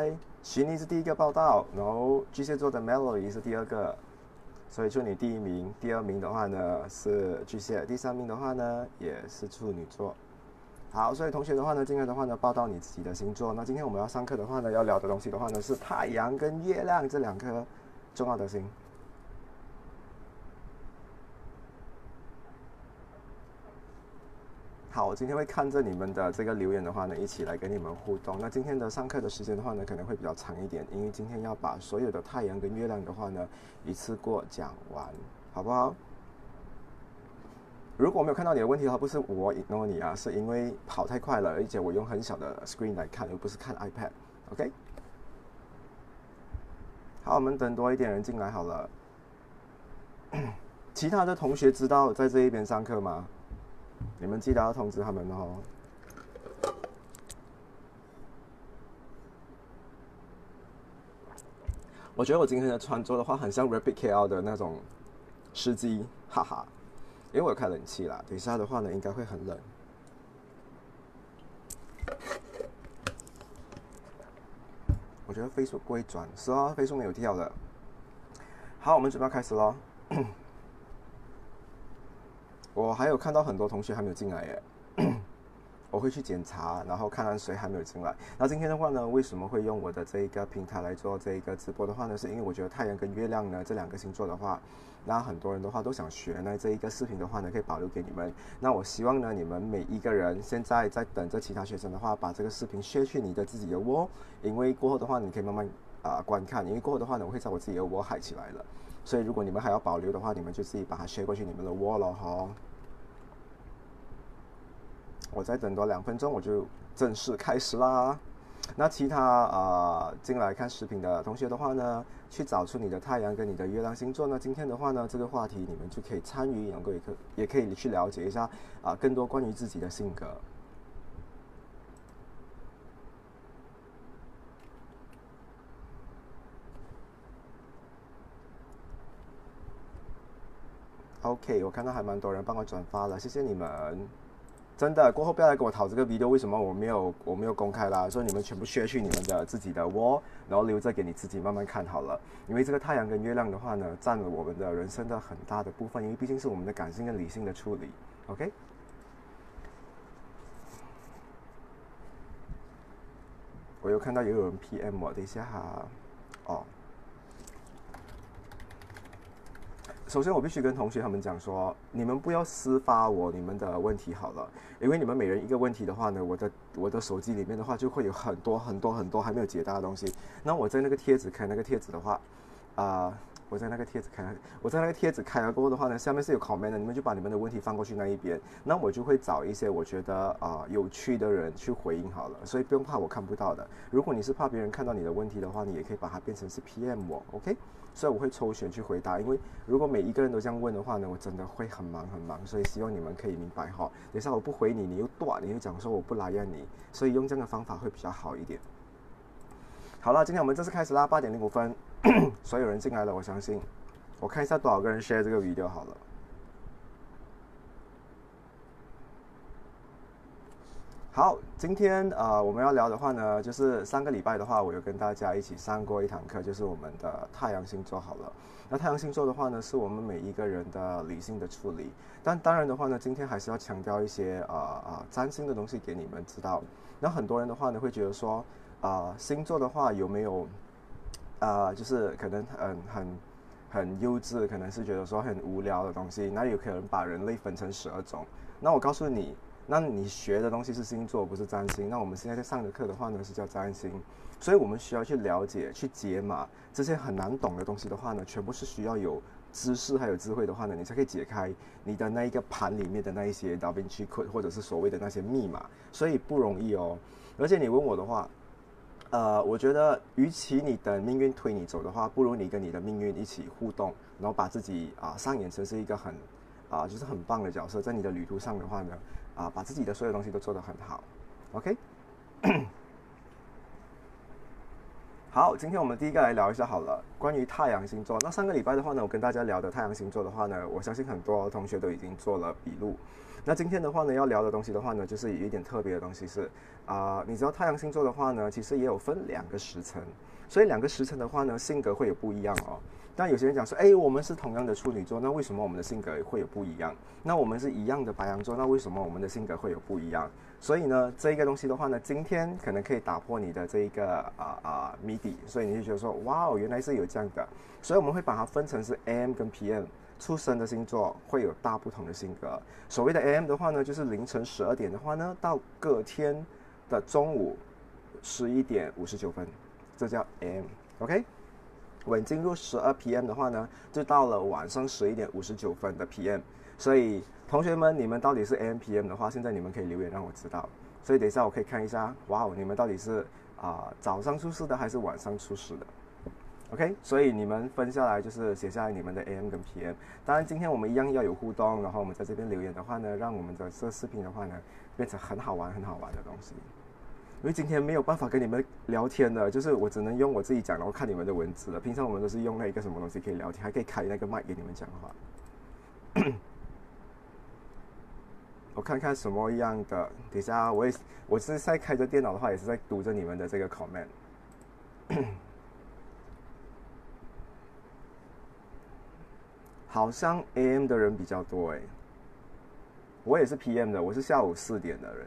拜。徐妮是第一个报道，然后巨蟹座的 Melody 是第二个，所以祝你第一名。第二名的话呢是巨蟹，第三名的话呢也是处女座。好，所以同学的话呢，今天的话呢报道你自己的星座。那今天我们要上课的话呢，要聊的东西的话呢是太阳跟月亮这两颗重要的星。好，我今天会看着你们的这个留言的话呢，一起来跟你们互动。那今天的上课的时间的话呢，可能会比较长一点，因为今天要把所有的太阳跟月亮的话呢，一次过讲完，好不好？如果我没有看到你的问题的话，不是我 ignore 你啊，是因为跑太快了，而且我用很小的 screen 来看，而不是看 iPad。OK？好，我们等多一点人进来好了。其他的同学知道在这一边上课吗？你们记得要通知他们哦。我觉得我今天的穿着的话，很像 Rapid KL 的那种司机，哈哈。因为我开冷气啦，等一下的话呢，应该会很冷。我觉得飞速不会转，是啊，飞速没有跳的。好，我们准备开始喽。我还有看到很多同学还没有进来耶，我会去检查，然后看看谁还没有进来。那今天的话呢，为什么会用我的这一个平台来做这一个直播的话呢？是因为我觉得太阳跟月亮呢这两个星座的话，那很多人的话都想学那这一个视频的话呢，可以保留给你们。那我希望呢，你们每一个人现在在等着其他学生的话，把这个视频削去你的自己的窝，因为过后的话你可以慢慢啊观看，因为过后的话呢，我会在我自己的窝海起来了。所以如果你们还要保留的话，你们就自己把它削过去你们的窝了哈。我再等多两分钟，我就正式开始啦。那其他啊进来看视频的同学的话呢，去找出你的太阳跟你的月亮星座那。今天的话呢，这个话题你们就可以参与，能够也可也可以去了解一下啊，更多关于自己的性格。OK，我看到还蛮多人帮我转发了，谢谢你们。真的，过后不要来跟我讨这个 video，为什么我没有我没有公开啦？所以你们全部削去你们的自己的窝，然后留着给你自己慢慢看好了。因为这个太阳跟月亮的话呢，占了我们的人生的很大的部分，因为毕竟是我们的感性跟理性的处理。OK？我又看到也有人 PM 我，等一下哈，哦。首先，我必须跟同学他们讲说，你们不要私发我你们的问题好了，因为你们每人一个问题的话呢，我的我的手机里面的话就会有很多很多很多还没有解答的东西。那我在那个贴子开那个贴子的话，啊。我在那个贴子开，我在那个贴子开了过后的话呢，下面是有 comment 的，你们就把你们的问题放过去那一边，那我就会找一些我觉得啊有趣的人去回应好了，所以不用怕我看不到的。如果你是怕别人看到你的问题的话，你也可以把它变成是 PM，OK？所以我会抽选去回答，因为如果每一个人都这样问的话呢，我真的会很忙很忙，所以希望你们可以明白哈。等下我不回你，你又断，你又讲说我不来呀你，所以用这样的方法会比较好一点。好了，今天我们正式开始啦，八点零五分。所有人进来了，我相信。我看一下多少个人 share 这个 video 好了。好，今天呃我们要聊的话呢，就是上个礼拜的话，我有跟大家一起上过一堂课，就是我们的太阳星座好了。那太阳星座的话呢，是我们每一个人的理性的处理。但当然的话呢，今天还是要强调一些呃呃占星的东西给你们知道。那很多人的话呢，会觉得说，啊星座的话有没有？啊，就是可能很很很幼稚，可能是觉得说很无聊的东西。那有可能把人类分成十二种。那我告诉你，那你学的东西是星座，不是占星。那我们现在在上的课的话呢，是叫占星。所以我们需要去了解、去解码这些很难懂的东西的话呢，全部是需要有知识还有智慧的话呢，你才可以解开你的那一个盘里面的那一些 Da Vinci Code 或者是所谓的那些密码。所以不容易哦。而且你问我的话。呃，我觉得，与其你等命运推你走的话，不如你跟你的命运一起互动，然后把自己啊上演成是一个很啊就是很棒的角色，在你的旅途上的话呢，啊把自己的所有东西都做得很好，OK。好，今天我们第一个来聊一下好了，关于太阳星座。那上个礼拜的话呢，我跟大家聊的太阳星座的话呢，我相信很多同学都已经做了笔录。那今天的话呢，要聊的东西的话呢，就是有一点特别的东西是啊，你知道太阳星座的话呢，其实也有分两个时辰，所以两个时辰的话呢，性格会有不一样哦。但有些人讲说，哎，我们是同样的处女座，那为什么我们的性格会有不一样？那我们是一样的白羊座，那为什么我们的性格会有不一样？所以呢，这一个东西的话呢，今天可能可以打破你的这一个啊啊谜底，所以你就觉得说，哇哦，原来是有这样的。所以我们会把它分成是 AM 跟 PM 出生的星座会有大不同的性格。所谓的 AM 的话呢，就是凌晨十二点的话呢，到隔天的中午十一点五十九分，这叫 AM，OK。稳进入十二 PM 的话呢，就到了晚上十一点五十九分的 PM。所以同学们，你们到底是 AM PM 的话，现在你们可以留言让我知道。所以等一下我可以看一下，哇哦，你们到底是啊早上出事的还是晚上出事的？OK，所以你们分下来就是写下来你们的 AM 跟 PM。当然今天我们一样要有互动，然后我们在这边留言的话呢，让我们的这视频的话呢变成很好玩很好玩的东西。因为今天没有办法跟你们聊天的，就是我只能用我自己讲，然后看你们的文字了。平常我们都是用那个什么东西可以聊天，还可以开那个麦给你们讲话。我看看什么样的，等下我也我是在开着电脑的话，也是在读着你们的这个 comment。好像 AM 的人比较多哎，我也是 PM 的，我是下午四点的人，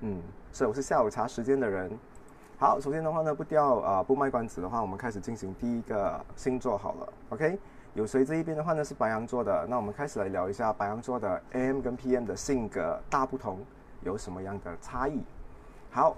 嗯。所以我是下午茶时间的人。好，首先的话呢，不掉啊，不卖关子的话，我们开始进行第一个星座好了。OK，有谁这一边的话呢是白羊座的？那我们开始来聊一下白羊座的 AM 跟 PM 的性格大不同有什么样的差异。好，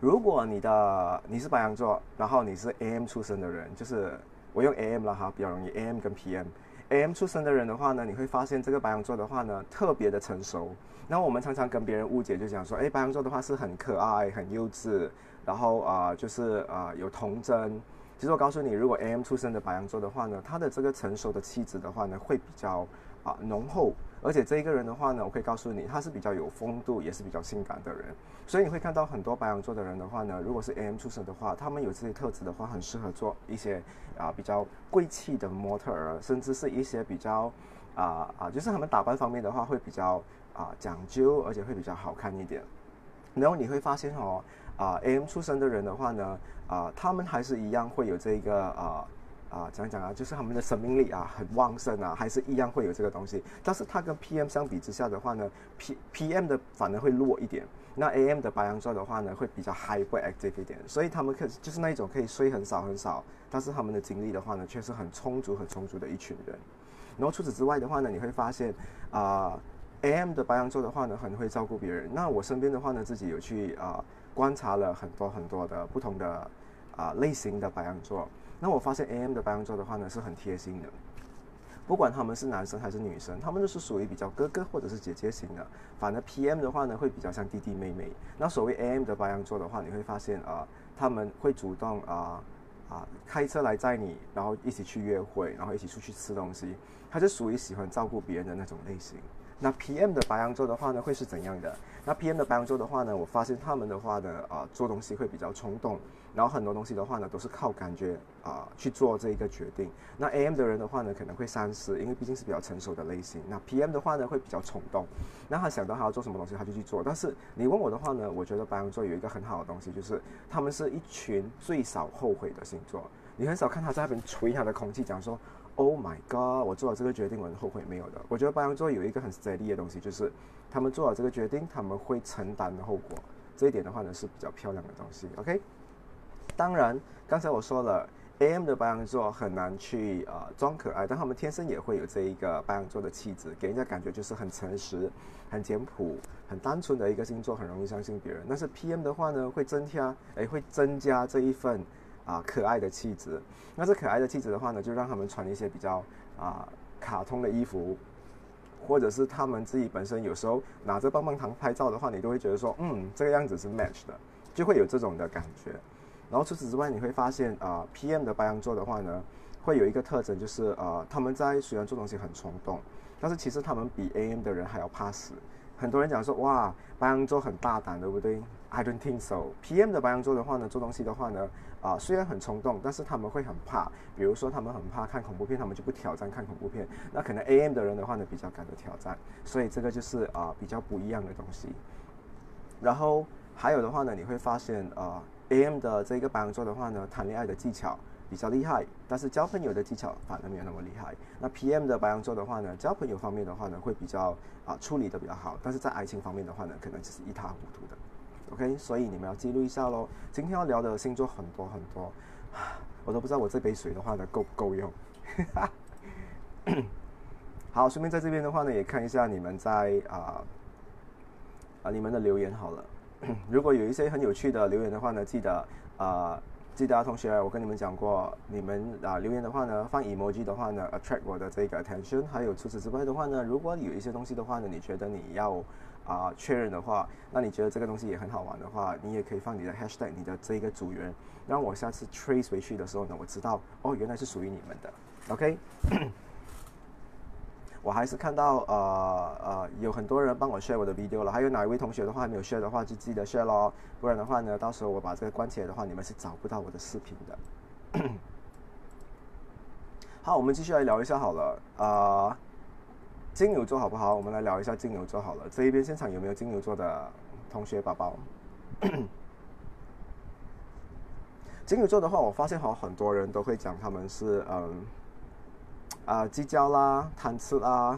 如果你的你是白羊座，然后你是 AM 出生的人，就是我用 AM 了哈，比较容易 AM 跟 PM。AM 出生的人的话呢，你会发现这个白羊座的话呢，特别的成熟。那我们常常跟别人误解，就讲说，哎，白羊座的话是很可爱、很幼稚，然后啊，就是啊有童真。其实我告诉你，如果 AM 出生的白羊座的话呢，他的这个成熟的气质的话呢，会比较啊浓厚。而且这一个人的话呢，我可以告诉你，他是比较有风度，也是比较性感的人。所以你会看到很多白羊座的人的话呢，如果是 AM 出生的话，他们有这些特质的话，很适合做一些啊比较贵气的模特儿，甚至是一些比较啊啊，就是他们打扮方面的话会比较啊讲究，而且会比较好看一点。然后你会发现哦，啊 AM 出生的人的话呢，啊他们还是一样会有这个啊。啊，讲讲啊，就是他们的生命力啊很旺盛啊，还是一样会有这个东西。但是它跟 PM 相比之下的话呢，P PM 的反而会弱一点。那 AM 的白羊座的话呢，会比较 hyperactive 一点。所以他们可就是那一种可以睡很少很少，但是他们的精力的话呢，却是很充足很充足的一群人。然后除此之外的话呢，你会发现啊，AM 的白羊座的话呢，很会照顾别人。那我身边的话呢，自己有去啊观察了很多很多的不同的啊类型的白羊座。那我发现 AM 的白羊座的话呢是很贴心的，不管他们是男生还是女生，他们都是属于比较哥哥或者是姐姐型的。反而 PM 的话呢会比较像弟弟妹妹。那所谓 AM 的白羊座的话，你会发现啊，他们会主动啊啊开车来载你，然后一起去约会，然后一起出去吃东西，他是属于喜欢照顾别人的那种类型。那 PM 的白羊座的话呢会是怎样的？那 PM 的白羊座的话呢，我发现他们的话呢啊做东西会比较冲动。然后很多东西的话呢，都是靠感觉啊去做这一个决定。那 AM 的人的话呢，可能会三思，因为毕竟是比较成熟的类型。那 PM 的话呢，会比较冲动。那他想到他要做什么东西，他就去做。但是你问我的话呢，我觉得白羊座有一个很好的东西，就是他们是一群最少后悔的星座。你很少看他在那边吹他的空气，讲说 “Oh my God，我做了这个决定，我很后悔没有的。”我觉得白羊座有一个很犀利的东西，就是他们做了这个决定，他们会承担的后果。这一点的话呢，是比较漂亮的东西。OK。当然，刚才我说了，AM 的白羊座很难去呃装可爱，但他们天生也会有这一个白羊座的气质，给人家感觉就是很诚实、很简朴、很单纯的一个星座，很容易相信别人。但是 PM 的话呢，会增加，哎，会增加这一份啊可爱的气质。那这可爱的气质的话呢，就让他们穿一些比较啊卡通的衣服，或者是他们自己本身有时候拿着棒棒糖拍照的话，你都会觉得说，嗯，这个样子是 match 的，就会有这种的感觉。然后除此之外，你会发现啊，PM 的白羊座的话呢，会有一个特征，就是呃，他们在虽然做东西很冲动，但是其实他们比 AM 的人还要怕死，很多人讲说，哇，白羊座很大胆，对不对？I don't think so。PM 的白羊座的话呢，做东西的话呢，啊，虽然很冲动，但是他们会很怕。比如说，他们很怕看恐怖片，他们就不挑战看恐怖片。那可能 AM 的人的话呢，比较敢的挑战。所以这个就是啊，比较不一样的东西。然后还有的话呢，你会发现啊，AM 的这个白羊座的话呢，谈恋爱的技巧。比较厉害，但是交朋友的技巧反而没有那么厉害。那 PM 的白羊座的话呢，交朋友方面的话呢，会比较啊处理的比较好，但是在爱情方面的话呢，可能就是一塌糊涂的。OK，所以你们要记录一下喽。今天要聊的星座很多很多，我都不知道我这杯水的话呢够不够用。好，顺便在这边的话呢，也看一下你们在啊啊你们的留言好了。如果有一些很有趣的留言的话呢，记得啊。记得啊，同学，我跟你们讲过，你们啊留言的话呢，放 emoji 的话呢，attract 我的这个 attention。还有除此之外的话呢，如果有一些东西的话呢，你觉得你要啊确认的话，那你觉得这个东西也很好玩的话，你也可以放你的 hashtag，你的这一个组员，让我下次 trace 回去的时候呢，我知道哦，原来是属于你们的，OK。我还是看到呃呃有很多人帮我 share 我的 video 了，还有哪一位同学的话没有 share 的话就记得 share 咯，不然的话呢，到时候我把这个关起来的话，你们是找不到我的视频的。好，我们继续来聊一下好了，啊，金牛座好不好？我们来聊一下金牛座好了。这一边现场有没有金牛座的同学宝宝？金牛座的话，我发现好很多人都会讲他们是嗯。啊，计较啦，贪吃啦，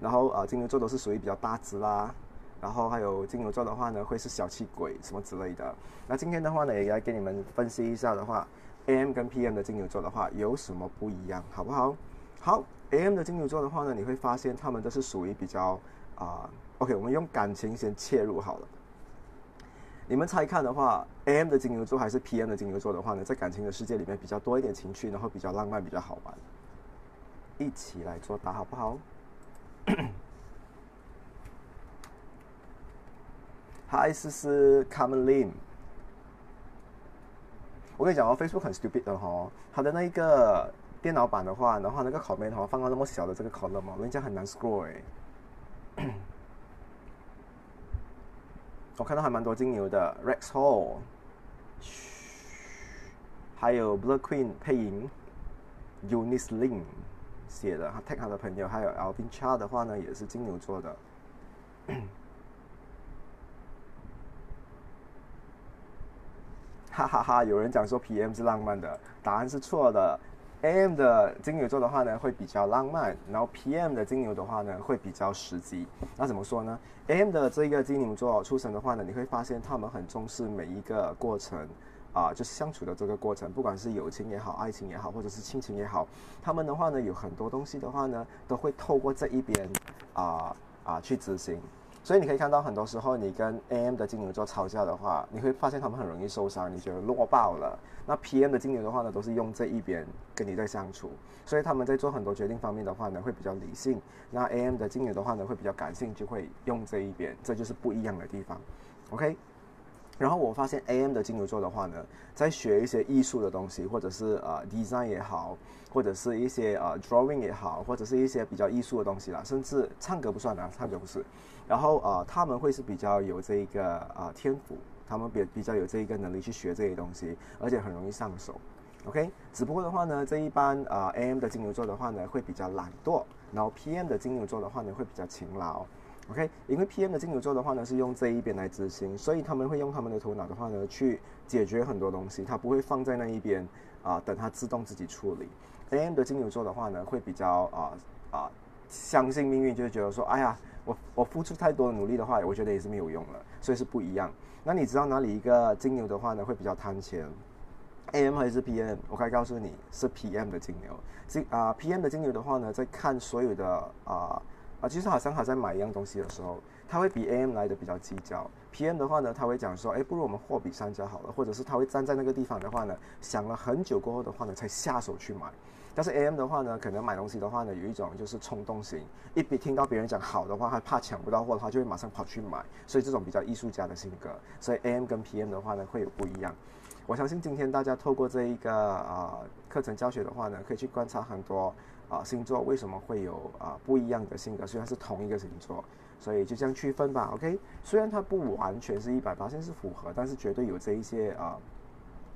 然后啊，金牛座都是属于比较大只啦，然后还有金牛座的话呢，会是小气鬼什么之类的。那今天的话呢，也来给你们分析一下的话，AM 跟 PM 的金牛座的话有什么不一样，好不好？好，AM 的金牛座的话呢，你会发现他们都是属于比较啊，OK，我们用感情先切入好了。你们猜看的话，AM 的金牛座还是 PM 的金牛座的话呢，在感情的世界里面比较多一点情趣，然后比较浪漫，比较好玩。一起来作答好不好？Hi，思思，Come Lim。我跟你讲哦，Facebook 很 stupid 的哈，它的那一个电脑版的话，然后那个 comment 哈放到那么小的这个 column 嘛，人家很难 scroll 哎。我看到还蛮多金牛的，Rex Hall，还有 Blood Queen 配音，Unis Ling。写的，他 tag 他的朋友，还有 Alvin Cha 的话呢，也是金牛座的。哈哈哈，有人讲说 PM 是浪漫的，答案是错的。AM 的金牛座的话呢，会比较浪漫，然后 PM 的金牛的话呢，会比较实际。那怎么说呢？AM 的这个金牛座出生的话呢，你会发现他们很重视每一个过程。啊，就是相处的这个过程，不管是友情也好，爱情也好，或者是亲情也好，他们的话呢，有很多东西的话呢，都会透过这一边啊啊去执行。所以你可以看到，很多时候你跟 AM 的金牛座吵架的话，你会发现他们很容易受伤，你觉得落爆了。那 PM 的金牛的话呢，都是用这一边跟你在相处，所以他们在做很多决定方面的话呢，会比较理性。那 AM 的金牛的话呢，会比较感性，就会用这一边，这就是不一样的地方。OK。然后我发现 AM 的金牛座的话呢，在学一些艺术的东西，或者是呃 design 也好，或者是一些呃 drawing 也好，或者是一些比较艺术的东西啦，甚至唱歌不算啊，唱歌不是。然后呃他们会是比较有这一个呃天赋，他们比比较有这一个能力去学这些东西，而且很容易上手。OK，只不过的话呢，这一般啊 AM 的金牛座的话呢，会比较懒惰，然后 PM 的金牛座的话呢，会比较勤劳。OK，因为 PM 的金牛座的话呢，是用这一边来执行，所以他们会用他们的头脑的话呢，去解决很多东西，他不会放在那一边啊，等它自动自己处理。AM 的金牛座的话呢，会比较啊啊相信命运，就是觉得说，哎呀，我我付出太多的努力的话，我觉得也是没有用了，所以是不一样。那你知道哪里一个金牛的话呢，会比较贪钱？AM 还是 PM？我可以告诉你是 PM 的金牛。金啊 PM 的金牛的话呢，在看所有的啊。啊，其实好像他在买一样东西的时候，他会比 AM 来的比较计较。PM 的话呢，他会讲说，哎，不如我们货比三家好了，或者是他会站在那个地方的话呢，想了很久过后的话呢，才下手去买。但是 AM 的话呢，可能买东西的话呢，有一种就是冲动型，一比听到别人讲好的话，他怕抢不到货的话，就会马上跑去买。所以这种比较艺术家的性格，所以 AM 跟 PM 的话呢，会有不一样。我相信今天大家透过这一个啊课程教学的话呢，可以去观察很多。啊，星座为什么会有啊不一样的性格？虽然是同一个星座所以就这样区分吧，OK。虽然它不完全是一百八，现是符合，但是绝对有这一些啊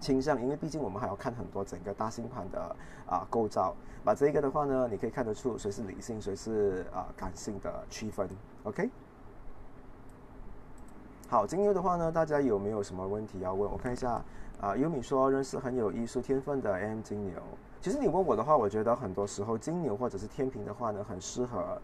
倾向，因为毕竟我们还要看很多整个大星盘的啊构造。把这个的话呢，你可以看得出谁是理性，谁是啊感性的区分，OK。好，金牛的话呢，大家有没有什么问题要问？我看一下啊，优米说认识很有艺术天分的 M 金牛。其实你问我的话，我觉得很多时候金牛或者是天平的话呢，很适合，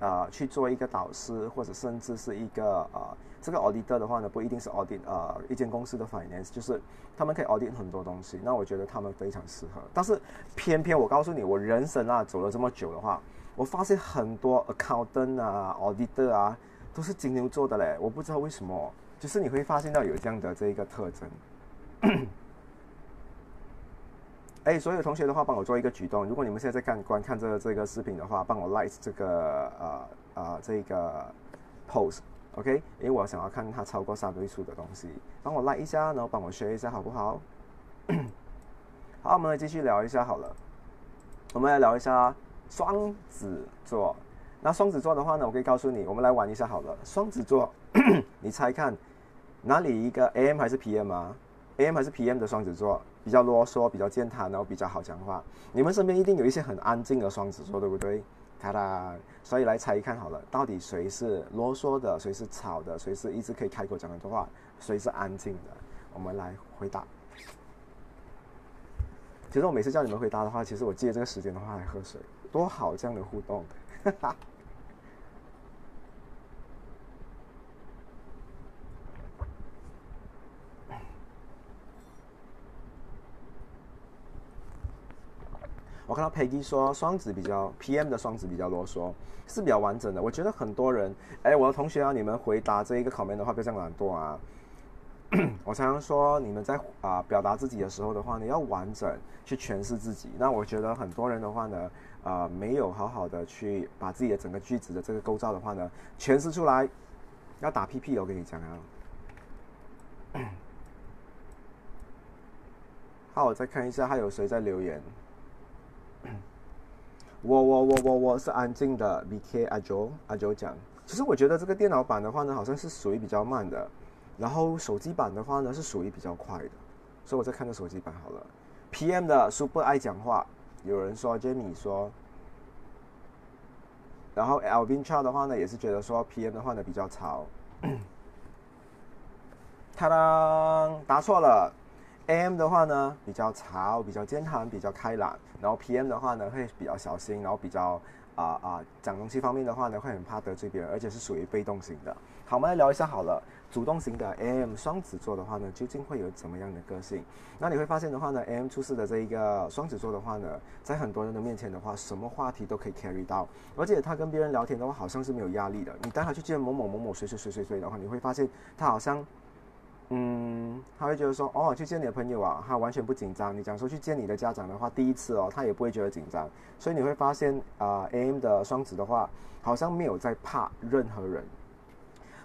啊，去做一个导师，或者甚至是一个啊，这个 auditor 的话呢，不一定是 audit 啊，一间公司的 finance，就是他们可以 audit 很多东西。那我觉得他们非常适合。但是偏偏我告诉你，我人生啊走了这么久的话，我发现很多 accountant 啊，auditor 啊，都是金牛座的嘞。我不知道为什么，就是你会发现到有这样的这一个特征。哎，所有同学的话，帮我做一个举动。如果你们现在在看观看这个这个视频的话，帮我 like 这个呃呃这个 post OK，因为我想要看它超过三位数的东西，帮我 like 一下，然后帮我 share 一下，好不好？好，我们来继续聊一下好了。我们来聊一下双子座。那双子座的话呢，我可以告诉你，我们来玩一下好了。双子座，你猜看哪里一个 AM 还是 PM 啊？AM 还是 PM 的双子座？比较啰嗦，比较健谈，然后比较好讲话。你们身边一定有一些很安静的双子座，对不对？哒哒，所以来猜一看好了，到底谁是啰嗦的，谁是吵的，谁是一直可以开口讲很多话，谁是安静的？我们来回答。其实我每次叫你们回答的话，其实我借这个时间的话来喝水，多好这样的互动。哈哈。我看到 Peggy 说双子比较 PM 的双子比较啰嗦，是比较完整的。我觉得很多人，哎，我的同学啊，你们回答这一个 comment 的话，别这样懒惰啊。我常常说，你们在啊表达自己的时候的话呢，要完整去诠释自己。那我觉得很多人的话呢，啊，没有好好的去把自己的整个句子的这个构造的话呢，诠释出来，要打屁屁，我跟你讲啊。好，我再看一下还有谁在留言。我我我我我是安静的，B K 阿九阿九讲，其实我觉得这个电脑版的话呢，好像是属于比较慢的，然后手机版的话呢是属于比较快的，所以我再看个手机版好了。P M 的 super 爱讲话，有人说 Jamie 说，然后 Lvin Chow 的话呢也是觉得说 P M 的话呢比较潮。他当答错了。，M 的话呢，比较潮，比较健谈，比较开朗；然后 PM 的话呢，会比较小心，然后比较啊啊讲东西方面的话呢，会很怕得罪别人，而且是属于被动型的。好，我们来聊一下好了，主动型的 AM 双子座的话呢，究竟会有怎么样的个性？那你会发现的话呢，AM 出世的这一个双子座的话呢，在很多人的面前的话，什么话题都可以 carry 到，而且他跟别人聊天的话，好像是没有压力的。你带他去见某某某某谁谁谁谁谁的话，你会发现他好像。嗯，他会觉得说，哦，去见你的朋友啊，他完全不紧张。你讲说去见你的家长的话，第一次哦，他也不会觉得紧张。所以你会发现啊，AM 的双子的话，好像没有在怕任何人。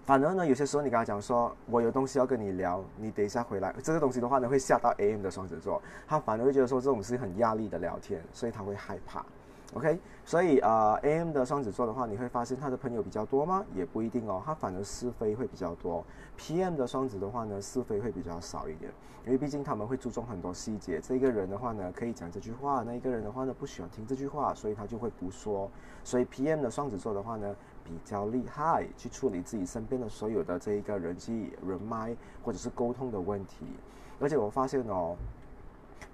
反而呢，有些时候你跟他讲说，我有东西要跟你聊，你等一下回来。这个东西的话呢，会吓到 AM 的双子座，他反而会觉得说这种是很压力的聊天，所以他会害怕。OK，所以啊，AM 的双子座的话，你会发现他的朋友比较多吗？也不一定哦，他反而是非会比较多。PM 的双子的话呢，是非会比较少一点，因为毕竟他们会注重很多细节。这个人的话呢，可以讲这句话，那一个人的话呢，不喜欢听这句话，所以他就会不说。所以 PM 的双子座的话呢，比较厉害，去处理自己身边的所有的这一个人际人脉或者是沟通的问题。而且我发现哦。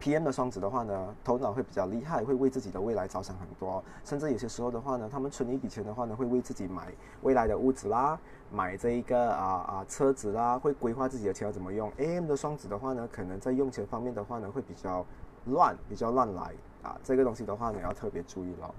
P.M. 的双子的话呢，头脑会比较厉害，会为自己的未来着想很多，甚至有些时候的话呢，他们存一笔钱的话呢，会为自己买未来的屋子啦，买这一个啊啊车子啦，会规划自己的钱要怎么用。A.M. 的双子的话呢，可能在用钱方面的话呢，会比较乱，比较乱来啊，这个东西的话呢，要特别注意了。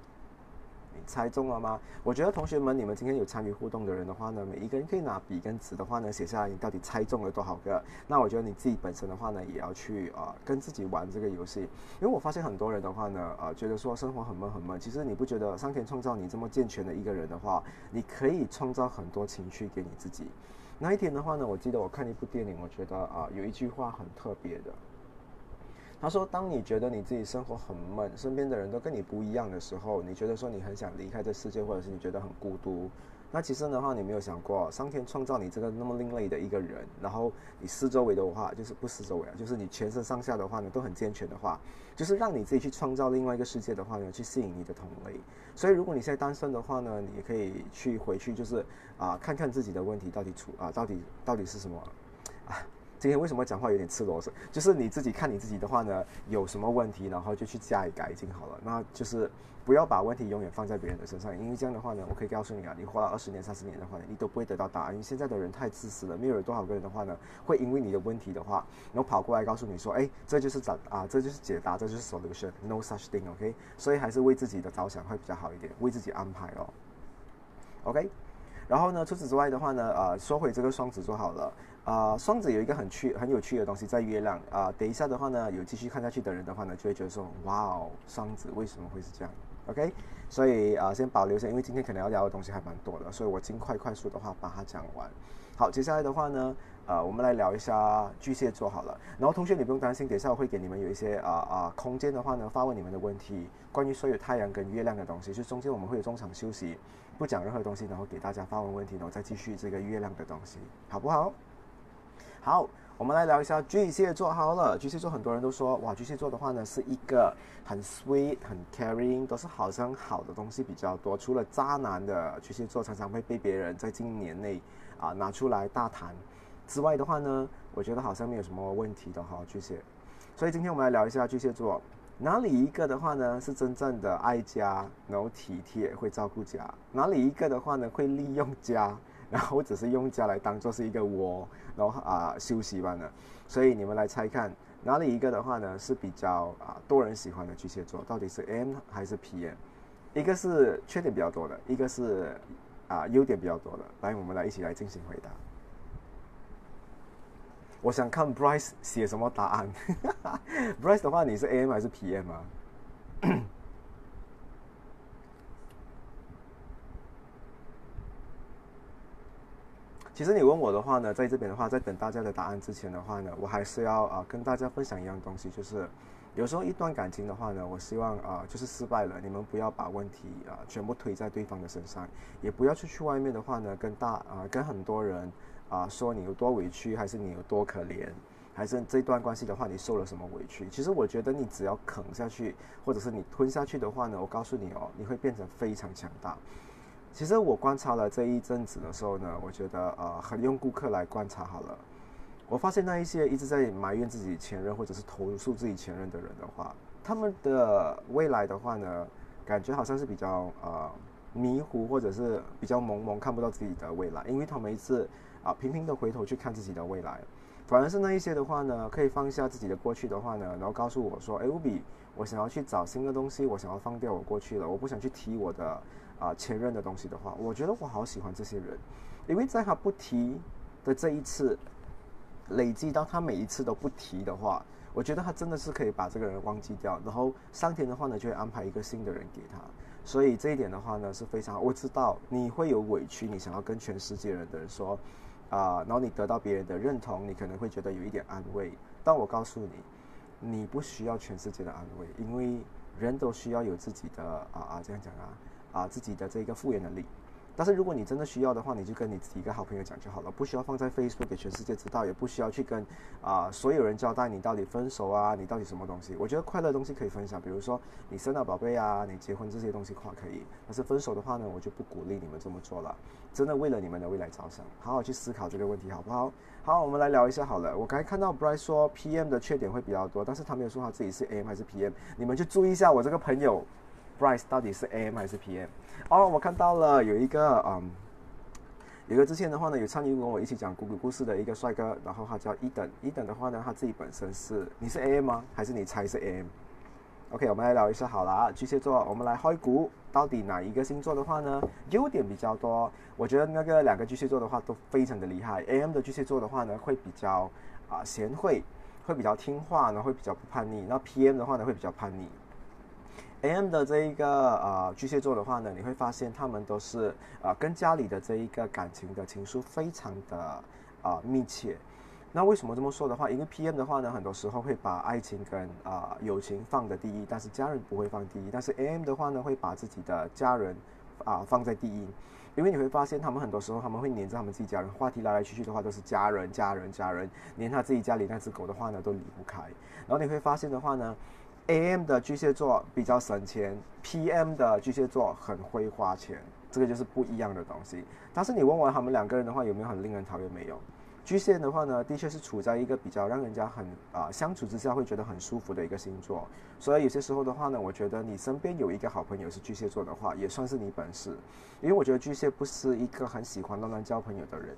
猜中了吗？我觉得同学们，你们今天有参与互动的人的话呢，每一个人可以拿笔跟纸的话呢，写下来你到底猜中了多少个。那我觉得你自己本身的话呢，也要去啊跟自己玩这个游戏。因为我发现很多人的话呢，啊觉得说生活很闷很闷。其实你不觉得上天创造你这么健全的一个人的话，你可以创造很多情绪给你自己。那一天的话呢，我记得我看一部电影，我觉得啊有一句话很特别的。他说：“当你觉得你自己生活很闷，身边的人都跟你不一样的时候，你觉得说你很想离开这世界，或者是你觉得很孤独那其实的话，你没有想过，上天创造你这个那么另类的一个人，然后你四周围的话，就是不四周围啊，就是你全身上下的话呢，都很健全的话，就是让你自己去创造另外一个世界的话呢，去吸引你的同类。所以如果你现在单身的话呢，你也可以去回去，就是啊，看看自己的问题到底出啊，到底到底是什么啊。今天为什么讲话有点赤裸？就是你自己看你自己的话呢，有什么问题，然后就去加以改进好了。那就是不要把问题永远放在别人的身上，因为这样的话呢，我可以告诉你啊，你活了二十年、三十年的话，你都不会得到答案。因为现在的人太自私了，没有多少个人的话呢，会因为你的问题的话，然后跑过来告诉你说，哎，这就是答啊，这就是解答，这就是 solution，no such thing，OK？所以还是为自己的着想会比较好一点，为自己安排哦，OK？然后呢，除此之外的话呢，呃，说回这个双子座好了。啊，双子有一个很趣、很有趣的东西在月亮啊。等一下的话呢，有继续看下去的人的话呢，就会觉得说，哇哦，双子为什么会是这样？OK，所以啊，先保留一下，因为今天可能要聊的东西还蛮多的，所以我尽快快速的话把它讲完。好，接下来的话呢，呃，我们来聊一下巨蟹座好了。然后同学你不用担心，等一下我会给你们有一些啊啊空间的话呢，发问你们的问题，关于所有太阳跟月亮的东西，就中间我们会有中场休息，不讲任何东西，然后给大家发问问题，然后再继续这个月亮的东西，好不好？好，我们来聊一下巨蟹座。好了，巨蟹座很多人都说，哇，巨蟹座的话呢，是一个很 sweet、很 caring，都是好像好的东西比较多。除了渣男的巨蟹座常常会被别人在今年内啊拿出来大谈之外的话呢，我觉得好像没有什么问题的哈，巨蟹。所以今天我们来聊一下巨蟹座，哪里一个的话呢是真正的爱家，然后体贴，会照顾家；哪里一个的话呢会利用家。然后只是用家来当做是一个窝，然后啊休息完了，所以你们来猜看哪里一个的话呢是比较啊多人喜欢的巨蟹座，到底是 M 还是 PM？一个是缺点比较多的，一个是啊优点比较多的。来，我们来一起来进行回答。我想看 Bryce 写什么答案。Bryce 的话，你是 AM 还是 PM 啊？其实你问我的话呢，在这边的话，在等大家的答案之前的话呢，我还是要啊跟大家分享一样东西，就是有时候一段感情的话呢，我希望啊就是失败了，你们不要把问题啊全部推在对方的身上，也不要出去外面的话呢，跟大啊跟很多人啊说你有多委屈，还是你有多可怜，还是这段关系的话你受了什么委屈。其实我觉得你只要啃下去，或者是你吞下去的话呢，我告诉你哦，你会变成非常强大。其实我观察了这一阵子的时候呢，我觉得呃，很用顾客来观察好了。我发现那一些一直在埋怨自己前任或者是投诉自己前任的人的话，他们的未来的话呢，感觉好像是比较呃迷糊或者是比较朦胧，看不到自己的未来，因为他们一次啊频频的回头去看自己的未来，反而是那一些的话呢，可以放下自己的过去的话呢，然后告诉我说，哎，乌比，我想要去找新的东西，我想要放掉我过去了，我不想去提我的。啊，前任的东西的话，我觉得我好喜欢这些人，因为在他不提的这一次，累积到他每一次都不提的话，我觉得他真的是可以把这个人忘记掉，然后上天的话呢就会安排一个新的人给他，所以这一点的话呢是非常，我知道你会有委屈，你想要跟全世界人的人说，啊，然后你得到别人的认同，你可能会觉得有一点安慰，但我告诉你，你不需要全世界的安慰，因为人都需要有自己的啊啊这样讲啊。啊，自己的这个复原能力。但是如果你真的需要的话，你就跟你自己一个好朋友讲就好了，不需要放在 Facebook 给全世界知道，也不需要去跟啊所有人交代你到底分手啊，你到底什么东西。我觉得快乐东西可以分享，比如说你生了宝贝啊，你结婚这些东西话可以。但是分手的话呢，我就不鼓励你们这么做了。真的为了你们的未来着想，好好去思考这个问题好不好？好，我们来聊一下好了。我刚才看到 Bryce 说 PM 的缺点会比较多，但是他没有说他自己是 AM 还是 PM，你们就注意一下我这个朋友。Bryce 到底是 AM 还是 PM？哦，我看到了有一个嗯，有一个之前的话呢，有参与跟我一起讲古古故事的一个帅哥，然后他叫一等。一等的话呢，他自己本身是你是 AM 吗？还是你猜是 AM？OK，我们来聊一下好了啊，巨蟹座，我们来开股，到底哪一个星座的话呢，优点比较多？我觉得那个两个巨蟹座的话都非常的厉害。AM 的巨蟹座的话呢，会比较啊贤惠，会比较听话呢，会比较不叛逆。那 PM 的话呢，会比较叛逆。A.M. 的这一个呃巨蟹座的话呢，你会发现他们都是呃跟家里的这一个感情的情愫非常的啊密切。那为什么这么说的话？因为 P.M. 的话呢，很多时候会把爱情跟啊友情放的第一，但是家人不会放第一。但是 A.M. 的话呢，会把自己的家人啊放在第一，因为你会发现他们很多时候他们会黏着他们自己家人，话题来来去去的话都是家人家人家人，连他自己家里那只狗的话呢都离不开。然后你会发现的话呢，AM 的巨蟹座比较省钱，PM 的巨蟹座很会花钱，这个就是不一样的东西。但是你问我他们两个人的话有没有很令人讨厌？没有。巨蟹的话呢，的确是处在一个比较让人家很啊相处之下会觉得很舒服的一个星座，所以有些时候的话呢，我觉得你身边有一个好朋友是巨蟹座的话，也算是你本事，因为我觉得巨蟹不是一个很喜欢乱乱交朋友的人，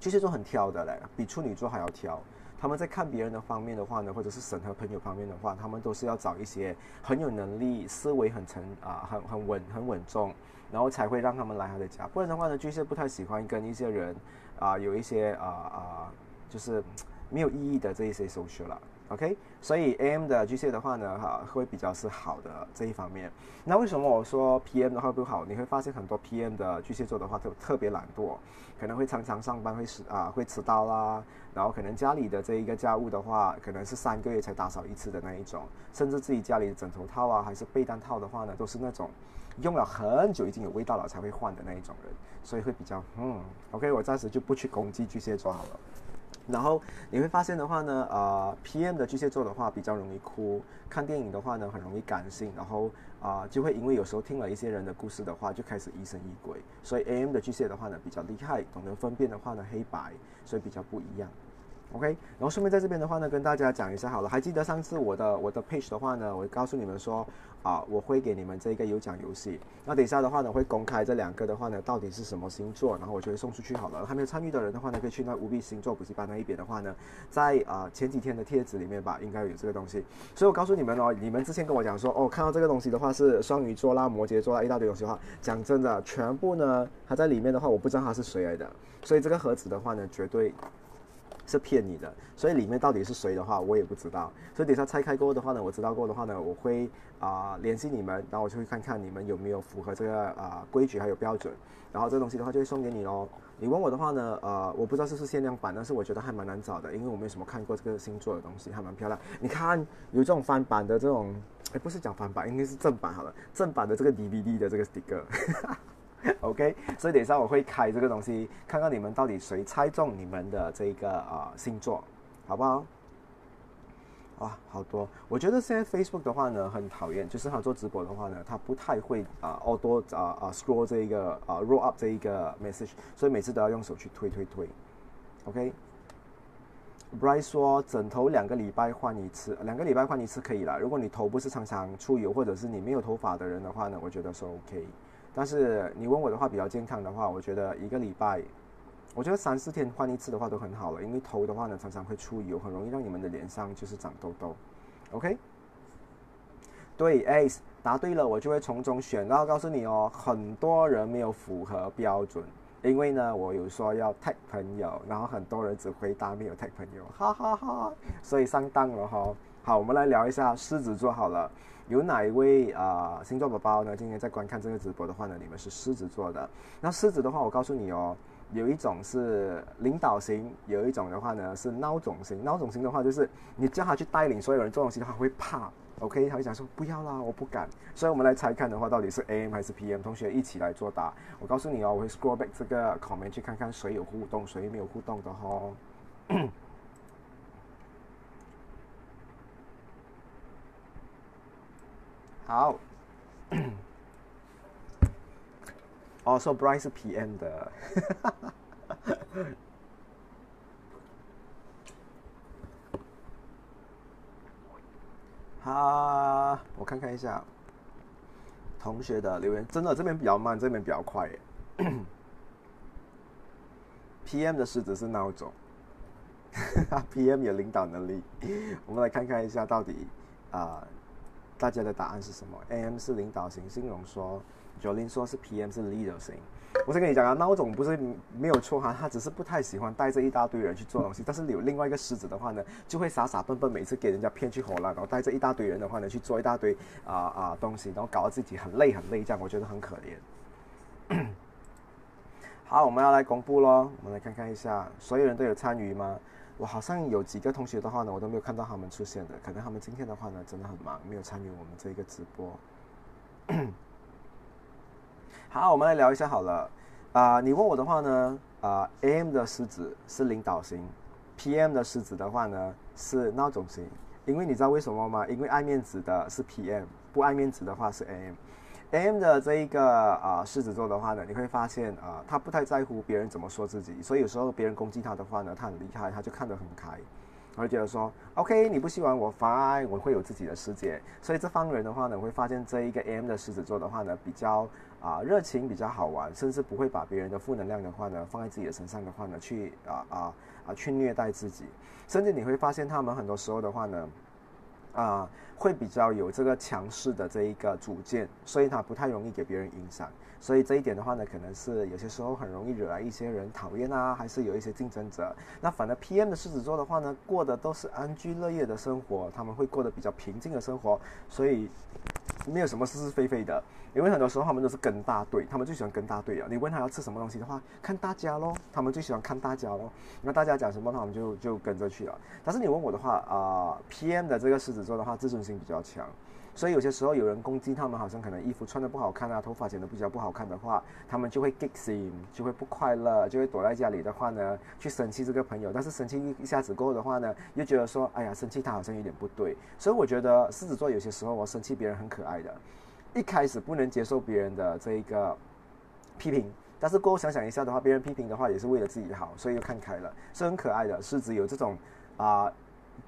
巨蟹座很挑的嘞，比处女座还要挑。他们在看别人的方面的话呢，或者是审核朋友方面的话，他们都是要找一些很有能力、思维很沉啊、很很稳、很稳重，然后才会让他们来他的家。不然的话呢，巨蟹不太喜欢跟一些人啊有一些啊啊，就是没有意义的这一些 social 了。OK，所以 AM 的巨蟹的话呢，哈，会比较是好的这一方面。那为什么我说 PM 的话不好？你会发现很多 PM 的巨蟹座的话特特别懒惰，可能会常常上班会迟啊会迟到啦，然后可能家里的这一个家务的话，可能是三个月才打扫一次的那一种，甚至自己家里的枕头套啊还是被单套的话呢，都是那种用了很久已经有味道了才会换的那一种人，所以会比较嗯，OK，我暂时就不去攻击巨蟹座好了。然后你会发现的话呢，呃，PM 的巨蟹座的话比较容易哭，看电影的话呢很容易感性，然后啊就会因为有时候听了一些人的故事的话，就开始疑神疑鬼。所以 AM 的巨蟹的话呢比较厉害，懂得分辨的话呢黑白，所以比较不一样。OK，然后顺便在这边的话呢，跟大家讲一下好了。还记得上次我的我的 page 的话呢，我告诉你们说啊，我会给你们这个有奖游戏。那等一下的话呢，会公开这两个的话呢，到底是什么星座，然后我就会送出去好了。还没有参与的人的话呢，可以去那无比星座补习班那一边的话呢，在啊前几天的帖子里面吧，应该有这个东西。所以我告诉你们哦，你们之前跟我讲说哦，看到这个东西的话是双鱼座啦、摩羯座啦一大堆东西的话，讲真的，全部呢它在里面的话，我不知道它是谁来的。所以这个盒子的话呢，绝对。是骗你的，所以里面到底是谁的话，我也不知道。所以等下拆开过的话呢，我知道过的话呢，我会啊联系你们，然后我就会看看你们有没有符合这个啊规矩还有标准，然后这东西的话就会送给你喽。你问我的话呢，呃，我不知道是不是限量版，但是我觉得还蛮难找的，因为我没有什么看过这个星座的东西，还蛮漂亮。你看有这种翻版的这种，哎，不是讲翻版，应该是正版好了，正版的这个 DVD 的这个 sticker。OK，所以等一下我会开这个东西，看看你们到底谁猜中你们的这个啊星座，好不好？哇，好多！我觉得现在 Facebook 的话呢，很讨厌，就是他做直播的话呢，他不太会啊，哦多啊啊 scroll 这一个啊 roll up 这一个 message，所以每次都要用手去推推推。OK，Bryce 说枕头两个礼拜换一次，两个礼拜换一次可以了。如果你头不是常常出油，或者是你没有头发的人的话呢，我觉得是 OK。但是你问我的话，比较健康的话，我觉得一个礼拜，我觉得三四天换一次的话都很好了。因为头的话呢，常常会出油，很容易让你们的脸上就是长痘痘。OK？对，Ace 答对了，我就会从中选。然后告诉你哦，很多人没有符合标准，因为呢，我有说要 tag 朋友，然后很多人只回答没有 tag 朋友，哈哈哈，所以上当了哈。好，我们来聊一下狮子座好了。有哪一位啊星座宝宝呢？今天在观看这个直播的话呢，你们是狮子座的。那狮子的话，我告诉你哦，有一种是领导型，有一种的话呢是孬种型。孬种型的话，就是你叫他去带领所有人做东西的话，会怕。OK，他会讲说不要啦，我不敢。所以我们来猜看的话，到底是 AM 还是 PM？同学一起来作答。我告诉你哦，我会 scroll back 这个 comment 去看看谁有互动，谁没有互动的哈。好，哦，说 Brian 是 PM 的，哈，我看看一下同学的留言，真的这边比较慢，这边比较快耶。PM 的狮子是孬种，PM 有领导能力，我们来看看一下到底啊。大家的答案是什么？AM 是领导型，新荣说，Jolin 说是 PM 是 leader 型。我先跟你讲啊，孬种不是没有错哈，他只是不太喜欢带着一大堆人去做东西。但是有另外一个狮子的话呢，就会傻傻笨笨，每次给人家骗去火了，然后带着一大堆人的话呢去做一大堆啊啊东西，然后搞得自己很累很累，这样我觉得很可怜。好，我们要来公布喽，我们来看看一下，所有人都有参与吗？我好像有几个同学的话呢，我都没有看到他们出现的，可能他们今天的话呢真的很忙，没有参与我们这一个直播。好，我们来聊一下好了。啊，你问我的话呢？啊，AM 的狮子是领导型，PM 的狮子的话呢是闹钟型。因为你知道为什么吗？因为爱面子的是 PM，不爱面子的话是 AM。M 的这一个啊狮子座的话呢，你会发现啊，他不太在乎别人怎么说自己，所以有时候别人攻击他的话呢，他很厉害，他就看得很开。会觉得说，OK，你不喜欢我，Fine，我会有自己的世界。所以这方人的话呢，会发现这一个 M 的狮子座的话呢，比较啊热情，比较好玩，甚至不会把别人的负能量的话呢放在自己的身上的话呢，去啊啊啊去虐待自己。甚至你会发现他们很多时候的话呢。啊，会比较有这个强势的这一个主见，所以他不太容易给别人影响。所以这一点的话呢，可能是有些时候很容易惹来一些人讨厌啊，还是有一些竞争者。那反而 PM 的狮子座的话呢，过的都是安居乐业的生活，他们会过得比较平静的生活，所以没有什么是是非非的。因为很多时候他们都是跟大队，他们最喜欢跟大队啊。你问他要吃什么东西的话，看大家咯，他们最喜欢看大家咯。那大家讲什么，他们就就跟着去了。但是你问我的话啊，PM 的这个狮子座的话，自尊心比较强。所以有些时候有人攻击他们，好像可能衣服穿的不好看啊，头发剪的比较不好看的话，他们就会 get sim，就会不快乐，就会躲在家里的话呢，去生气这个朋友。但是生气一下子过后的话呢，又觉得说，哎呀，生气他好像有点不对。所以我觉得狮子座有些时候我生气别人很可爱的，一开始不能接受别人的这一个批评，但是过后想想一下的话，别人批评的话也是为了自己好，所以又看开了，是很可爱的。狮子有这种啊。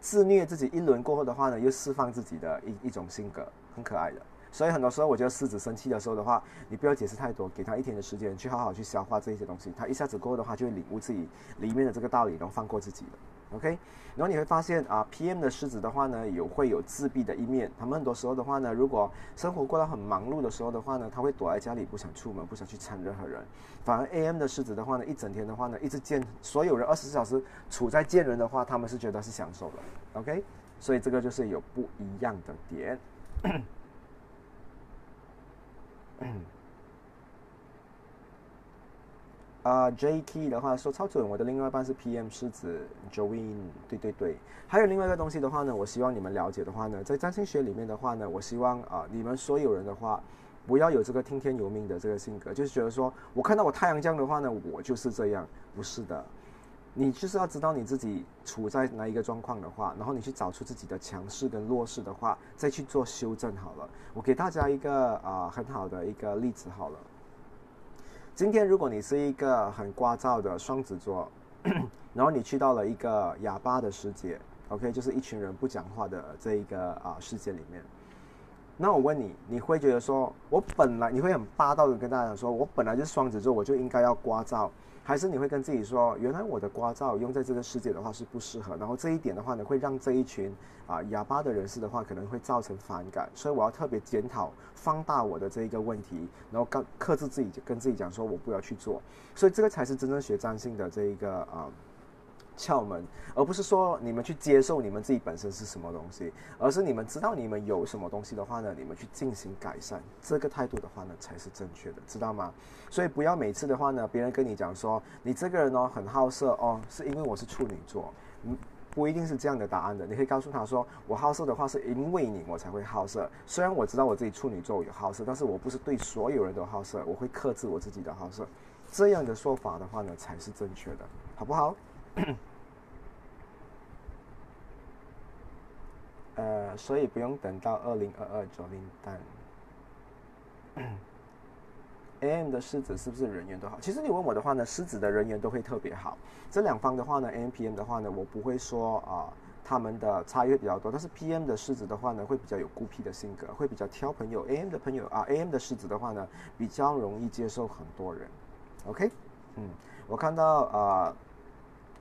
自虐自己一轮过后的话呢，又释放自己的一一种性格，很可爱的。所以很多时候，我觉得狮子生气的时候的话，你不要解释太多，给他一天的时间去好好去消化这些东西。他一下子过后的话，就会领悟自己里面的这个道理，然后放过自己了。OK，然后你会发现啊，PM 的狮子的话呢，有会有自闭的一面。他们很多时候的话呢，如果生活过得很忙碌的时候的话呢，他会躲在家里，不想出门，不想去参任何人。反而 AM 的狮子的话呢，一整天的话呢，一直见所有人，二十四小时处在见人的话，他们是觉得是享受的。OK，所以这个就是有不一样的点。啊，J.K. 的话说超准，我的另外一半是 P.M. 狮子 Join，对对对。还有另外一个东西的话呢，我希望你们了解的话呢，在占星学里面的话呢，我希望啊，你们所有人的话，不要有这个听天由命的这个性格，就是觉得说我看到我太阳这样的话呢，我就是这样，不是的。你就是要知道你自己处在哪一个状况的话，然后你去找出自己的强势跟弱势的话，再去做修正好了。我给大家一个啊很好的一个例子好了。今天，如果你是一个很聒噪的双子座，然后你去到了一个哑巴的世界，OK，就是一群人不讲话的这一个啊世界里面，那我问你，你会觉得说，我本来你会很霸道的跟大家说，我本来就是双子座，我就应该要聒噪。还是你会跟自己说，原来我的刮照用在这个世界的话是不适合，然后这一点的话呢，会让这一群啊哑巴的人士的话可能会造成反感，所以我要特别检讨、放大我的这一个问题，然后告克制自己，跟自己讲说我不要去做，所以这个才是真正学占星的这一个啊。窍门，而不是说你们去接受你们自己本身是什么东西，而是你们知道你们有什么东西的话呢，你们去进行改善，这个态度的话呢才是正确的，知道吗？所以不要每次的话呢，别人跟你讲说你这个人哦很好色哦，是因为我是处女座，嗯，不一定是这样的答案的。你可以告诉他说，我好色的话是因为你我才会好色。虽然我知道我自己处女座有好色，但是我不是对所有人都好色，我会克制我自己的好色。这样的说法的话呢才是正确的，好不好？呃，所以不用等到二零二二九零蛋。AM 的狮子是不是人缘都好？其实你问我的话呢，狮子的人缘都会特别好。这两方的话呢，AM、PM 的话呢，我不会说啊，他们的差异比较多。但是 PM 的狮子的话呢，会比较有孤僻的性格，会比较挑朋友。AM 的朋友啊，AM 的狮子的话呢，比较容易接受很多人。OK，嗯，我看到啊。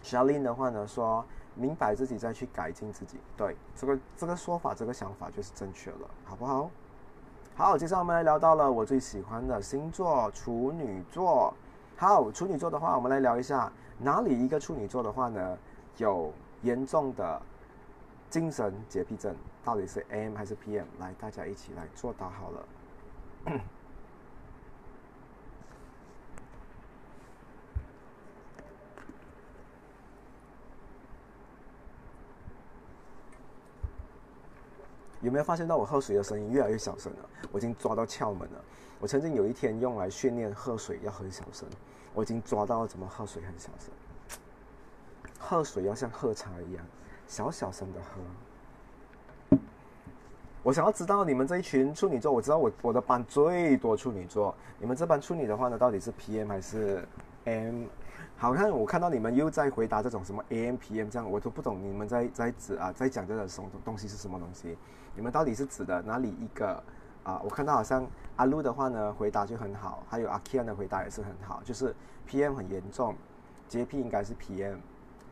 小林的话呢，说明白自己再去改进自己，对这个这个说法，这个想法就是正确了，好不好？好，接下来我们来聊到了我最喜欢的星座处女座。好，处女座的话，我们来聊一下哪里一个处女座的话呢，有严重的精神洁癖症，到底是 M 还是 PM？来，大家一起来作答好了。有没有发现到我喝水的声音越来越小声了？我已经抓到窍门了。我曾经有一天用来训练喝水要很小声，我已经抓到怎么喝水很小声。喝水要像喝茶一样，小小声的喝。我想要知道你们这一群处女座，我知道我我的班最多处女座，你们这班处女的话呢，到底是 PM 还是 M？好看，我看到你们又在回答这种什么 AM、PM 这样，我都不懂你们在在指啊，在讲这个什么东西是什么东西？你们到底是指的哪里一个啊？我看到好像阿路的话呢，回答就很好，还有阿 Kian 的回答也是很好，就是 PM 很严重，JP 应该是 PM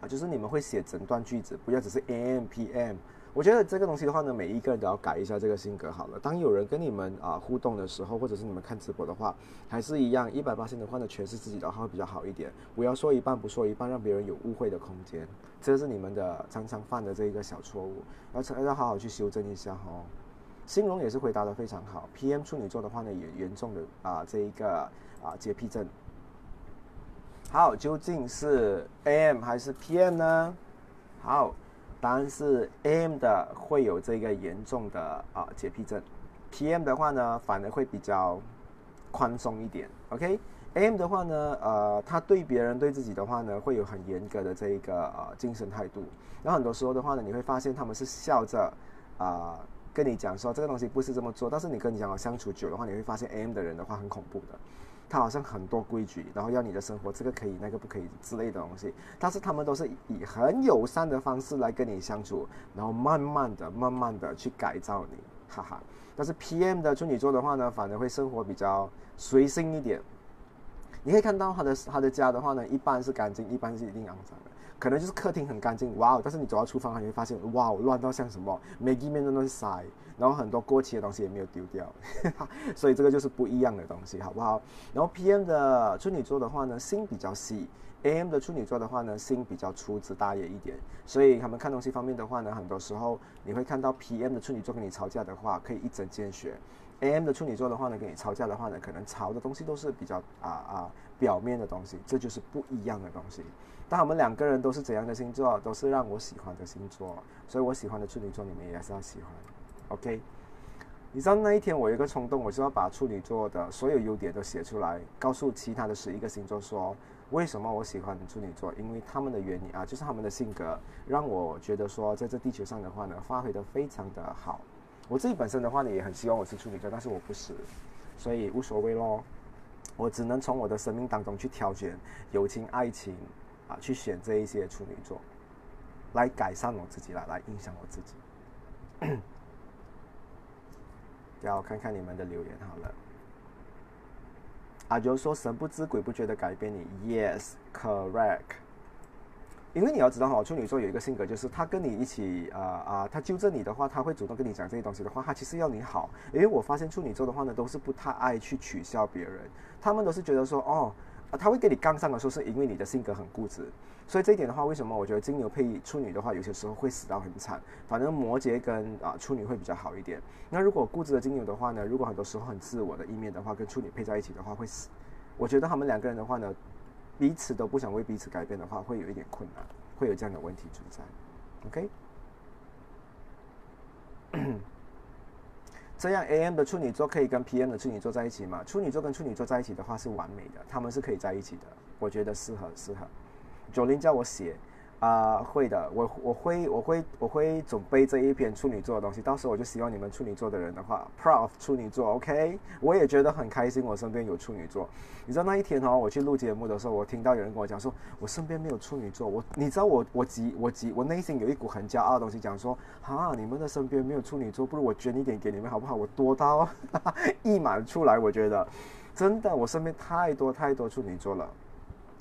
啊，就是你们会写整段句子，不要只是 AM、PM。我觉得这个东西的话呢，每一个人都要改一下这个性格好了。当有人跟你们啊互动的时候，或者是你们看直播的话，还是一样，一百八千的话呢，诠释自己的话会比较好一点。不要说一半不说一半，让别人有误会的空间，这是你们的常常犯的这一个小错误，要要好好去修正一下哦。新荣也是回答的非常好，PM 处女座的话呢，也严重的啊这一个啊洁癖症。好，究竟是 AM 还是 PM 呢？好。答案是 M 的会有这个严重的啊洁癖症，PM 的话呢反而会比较宽松一点。OK，M 的话呢，呃，他对别人对自己的话呢会有很严格的这一个呃精神态度。然后很多时候的话呢，你会发现他们是笑着啊跟你讲说这个东西不是这么做，但是你跟你讲相处久的话，你会发现 M 的人的话很恐怖的。他好像很多规矩，然后要你的生活这个可以那个不可以之类的东西，但是他们都是以很友善的方式来跟你相处，然后慢慢的、慢慢的去改造你，哈哈。但是 PM 的处女座的话呢，反而会生活比较随性一点。你可以看到他的他的家的话呢，一般是干净，一般是一定肮脏的。可能就是客厅很干净，哇！但是你走到厨房，你会发现，哇，乱到像什么，每一面都是塞，然后很多过期的东西也没有丢掉，所以这个就是不一样的东西，好不好？然后 PM 的处女座的话呢，心比较细；AM 的处女座的话呢，心比较粗枝大叶一点。所以他们看东西方面的话呢，很多时候你会看到 PM 的处女座跟你吵架的话，可以一针见血；AM 的处女座的话呢，跟你吵架的话呢，可能吵的东西都是比较啊啊表面的东西，这就是不一样的东西。但我们两个人都是怎样的星座？都是让我喜欢的星座，所以我喜欢的处女座，你们也是要喜欢。OK？你知道那一天我有一个冲动，我就要把处女座的所有优点都写出来，告诉其他的十一个星座说，为什么我喜欢处女座？因为他们的原因啊，就是他们的性格让我觉得说，在这地球上的话呢，发挥的非常的好。我自己本身的话呢，也很希望我是处女座，但是我不是，所以无所谓咯。我只能从我的生命当中去挑选友情、爱情。啊，去选这一些处女座，来改善我自己了，来影响我自己。要看看你们的留言好了。阿就说神不知鬼不觉的改变你，Yes，correct。因为你要知道哈，处女座有一个性格，就是他跟你一起啊啊，他纠正你的话，他会主动跟你讲这些东西的话，他其实要你好。因为我发现处女座的话呢，都是不太爱去取笑别人，他们都是觉得说哦。啊，他会跟你杠上的时候，是因为你的性格很固执，所以这一点的话，为什么我觉得金牛配处女的话，有些时候会死到很惨。反正摩羯跟啊处女会比较好一点。那如果固执的金牛的话呢，如果很多时候很自我的一面的话，跟处女配在一起的话会死。我觉得他们两个人的话呢，彼此都不想为彼此改变的话，会有一点困难，会有这样的问题存在。OK。这样，AM 的处女座可以跟 PM 的处女座在一起吗？处女座跟处女座在一起的话是完美的，他们是可以在一起的。我觉得适合，适合。九零叫我写。啊，会的，我我会我会我会准备这一篇处女座的东西，到时候我就希望你们处女座的人的话，pro of 处女座，OK，我也觉得很开心，我身边有处女座。你知道那一天哦，我去录节目的时候，我听到有人跟我讲说，我身边没有处女座，我你知道我我急我急我内心有一股很骄傲的东西，讲说，哈，你们的身边没有处女座，不如我捐一点给你们好不好？我多到 溢满出来，我觉得真的，我身边太多太多处女座了，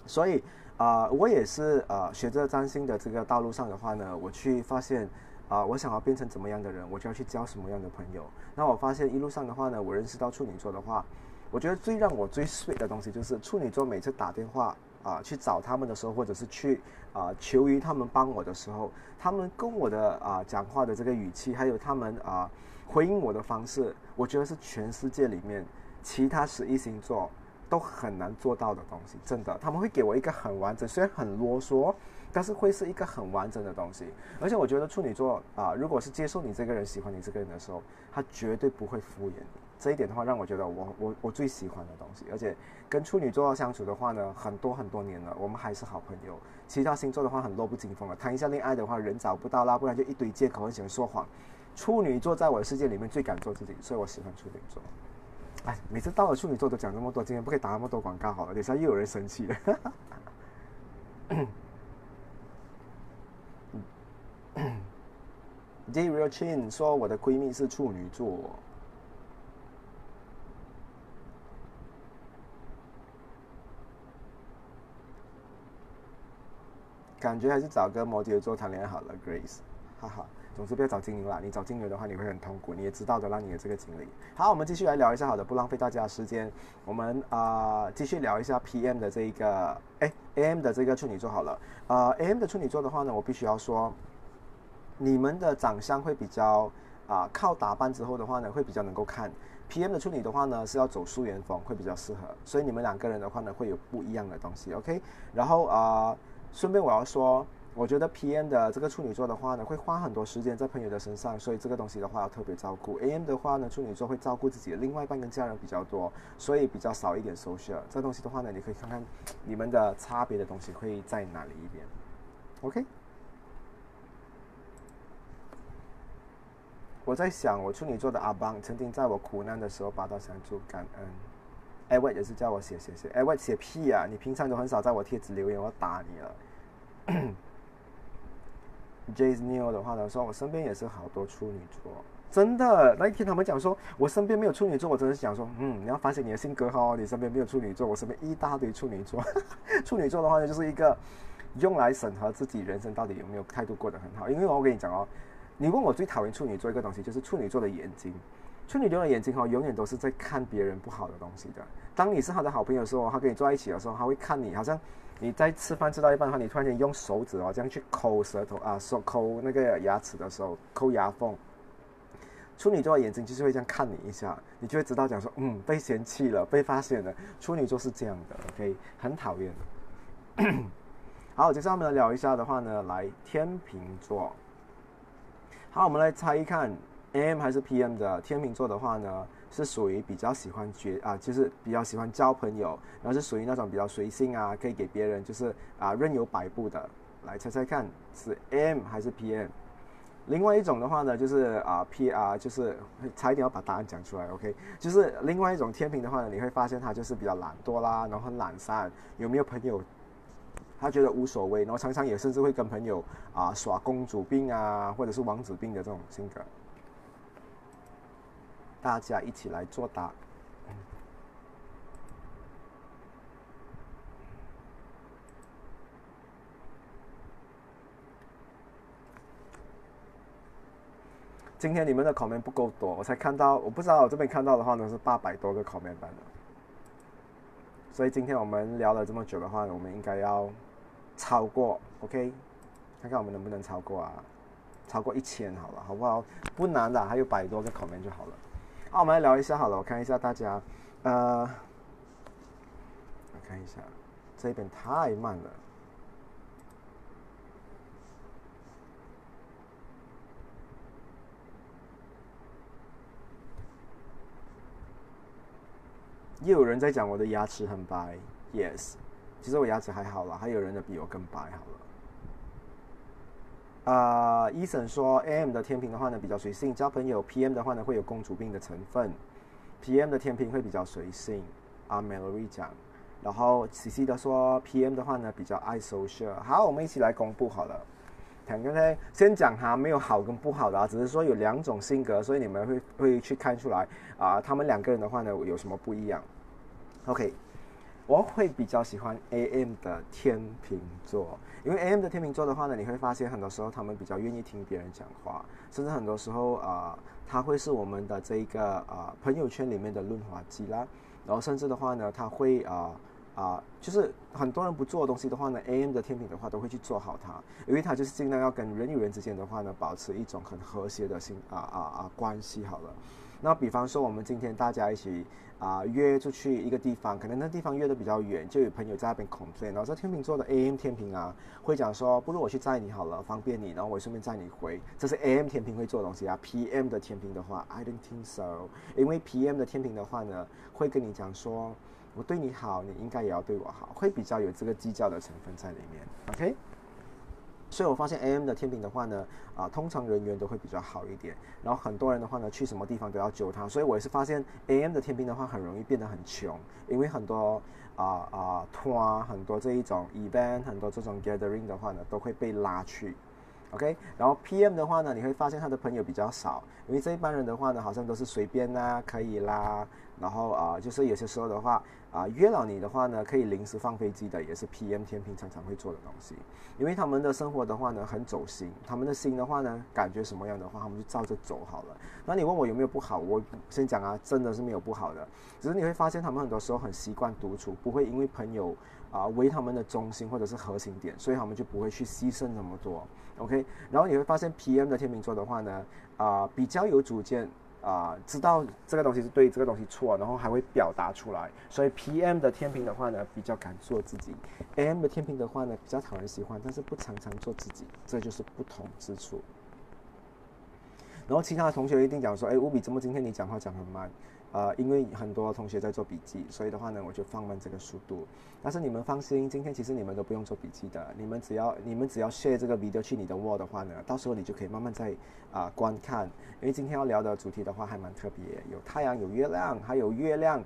所以。啊，我也是呃，学着占星的这个道路上的话呢，我去发现，啊，我想要变成怎么样的人，我就要去交什么样的朋友。那我发现一路上的话呢，我认识到处女座的话，我觉得最让我最 sweet 的东西就是处女座每次打电话啊去找他们的时候，或者是去啊求于他们帮我的时候，他们跟我的啊讲话的这个语气，还有他们啊回应我的方式，我觉得是全世界里面其他十一星座。都很难做到的东西，真的，他们会给我一个很完整，虽然很啰嗦，但是会是一个很完整的东西。而且我觉得处女座啊，如果是接受你这个人、喜欢你这个人的时候，他绝对不会敷衍你。这一点的话，让我觉得我我我最喜欢的东西。而且跟处女座相处的话呢，很多很多年了，我们还是好朋友。其他星座的话很弱不禁风了，谈一下恋爱的话人找不到啦，不然就一堆借口，很喜欢说谎。处女座在我的世界里面最敢做自己，所以我喜欢处女座。哎，每次到了处女座都讲那么多，今天不可以打那么多广告好了，等下又有人生气了。J Real Chin 说我的闺蜜是处女座，感觉还是找个摩羯座谈恋爱好了，Grace，哈哈。总之不要找金牛啦，你找金牛的话你会很痛苦，你也知道的啦，你的这个经历。好，我们继续来聊一下，好的，不浪费大家的时间，我们啊继续聊一下 PM 的这一个，哎，AM 的这个处女座好了，呃，AM 的处女座的话呢，我必须要说，你们的长相会比较啊靠打扮之后的话呢，会比较能够看。PM 的处女的话呢是要走素颜风，会比较适合，所以你们两个人的话呢会有不一样的东西，OK？然后啊，顺便我要说。我觉得 PM 的这个处女座的话呢，会花很多时间在朋友的身上，所以这个东西的话要特别照顾。AM 的话呢，处女座会照顾自己的另外一半跟家人比较多，所以比较少一点 social。这东西的话呢，你可以看看你们的差别的东西会在哪里一边。OK。我在想，我处女座的阿邦曾经在我苦难的时候拔刀相助，感恩。艾伟也是叫我写写写，艾伟写屁啊！你平常都很少在我帖子留言，我打你了。Jay's New 的话呢，说我身边也是好多处女座，真的。那一天他们讲说我身边没有处女座，我真的想说，嗯，你要反省你的性格哈，你身边没有处女座，我身边一大堆处女座。处女座的话呢，就是一个用来审核自己人生到底有没有态度过得很好。因为我跟你讲哦，你问我最讨厌处女座一个东西，就是处女座的眼睛。处女座的眼睛哈，永远都是在看别人不好的东西的。当你是他的好朋友的时候，他跟你坐在一起的时候，他会看你好像。你在吃饭吃到一半的话，你突然间用手指哦这样去抠舌头啊，手抠那个牙齿的时候，抠牙缝。处女座的眼睛就是会这样看你一下，你就会知道讲说，嗯，被嫌弃了，被发现了。处女座是这样的，OK，很讨厌。好，接下来我们来聊一下的话呢，来天秤座。好，我们来猜一看，M 还是 PM 的天秤座的话呢？是属于比较喜欢觉啊，就是比较喜欢交朋友，然后是属于那种比较随性啊，可以给别人就是啊任由摆布的。来猜猜看，是 M 还是 PM？另外一种的话呢，就是啊 P 啊，就是差一点要把答案讲出来。OK，就是另外一种天平的话呢，你会发现他就是比较懒惰啦，然后很懒散，有没有朋友？他觉得无所谓，然后常常也甚至会跟朋友啊耍公主病啊，或者是王子病的这种性格。大家一起来作答。今天你们的 comment 不够多，我才看到，我不知道我这边看到的话呢是八百多个 comment 版的。所以今天我们聊了这么久的话呢，我们应该要超过，OK？看看我们能不能超过啊？超过一千好了，好不好？不难的，还有百多个 comment 就好了。好，我们来聊一下好了。我看一下大家，呃，我看一下，这边太慢了。又有人在讲我的牙齿很白，yes，其实我牙齿还好了，还有人的比我更白好了。啊，医生说，AM 的天平的话呢比较随性，交朋友；PM 的话呢会有公主病的成分。PM 的天平会比较随性，啊，Melody 讲。然后 CC 的说，PM 的话呢比较爱 social。好，我们一起来公布好了。看刚才先讲哈，没有好跟不好的啊，只是说有两种性格，所以你们会会去看出来啊，他们两个人的话呢有什么不一样？OK。我会比较喜欢 AM 的天秤座，因为 AM 的天秤座的话呢，你会发现很多时候他们比较愿意听别人讲话，甚至很多时候啊，他会是我们的这一个啊朋友圈里面的润滑剂啦。然后甚至的话呢，他会啊啊，就是很多人不做的东西的话呢，AM 的天平的话都会去做好它，因为他就是尽量要跟人与人之间的话呢，保持一种很和谐的心啊啊啊关系好了。那比方说，我们今天大家一起啊约出去一个地方，可能那地方约的比较远，就有朋友在那边 complain。然后这天秤座的 AM 天平啊，会讲说，不如我去载你好了，方便你，然后我顺便载你回。这是 AM 天平会做的东西啊。PM 的天平的话，I don't think so，因为 PM 的天平的话呢，会跟你讲说，我对你好，你应该也要对我好，会比较有这个计较的成分在里面。OK。所以我发现 A M 的天平的话呢，啊，通常人缘都会比较好一点。然后很多人的话呢，去什么地方都要揪他。所以我也是发现 A M 的天平的话，很容易变得很穷，因为很多啊啊团，很多这一种 event，很多这种 gathering 的话呢，都会被拉去。OK，然后 P M 的话呢，你会发现他的朋友比较少，因为这一班人的话呢，好像都是随便啦，可以啦。然后啊，就是有些时候的话。啊，约了你的话呢，可以临时放飞机的，也是 PM 天平常常会做的东西。因为他们的生活的话呢，很走心，他们的心的话呢，感觉什么样的话，他们就照着走好了。那你问我有没有不好？我先讲啊，真的是没有不好的，只是你会发现他们很多时候很习惯独处，不会因为朋友啊为他们的中心或者是核心点，所以他们就不会去牺牲那么多。OK，然后你会发现 PM 的天秤座的话呢，啊比较有主见。啊，知道这个东西是对，这个东西错，然后还会表达出来。所以 P.M. 的天平的话呢，比较敢做自己；A.M. 的天平的话呢，比较讨人喜欢，但是不常常做自己，这就是不同之处。然后其他的同学一定讲说：“哎，乌比，怎么今天你讲话讲很慢？”呃，因为很多同学在做笔记，所以的话呢，我就放慢这个速度。但是你们放心，今天其实你们都不用做笔记的，你们只要你们只要 share 这个 video 去你的 wall 的话呢，到时候你就可以慢慢在啊观看。因为今天要聊的主题的话还蛮特别，有太阳，有月亮，还有月亮。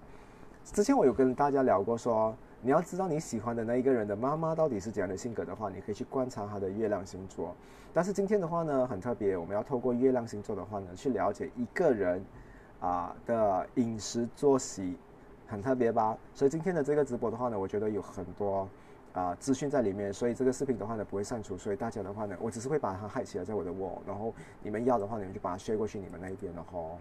之前我有跟大家聊过，说你要知道你喜欢的那一个人的妈妈到底是怎样的性格的话，你可以去观察他的月亮星座。但是今天的话呢，很特别，我们要透过月亮星座的话呢，去了解一个人。啊的饮食作息很特别吧，所以今天的这个直播的话呢，我觉得有很多啊资讯在里面，所以这个视频的话呢不会删除，所以大家的话呢，我只是会把它害起来在我的 wall，然后你们要的话，你们就把它 share 过去你们那一边了吼。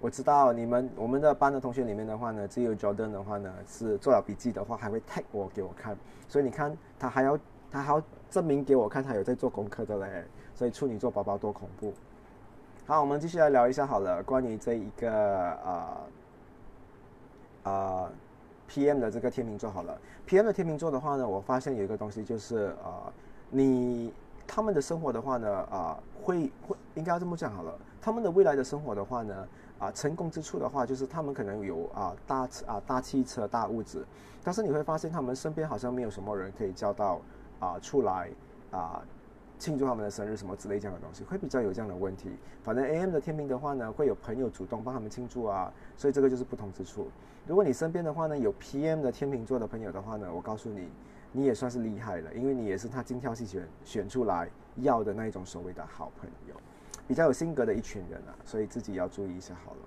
我知道你们我们的班的同学里面的话呢，只有 Jordan 的话呢是做了笔记的话，还会 tag 我给我看，所以你看他还要他还要证明给我看他有在做功课的嘞，所以处女座宝宝多恐怖。好，我们继续来聊一下好了，关于这一个呃呃 PM 的这个天秤座好了，PM 的天秤座的话呢，我发现有一个东西就是呃，你他们的生活的话呢，啊会会应该要这么讲好了，他们的未来的生活的话呢，啊成功之处的话就是他们可能有啊大车啊大汽车大物质，但是你会发现他们身边好像没有什么人可以交到啊出来啊。庆祝他们的生日什么之类这样的东西，会比较有这样的问题。反正 A M 的天平的话呢，会有朋友主动帮他们庆祝啊，所以这个就是不同之处。如果你身边的话呢，有 P M 的天秤座的朋友的话呢，我告诉你，你也算是厉害了，因为你也是他精挑细选选出来要的那一种所谓的好朋友，比较有性格的一群人啊，所以自己要注意一下好了。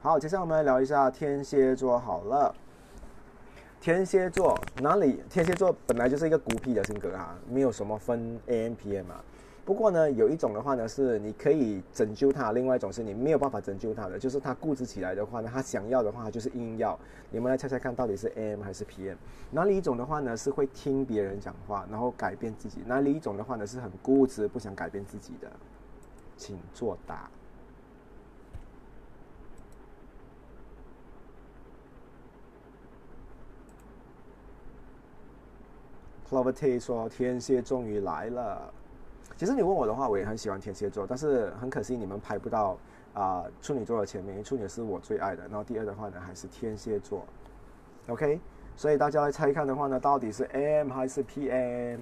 好，接下来我们来聊一下天蝎座好了。天蝎座哪里？天蝎座本来就是一个孤僻的性格啊，没有什么分 A M P M 啊。不过呢，有一种的话呢，是你可以拯救他；，另外一种是你没有办法拯救他的，就是他固执起来的话呢，他想要的话就是硬要。你们来猜猜看，到底是 A M 还是 P M？哪里一种的话呢，是会听别人讲话，然后改变自己；，哪里一种的话呢，是很固执，不想改变自己的？请作答。Clover T 说：“天蝎终于来了。”其实你问我的话，我也很喜欢天蝎座，但是很可惜你们排不到啊处女座的前面，因为处女是我最爱的。然后第二的话呢，还是天蝎座。OK，所以大家来猜看的话呢，到底是 M 还是 PM？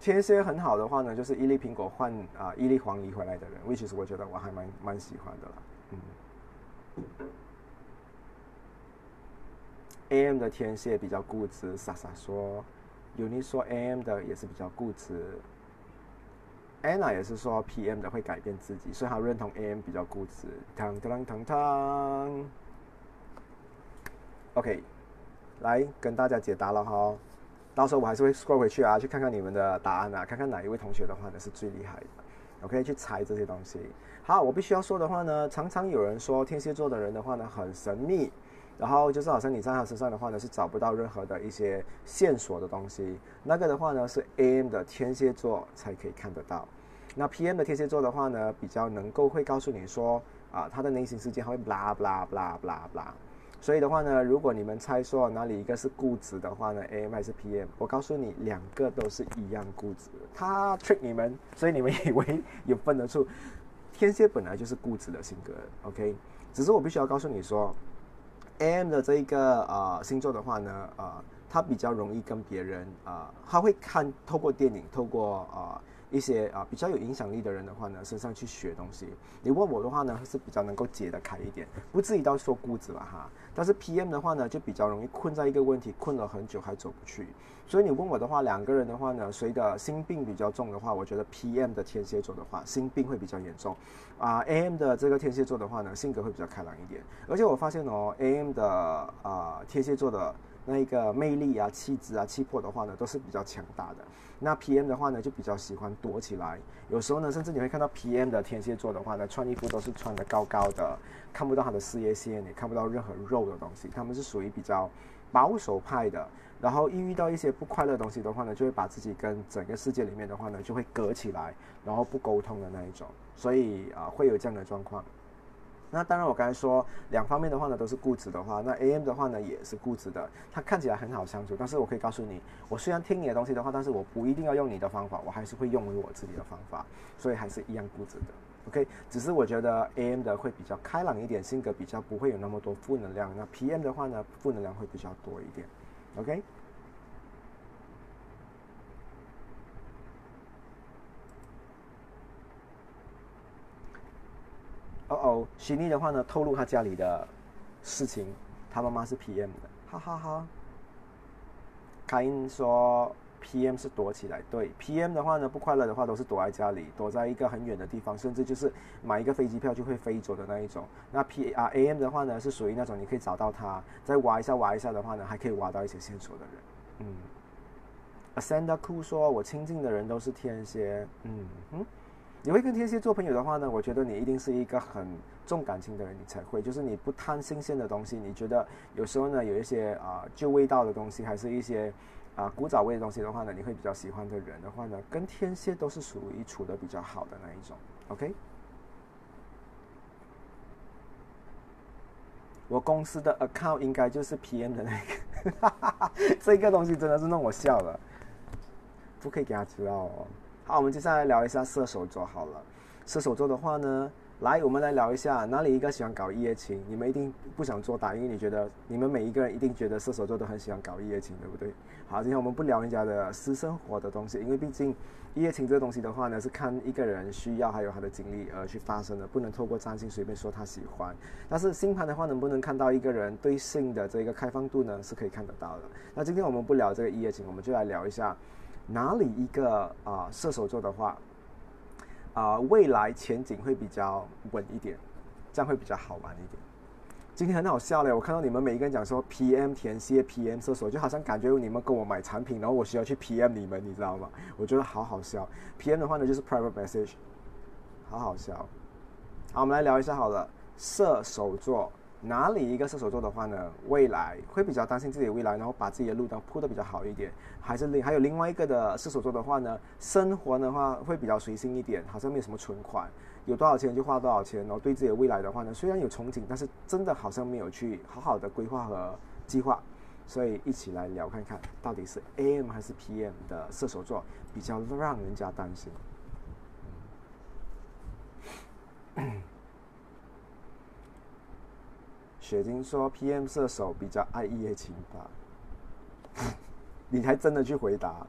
天蝎很好的话呢，就是一粒苹果换啊一粒黄梨回来的人，which 是我觉得我还蛮蛮喜欢的啦。嗯。A M 的天蝎比较固执，傻傻说。有你说 A M 的也是比较固执。Anna 也是说 P M 的会改变自己，所以他认同 A M 比较固执。当当当当。OK，来跟大家解答了哈。到时候我还是会 scroll 回去啊，去看看你们的答案啊，看看哪一位同学的话呢是最厉害的。OK，去猜这些东西。好，我必须要说的话呢，常常有人说天蝎座的人的话呢很神秘。然后就是好像你在他身上的话呢，是找不到任何的一些线索的东西。那个的话呢，是 AM 的天蝎座才可以看得到。那 PM 的天蝎座的话呢，比较能够会告诉你说，啊，他的内心世界会 blah blah blah blah blah。所以的话呢，如果你们猜说哪里一个是固执的话呢，AM 还是 PM？我告诉你，两个都是一样固执。他 trick 你们，所以你们以为 有分得出。天蝎本来就是固执的性格，OK。只是我必须要告诉你说，AM 的这一个呃星座的话呢，呃，他比较容易跟别人啊，他会看透过电影，透过啊。一些啊比较有影响力的人的话呢，身上去学东西。你问我的话呢，是比较能够解得开一点，不至于到说固执了哈。但是 PM 的话呢，就比较容易困在一个问题，困了很久还走不去。所以你问我的话，两个人的话呢，谁的心病比较重的话，我觉得 PM 的天蝎座的话，心病会比较严重。啊，AM 的这个天蝎座的话呢，性格会比较开朗一点。而且我发现哦，AM 的啊天蝎座的。那一个魅力啊、气质啊、气魄的话呢，都是比较强大的。那 PM 的话呢，就比较喜欢躲起来。有时候呢，甚至你会看到 PM 的天蝎座的话呢，穿衣服都是穿的高高的，看不到他的事业线，也看不到任何肉的东西。他们是属于比较保守派的。然后一遇到一些不快乐的东西的话呢，就会把自己跟整个世界里面的话呢，就会隔起来，然后不沟通的那一种。所以啊，会有这样的状况。那当然，我刚才说两方面的话呢，都是固执的话，那 AM 的话呢也是固执的。他看起来很好相处，但是我可以告诉你，我虽然听你的东西的话，但是我不一定要用你的方法，我还是会用我自己的方法，所以还是一样固执的。OK，只是我觉得 AM 的会比较开朗一点，性格比较不会有那么多负能量。那 PM 的话呢，负能量会比较多一点。OK。哦哦，徐丽的话呢，透露他家里的事情，他妈妈是 PM 的，哈哈哈。凯恩说 PM 是躲起来，对 PM 的话呢，不快乐的话都是躲在家里，躲在一个很远的地方，甚至就是买一个飞机票就会飞走的那一种。那 P 啊 AM 的话呢，是属于那种你可以找到他，再挖一下挖一下的话呢，还可以挖到一些线索的人。嗯，Asanda Cool 说，我亲近的人都是天蝎，嗯哼。你会跟天蝎做朋友的话呢？我觉得你一定是一个很重感情的人，你才会。就是你不贪新鲜的东西，你觉得有时候呢，有一些啊旧味道的东西，还是一些啊古早味的东西的话呢，你会比较喜欢的人的话呢，跟天蝎都是属于处的比较好的那一种。OK，我公司的 account 应该就是 PM 的那个，这个东西真的是弄我笑了，不可以给他知道哦。好，我们接下来聊一下射手座好了。射手座的话呢，来，我们来聊一下哪里一个喜欢搞一夜情？你们一定不想做答，因为你觉得你们每一个人一定觉得射手座都很喜欢搞一夜情，对不对？好，今天我们不聊人家的私生活的东西，因为毕竟一夜情这个东西的话呢，是看一个人需要还有他的经历而去发生的，不能透过占星随便说他喜欢。但是星盘的话，能不能看到一个人对性的这个开放度呢？是可以看得到的。那今天我们不聊这个一夜情，我们就来聊一下。哪里一个啊射手座的话，啊未来前景会比较稳一点，这样会比较好玩一点。今天很好笑嘞，我看到你们每一个人讲说 PM 填蝎 PM 射手，就好像感觉你们跟我买产品，然后我需要去 PM 你们，你知道吗？我觉得好好笑。PM 的话呢就是 private message，好好笑。好，我们来聊一下好了，射手座。哪里一个射手座的话呢？未来会比较担心自己的未来，然后把自己的路都铺的比较好一点。还是另还有另外一个的射手座的话呢？生活的话会比较随性一点，好像没有什么存款，有多少钱就花多少钱。然后对自己的未来的话呢，虽然有憧憬，但是真的好像没有去好好的规划和计划。所以一起来聊看看，到底是 AM 还是 PM 的射手座比较让人家担心。雪晶说：“PM 射手比较爱一夜情吧？” 你还真的去回答？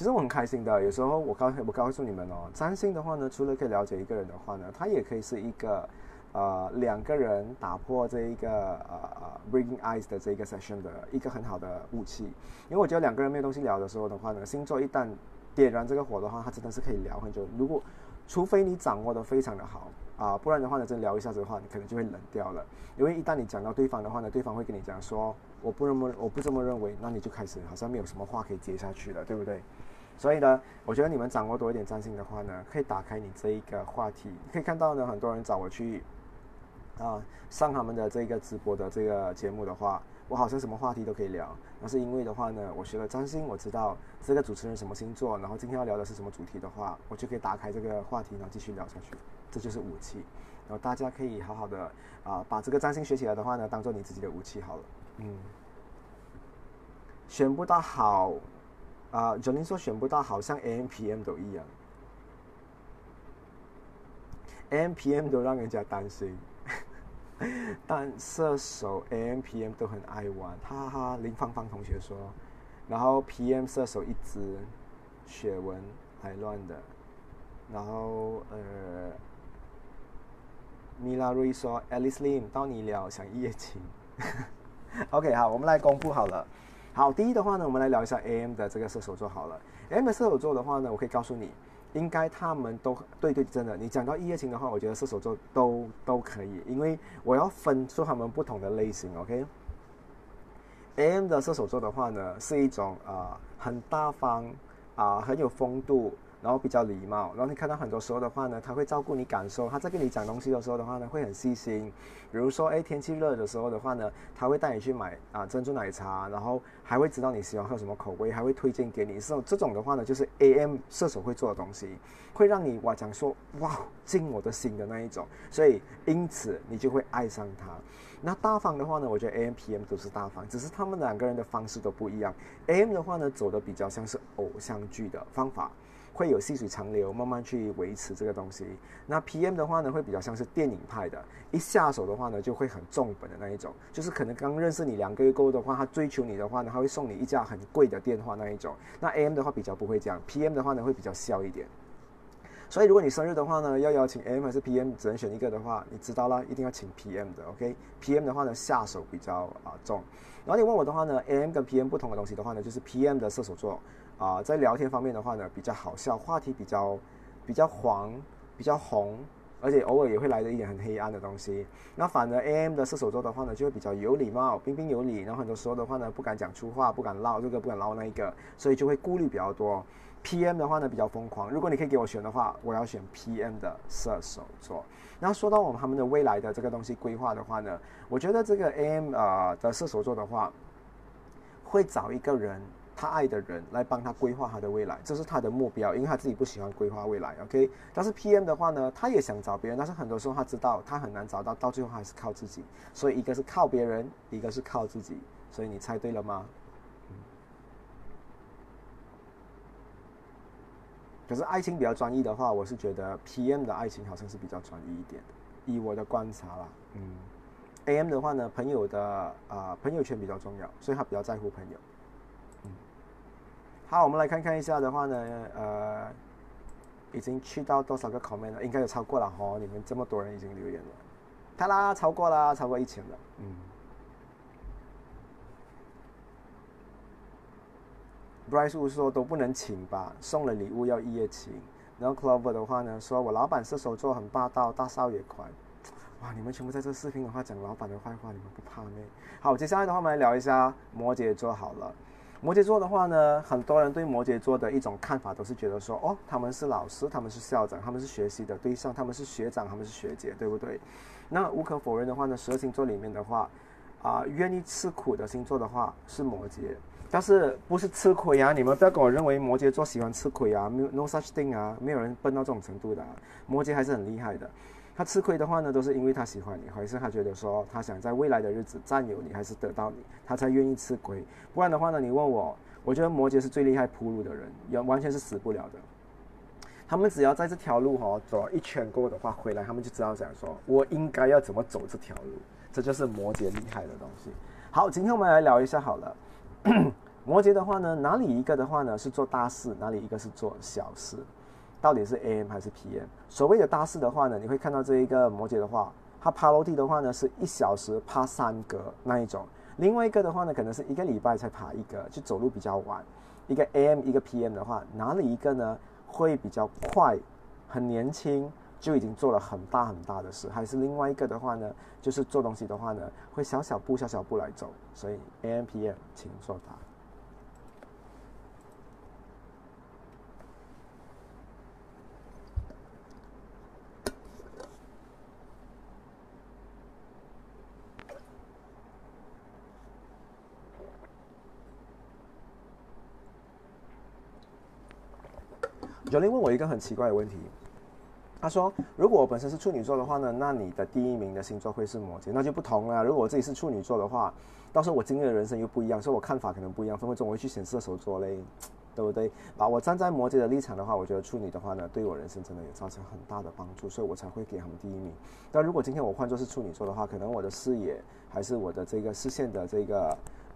其实我很开心的。有时候我告我告诉你们哦，占星的话呢，除了可以了解一个人的话呢，它也可以是一个呃两个人打破这一个呃呃 bringing eyes 的这一个 session 的一个很好的武器。因为我觉得两个人没有东西聊的时候的话呢，星座一旦点燃这个火的话，它真的是可以聊很久。如果除非你掌握的非常的好啊，不然的话呢，真聊一下子的话，你可能就会冷掉了。因为一旦你讲到对方的话呢，对方会跟你讲说，我不这么我不这么认为，那你就开始好像没有什么话可以接下去了，对不对？所以呢，我觉得你们掌握多一点占星的话呢，可以打开你这一个话题。可以看到呢，很多人找我去啊上他们的这个直播的这个节目的话，我好像什么话题都可以聊。那是因为的话呢，我学了占星，我知道这个主持人什么星座，然后今天要聊的是什么主题的话，我就可以打开这个话题，然后继续聊下去。这就是武器。然后大家可以好好的啊，把这个占星学起来的话呢，当做你自己的武器好了。嗯，选不到好。啊，九零说选不到，好像 AM、PM 都一样，AM、PM 都让人家担心。但射手 AM、PM 都很爱玩，哈哈。林芳芳同学说，然后 PM 射手一只，血纹还乱的。然后呃，米拉瑞说，Alice Lim 到你了，想一夜情。OK，好，我们来公布好了。好，第一的话呢，我们来聊一下 AM 的这个射手座好了。AM 的射手座的话呢，我可以告诉你，应该他们都对对真的。你讲到一夜情的话，我觉得射手座都都可以，因为我要分出他们不同的类型。OK，AM 的射手座的话呢，是一种啊很大方啊很有风度。然后比较礼貌，然后你看到很多时候的话呢，他会照顾你感受，他在跟你讲东西的时候的话呢，会很细心。比如说，哎，天气热的时候的话呢，他会带你去买啊珍珠奶茶，然后还会知道你喜欢喝什么口味，还会推荐给你。这种这种的话呢，就是 AM 射手会做的东西，会让你哇讲说哇进我的心的那一种。所以因此你就会爱上他。那大方的话呢，我觉得 AM、PM 都是大方，只是他们两个人的方式都不一样。AM 的话呢，走的比较像是偶像剧的方法。会有细水长流，慢慢去维持这个东西。那 PM 的话呢，会比较像是电影派的，一下手的话呢，就会很重本的那一种。就是可能刚认识你两个月过的话，他追求你的话呢，他会送你一架很贵的电话那一种。那 AM 的话比较不会这样，PM 的话呢会比较笑一点。所以如果你生日的话呢，要邀请 AM 还是 PM，只能选一个的话，你知道了，一定要请 PM 的。OK，PM 的话呢下手比较啊重。然后你问我的话呢，AM 跟 PM 不同的东西的话呢，就是 PM 的射手座。啊，在聊天方面的话呢，比较好笑，话题比较比较黄，比较红，而且偶尔也会来的一点很黑暗的东西。那反而 AM 的射手座的话呢，就会比较有礼貌，彬彬有礼，然后很多时候的话呢，不敢讲粗话，不敢唠这个，不敢唠那一个，所以就会顾虑比较多。PM 的话呢，比较疯狂。如果你可以给我选的话，我要选 PM 的射手座。然后说到我们他们的未来的这个东西规划的话呢，我觉得这个 AM 呃的射手座的话，会找一个人。他爱的人来帮他规划他的未来，这是他的目标，因为他自己不喜欢规划未来。OK，但是 PM 的话呢，他也想找别人，但是很多时候他知道他很难找到，到最后还是靠自己。所以一个是靠别人，一个是靠自己。所以你猜对了吗？可是爱情比较专一的话，我是觉得 PM 的爱情好像是比较专一一点的，以我的观察啦。嗯，AM 的话呢，朋友的啊朋友圈比较重要，所以他比较在乎朋友。好，我们来看看一下的话呢，呃，已经去到多少个 comment 了？应该有超过了哈，你们这么多人已经留言了，看啦，超过啦，超过一千了，嗯。Bryce 说都不能请吧，送了礼物要一夜情。然后 Clover 的话呢，说我老板射手座很霸道，大少爷款。哇，你们全部在这视频的话讲老板的坏话，你们不怕咩？好，接下来的话我们来聊一下摩羯座好了。摩羯座的话呢，很多人对摩羯座的一种看法都是觉得说，哦，他们是老师，他们是校长，他们是学习的对象，他们是学长，他们是学姐，对不对？那无可否认的话呢，十二星座里面的话，啊，愿意吃苦的星座的话是摩羯，但是不是吃亏啊？你们不要跟我认为摩羯座喜欢吃亏啊，没有 no such thing 啊，没有人笨到这种程度的，啊摩羯还是很厉害的。他吃亏的话呢，都是因为他喜欢你，还是他觉得说他想在未来的日子占有你，还是得到你，他才愿意吃亏。不然的话呢，你问我，我觉得摩羯是最厉害铺路的人，也完全是死不了的。他们只要在这条路哈走一圈过的话，回来他们就知道讲说，我应该要怎么走这条路。这就是摩羯厉害的东西。好，今天我们来聊一下好了。摩羯的话呢，哪里一个的话呢是做大事，哪里一个是做小事。到底是 AM 还是 PM？所谓的大事的话呢，你会看到这一个摩羯的话，他爬楼梯的话呢，是一小时爬三格那一种；另外一个的话呢，可能是一个礼拜才爬一个，就走路比较晚。一个 AM 一个 PM 的话，哪里一个呢会比较快？很年轻就已经做了很大很大的事，还是另外一个的话呢，就是做东西的话呢，会小小步小小步来走。所以 AM PM 请作答。九零问我一个很奇怪的问题，他说：“如果我本身是处女座的话呢，那你的第一名的星座会是摩羯，那就不同了。如果我自己是处女座的话，到时候我经历的人生又不一样，所以我看法可能不一样，分分钟我会去选射手座嘞，对不对？啊，我站在摩羯的立场的话，我觉得处女的话呢，对我人生真的有造成很大的帮助，所以我才会给他们第一名。但如果今天我换作是处女座的话，可能我的视野还是我的这个视线的这个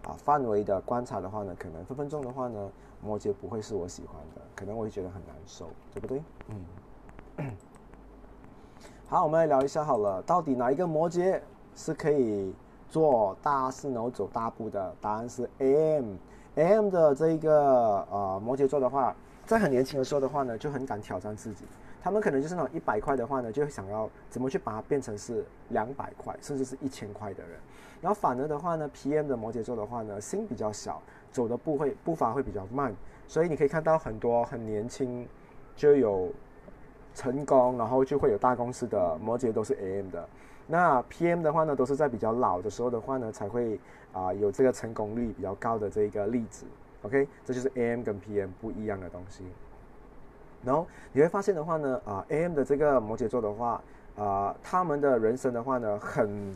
啊范围的观察的话呢，可能分分钟的话呢。”摩羯不会是我喜欢的，可能我会觉得很难受，对不对？嗯。好，我们来聊一下好了，到底哪一个摩羯是可以做大事然后走大步的？答案是 M。M 的这一个呃摩羯座的话，在很年轻的时候的话呢，就很敢挑战自己。他们可能就是那种一百块的话呢，就想要怎么去把它变成是两百块，甚至是一千块的人。然后反而的话呢，PM 的摩羯座的话呢，心比较小。走的步会步伐会比较慢，所以你可以看到很多很年轻就有成功，然后就会有大公司的摩羯都是 AM 的。那 PM 的话呢，都是在比较老的时候的话呢，才会啊有这个成功率比较高的这一个例子。OK，这就是 AM 跟 PM 不一样的东西。然后你会发现的话呢，啊 AM 的这个摩羯座的话，啊他们的人生的话呢，很。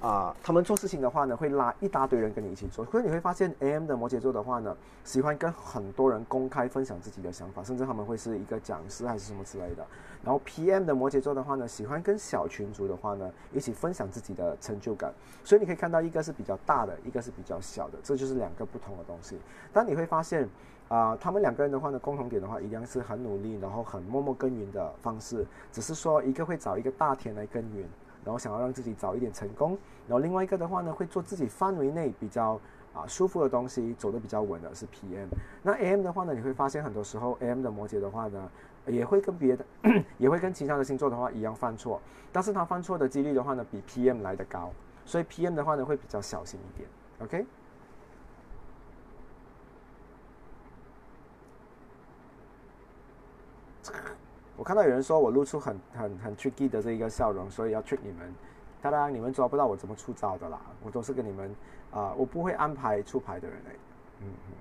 啊，他们做事情的话呢，会拉一大堆人跟你一起做。所以你会发现，AM 的摩羯座的话呢，喜欢跟很多人公开分享自己的想法，甚至他们会是一个讲师还是什么之类的。然后 PM 的摩羯座的话呢，喜欢跟小群族的话呢，一起分享自己的成就感。所以你可以看到，一个是比较大的，一个是比较小的，这就是两个不同的东西。但你会发现，啊，他们两个人的话呢，共同点的话，一样是很努力，然后很默默耕耘的方式，只是说一个会找一个大田来耕耘。然后想要让自己早一点成功，然后另外一个的话呢，会做自己范围内比较啊舒服的东西，走得比较稳的是 PM。那 AM 的话呢，你会发现很多时候 AM 的摩羯的话呢，也会跟别的，也会跟其他的星座的话一样犯错，但是他犯错的几率的话呢，比 PM 来的高，所以 PM 的话呢会比较小心一点。OK。我看到有人说我露出很很很 tricky 的这一个笑容，所以要 trick 你们。当然你们抓不到我怎么出招的啦，我都是跟你们啊，我不会安排出牌的人哎。嗯嗯。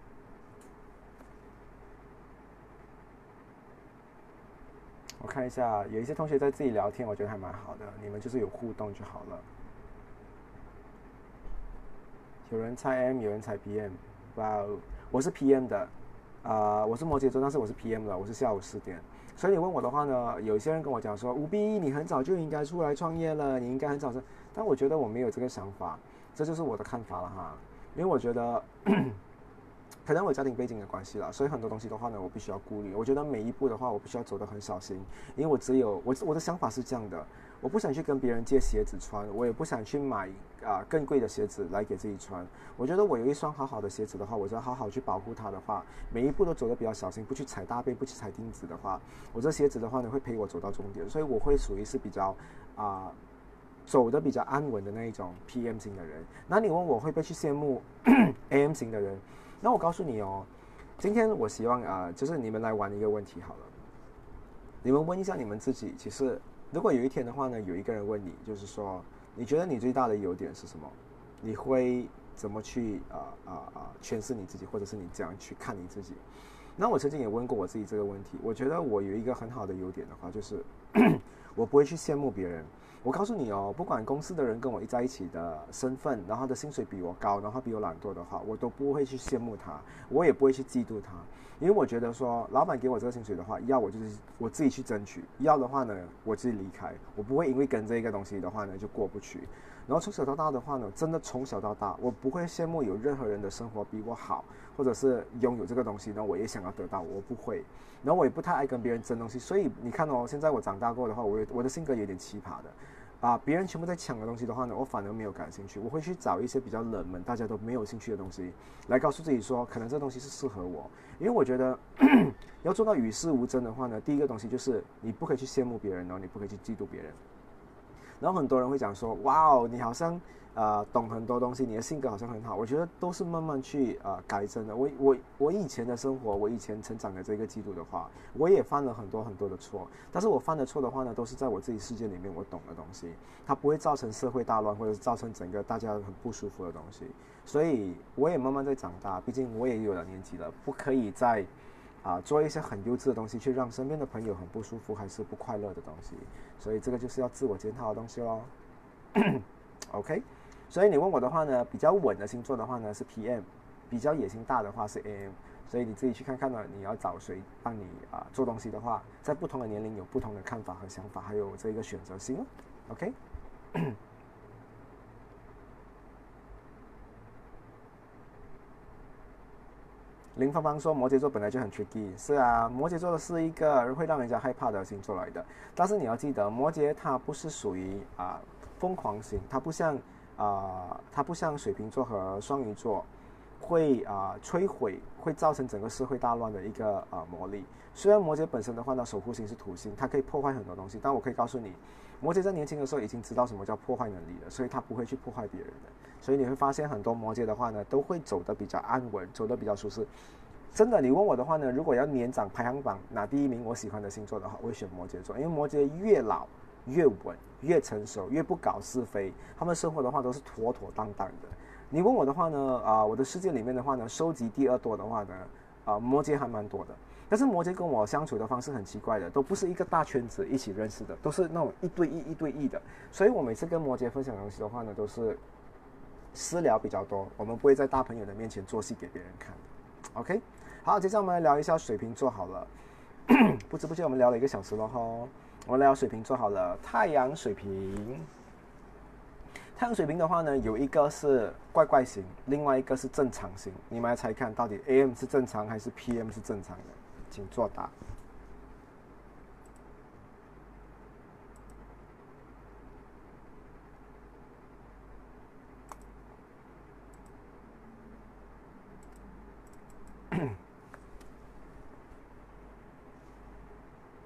我看一下，有一些同学在自己聊天，我觉得还蛮好的。你们就是有互动就好了。有人猜 M，有人猜 PM。哇哦，我是 PM 的，啊，我是摩羯座，但是我是 PM 的，我是下午四点。所以你问我的话呢，有一些人跟我讲说，吴斌，你很早就应该出来创业了，你应该很早生。但我觉得我没有这个想法，这就是我的看法了哈。因为我觉得，可能我家庭背景的关系啦，所以很多东西的话呢，我必须要顾虑。我觉得每一步的话，我必须要走得很小心，因为我只有我我的想法是这样的。我不想去跟别人借鞋子穿，我也不想去买啊更贵的鞋子来给自己穿。我觉得我有一双好好的鞋子的话，我就要好好去保护它的话，每一步都走得比较小心，不去踩大背，不去踩钉子的话，我这鞋子的话呢会陪我走到终点。所以我会属于是比较啊走的比较安稳的那一种 PM 型的人。那你问我会不会去羡慕 AM 型的人？那我告诉你哦，今天我希望啊就是你们来玩一个问题好了，你们问一下你们自己，其实。如果有一天的话呢，有一个人问你，就是说，你觉得你最大的优点是什么？你会怎么去啊啊啊诠释你自己，或者是你这样去看你自己？那我曾经也问过我自己这个问题，我觉得我有一个很好的优点的话，就是 我不会去羡慕别人。我告诉你哦，不管公司的人跟我一在一起的身份，然后他的薪水比我高，然后比我懒惰的话，我都不会去羡慕他，我也不会去嫉妒他，因为我觉得说，老板给我这个薪水的话，要我就是我自己去争取，要的话呢，我自己离开，我不会因为跟这一个东西的话呢就过不去。然后从小到大的话呢，真的从小到大，我不会羡慕有任何人的生活比我好，或者是拥有这个东西，呢，我也想要得到，我不会。然后我也不太爱跟别人争东西，所以你看哦，现在我长大过的话，我我的性格有点奇葩的。啊，别人全部在抢的东西的话呢，我反而没有感兴趣。我会去找一些比较冷门、大家都没有兴趣的东西，来告诉自己说，可能这东西是适合我。因为我觉得 要做到与世无争的话呢，第一个东西就是你不可以去羡慕别人，然后你不可以去嫉妒别人。然后很多人会讲说，哇哦，你好像。呃，懂很多东西，你的性格好像很好，我觉得都是慢慢去呃改正的。我我我以前的生活，我以前成长的这个记录的话，我也犯了很多很多的错。但是我犯的错的话呢，都是在我自己世界里面我懂的东西，它不会造成社会大乱，或者是造成整个大家很不舒服的东西。所以我也慢慢在长大，毕竟我也有了年纪了，不可以再。啊做一些很幼稚的东西，去让身边的朋友很不舒服还是不快乐的东西。所以这个就是要自我检讨的东西喽。OK，所以你问我的话呢，比较稳的星座的话呢是 PM，比较野心大的话是 AM。所以你自己去看看呢，你要找谁帮你啊做东西的话，在不同的年龄有不同的看法和想法，还有这个选择性。OK。林芳芳说：“摩羯座本来就很 tricky，是啊，摩羯座是一个会让人家害怕的星座来的。但是你要记得，摩羯它不是属于啊疯狂型，它不像啊，它不像水瓶座和双鱼座。”会啊摧毁，会造成整个社会大乱的一个啊魔力。虽然摩羯本身的话呢，守护星是土星，它可以破坏很多东西，但我可以告诉你，摩羯在年轻的时候已经知道什么叫破坏能力了，所以他不会去破坏别人的。所以你会发现很多摩羯的话呢，都会走得比较安稳，走得比较舒适。真的，你问我的话呢，如果要年长排行榜拿第一名，我喜欢的星座的话，我会选摩羯座，因为摩羯越老越稳，越成熟，越不搞是非，他们生活的话都是妥妥当当的。你问我的话呢？啊，我的世界里面的话呢，收集第二多的话呢，啊，摩羯还蛮多的。但是摩羯跟我相处的方式很奇怪的，都不是一个大圈子一起认识的，都是那种一对一、一对一的。所以我每次跟摩羯分享东西的话呢，都是私聊比较多，我们不会在大朋友的面前做戏给别人看。OK，好，接下来我们来聊一下水瓶座好了。不知不觉我们聊了一个小时了哈，我们聊水瓶做好了，太阳水瓶。太阳水瓶的话呢，有一个是怪怪型，另外一个是正常型。你们来猜看，到底 AM 是正常还是 PM 是正常的？请作答。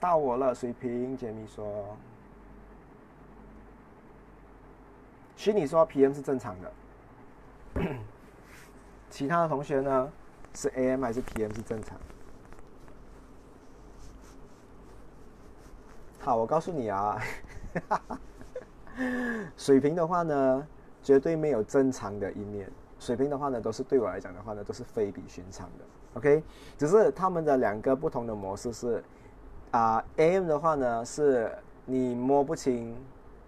到我了，水瓶，杰米说。虚拟说 PM 是正常的，其他的同学呢是 AM 还是 PM 是正常？好，我告诉你啊，水平的话呢，绝对没有正常的一面。水平的话呢，都是对我来讲的话呢，都是非比寻常的。OK，只是他们的两个不同的模式是，啊，M 的话呢，是你摸不清、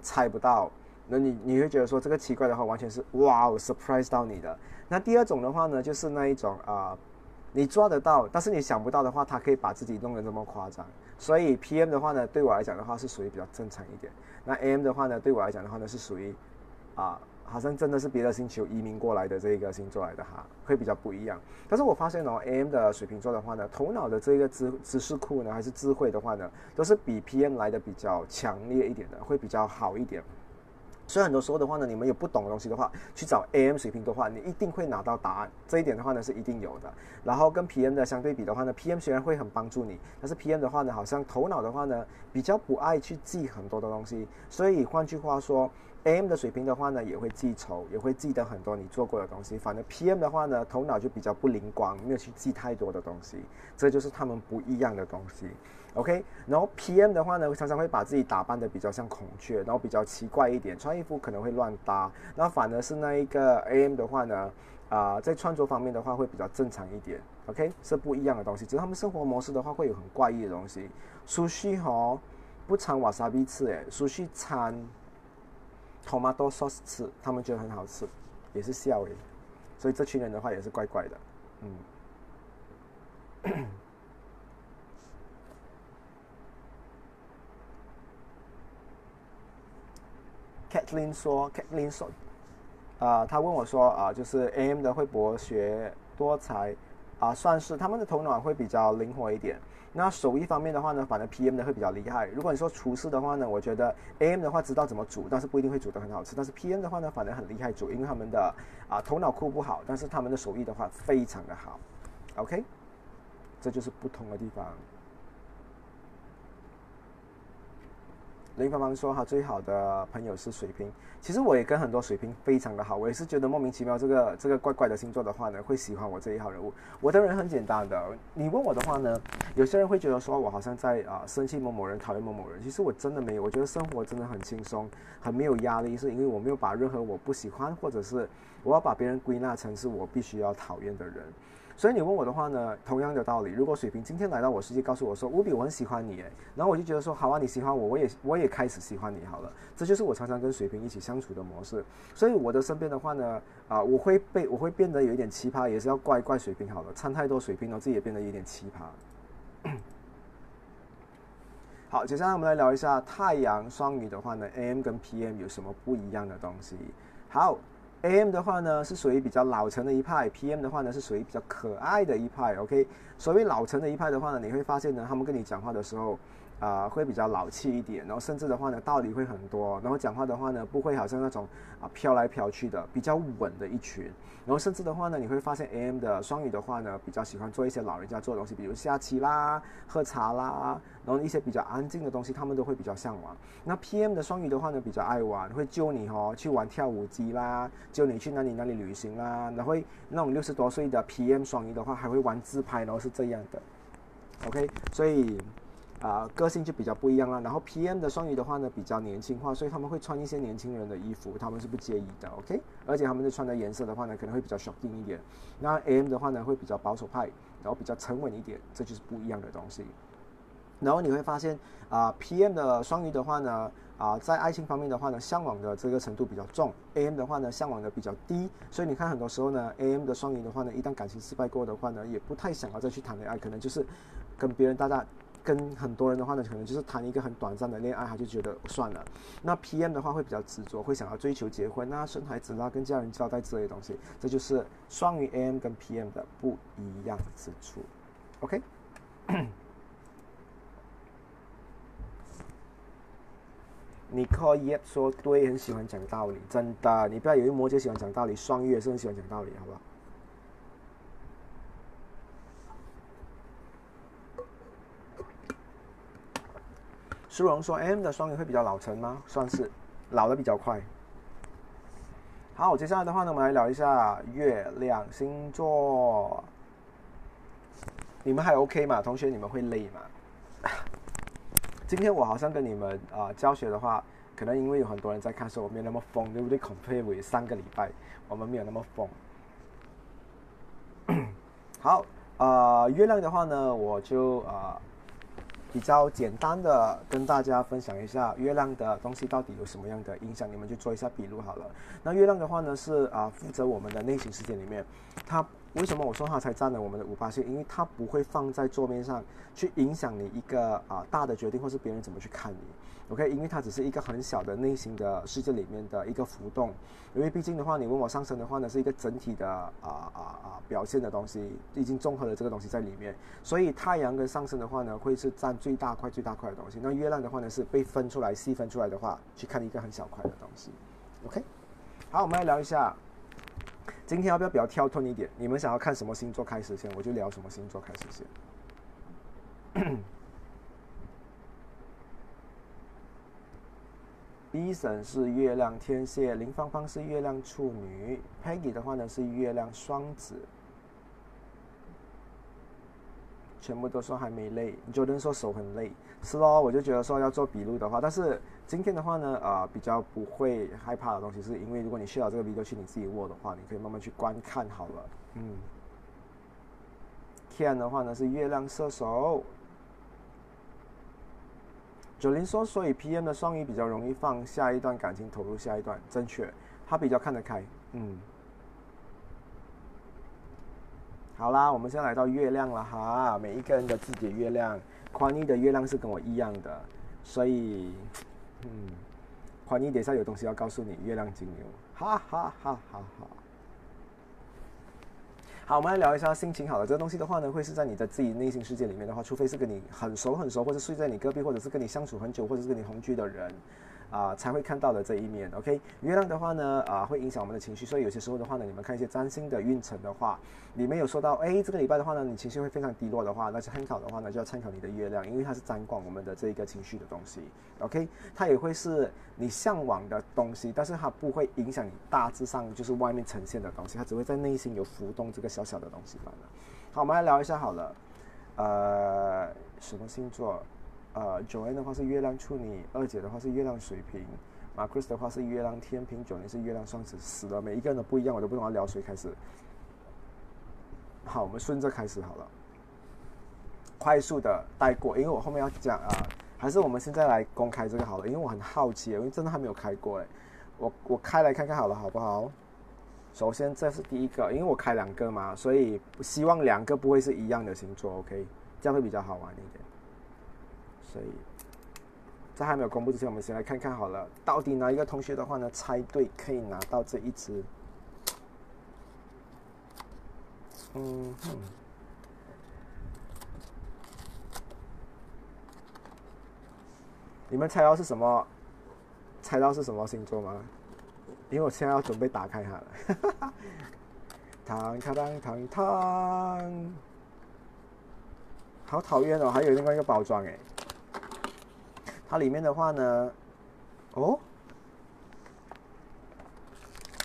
猜不到。那你你会觉得说这个奇怪的话，完全是哇哦，surprise 到你的。那第二种的话呢，就是那一种啊，你抓得到，但是你想不到的话，他可以把自己弄得这么夸张。所以 PM 的话呢，对我来讲的话是属于比较正常一点。那 M 的话呢，对我来讲的话呢，是属于啊，好像真的是别的星球移民过来的这个星座来的哈，会比较不一样。但是我发现哦，AM 的水瓶座的话呢，头脑的这个知知识库呢，还是智慧的话呢，都是比 PM 来的比较强烈一点的，会比较好一点。所以很多时候的话呢，你们有不懂的东西的话，去找 AM 水平的话，你一定会拿到答案。这一点的话呢是一定有的。然后跟 PM 的相对比的话呢，PM 虽然会很帮助你，但是 PM 的话呢，好像头脑的话呢比较不爱去记很多的东西。所以换句话说，AM 的水平的话呢也会记仇，也会记得很多你做过的东西。反正 PM 的话呢，头脑就比较不灵光，没有去记太多的东西。这就是他们不一样的东西。OK，然后 PM 的话呢，常常会把自己打扮的比较像孔雀，然后比较奇怪一点，穿衣服可能会乱搭。那反而是那一个 AM 的话呢，啊，在穿着方面的话会比较正常一点。OK，是不一样的东西，只是他们生活模式的话会有很怪异的东西。苏西哈不掺瓦萨比吃，诶，苏西掺 tomato sauce 吃，他们觉得很好吃，也是笑诶。所以这群人的话也是怪怪的，嗯。Kathleen 说，Kathleen 说，啊，他问我说，啊，就是 AM 的会博学多才，啊，算是他们的头脑会比较灵活一点。那手艺方面的话呢，反正 PM 的会比较厉害。如果你说厨师的话呢，我觉得 AM 的话知道怎么煮，但是不一定会煮得很好吃。但是 PM 的话呢，反正很厉害煮，因为他们的啊头脑库不好，但是他们的手艺的话非常的好。OK，这就是不同的地方。林芳芳说：“他最好的朋友是水瓶。其实我也跟很多水瓶非常的好，我也是觉得莫名其妙，这个这个怪怪的星座的话呢，会喜欢我这一号人物。我的人很简单的，你问我的话呢，有些人会觉得说我好像在啊生气某某人，讨厌某某人。其实我真的没有，我觉得生活真的很轻松，很没有压力，是因为我没有把任何我不喜欢，或者是我要把别人归纳成是我必须要讨厌的人。所以你问我的话呢，同样的道理，如果水瓶今天来到我世界，告诉我说，无比，我很喜欢你，哎，然后我就觉得说，好啊，你喜欢我，我也我也开始喜欢你好了，这就是我常常跟水瓶一起相处的模式。所以我的身边的话呢，啊，我会被我会变得有一点奇葩，也是要怪怪水瓶好了，掺太多水瓶，然后自己也变得有点奇葩。好，接下来我们来聊一下太阳双鱼的话呢，AM 跟 PM 有什么不一样的东西？好。A.M. 的话呢，是属于比较老成的一派；P.M. 的话呢，是属于比较可爱的一派。OK，所谓老成的一派的话呢，你会发现呢，他们跟你讲话的时候。啊，会比较老气一点，然后甚至的话呢，道理会很多，然后讲话的话呢，不会好像那种啊飘来飘去的，比较稳的一群。然后甚至的话呢，你会发现 A M 的双鱼的话呢，比较喜欢做一些老人家做的东西，比如下棋啦、喝茶啦，然后一些比较安静的东西，他们都会比较向往。那 P M 的双鱼的话呢，比较爱玩，会揪你哦去玩跳舞机啦，揪你去哪里哪里旅行啦，然后那种六十多岁的 P M 双鱼的话，还会玩自拍，然后是这样的。OK，所以。啊，个性就比较不一样了。然后 PM 的双鱼的话呢，比较年轻化，所以他们会穿一些年轻人的衣服，他们是不介意的，OK。而且他们的穿的颜色的话呢，可能会比较 shocking 一点。那 AM 的话呢，会比较保守派，然后比较沉稳一点，这就是不一样的东西。然后你会发现啊，PM 的双鱼的话呢，啊，在爱情方面的话呢，向往的这个程度比较重；AM 的话呢，向往的比较低。所以你看，很多时候呢，AM 的双鱼的话呢，一旦感情失败过的话呢，也不太想要再去谈恋爱，可能就是跟别人大大。跟很多人的话呢，可能就是谈一个很短暂的恋爱，他就觉得算了。那 PM 的话会比较执着，会想要追求结婚啊、生孩子啦、跟家人交代之类的东西。这就是双鱼 AM 跟 PM 的不一样之处。OK。你可以说对，很喜欢讲道理，真的。你不要以为摩羯喜欢讲道理，双鱼也是很喜欢讲道理，好不好？苏荣说：“M 的双鱼会比较老成吗？算是，老的比较快。”好，接下来的话呢，我们来聊一下月亮星座。你们还 OK 吗？同学，你们会累吗？今天我好像跟你们啊教学的话，可能因为有很多人在看，所以我没有那么疯，对不对？Compare with 三个礼拜，我们没有那么疯。好，呃，月亮的话呢，我就啊。比较简单的跟大家分享一下月亮的东西到底有什么样的影响，你们就做一下笔录好了。那月亮的话呢，是啊负责我们的内心世界里面，它为什么我说它才占了我们的五八线？因为它不会放在桌面上去影响你一个啊大的决定，或是别人怎么去看你。OK，因为它只是一个很小的内心的世界里面的一个浮动，因为毕竟的话，你问我上升的话呢，是一个整体的啊啊啊表现的东西，已经综合了这个东西在里面，所以太阳跟上升的话呢，会是占最大块最大块的东西，那月亮的话呢，是被分出来细分出来的话，去看一个很小块的东西。OK，好，我们来聊一下，今天要不要比较跳脱一点？你们想要看什么星座开始先，我就聊什么星座开始先。B 神是月亮天蝎，林芳芳是月亮处女，Peggy 的话呢是月亮双子，全部都说还没累，Jordan 说手很累，是咯，我就觉得说要做笔录的话，但是今天的话呢，呃，比较不会害怕的东西，是因为如果你需要这个 V 都去你自己握的话，你可以慢慢去观看好了，嗯，Ken 的话呢是月亮射手。九零说，所以 PM 的双鱼比较容易放下一段感情，投入下一段，正确。他比较看得开，嗯。好啦，我们现在来到月亮了哈，每一个人的自己的月亮，宽妮的月亮是跟我一样的，所以，嗯，宽妮等下有东西要告诉你，月亮金牛，哈哈哈哈哈。好，我们来聊一下心情好的这个东西的话呢，会是在你的自己内心世界里面的话，除非是跟你很熟很熟，或者睡在你隔壁，或者是跟你相处很久，或者是跟你同居的人。啊，才会看到的这一面。OK，月亮的话呢，啊，会影响我们的情绪，所以有些时候的话呢，你们看一些占星的运程的话，里面有说到，哎，这个礼拜的话呢，你情绪会非常低落的话，那参考的话呢，就要参考你的月亮，因为它是掌管我们的这一个情绪的东西。OK，它也会是你向往的东西，但是它不会影响你大致上就是外面呈现的东西，它只会在内心有浮动这个小小的东西罢了。好，我们来聊一下好了，呃，什么星座？呃，9N 的话是月亮处女，二姐的话是月亮水瓶，Marcus 的话是月亮天平，九零是月亮双子，死了，每一个人都不一样，我都不懂要聊谁开始。好，我们顺着开始好了，快速的带过，因为我后面要讲啊，还是我们现在来公开这个好了，因为我很好奇，因为真的还没有开过哎，我我开来看看好了，好不好？首先这是第一个，因为我开两个嘛，所以希望两个不会是一样的星座，OK，这样会比较好玩一点。所以在还没有公布之前，我们先来看看好了，到底哪一个同学的话呢，猜对可以拿到这一只？嗯哼，你们猜到是什么？猜到是什么星座吗？因为我现在要准备打开它了，糖糖糖糖糖，好讨厌哦！还有另外一个包装哎，它里面的话呢，哦，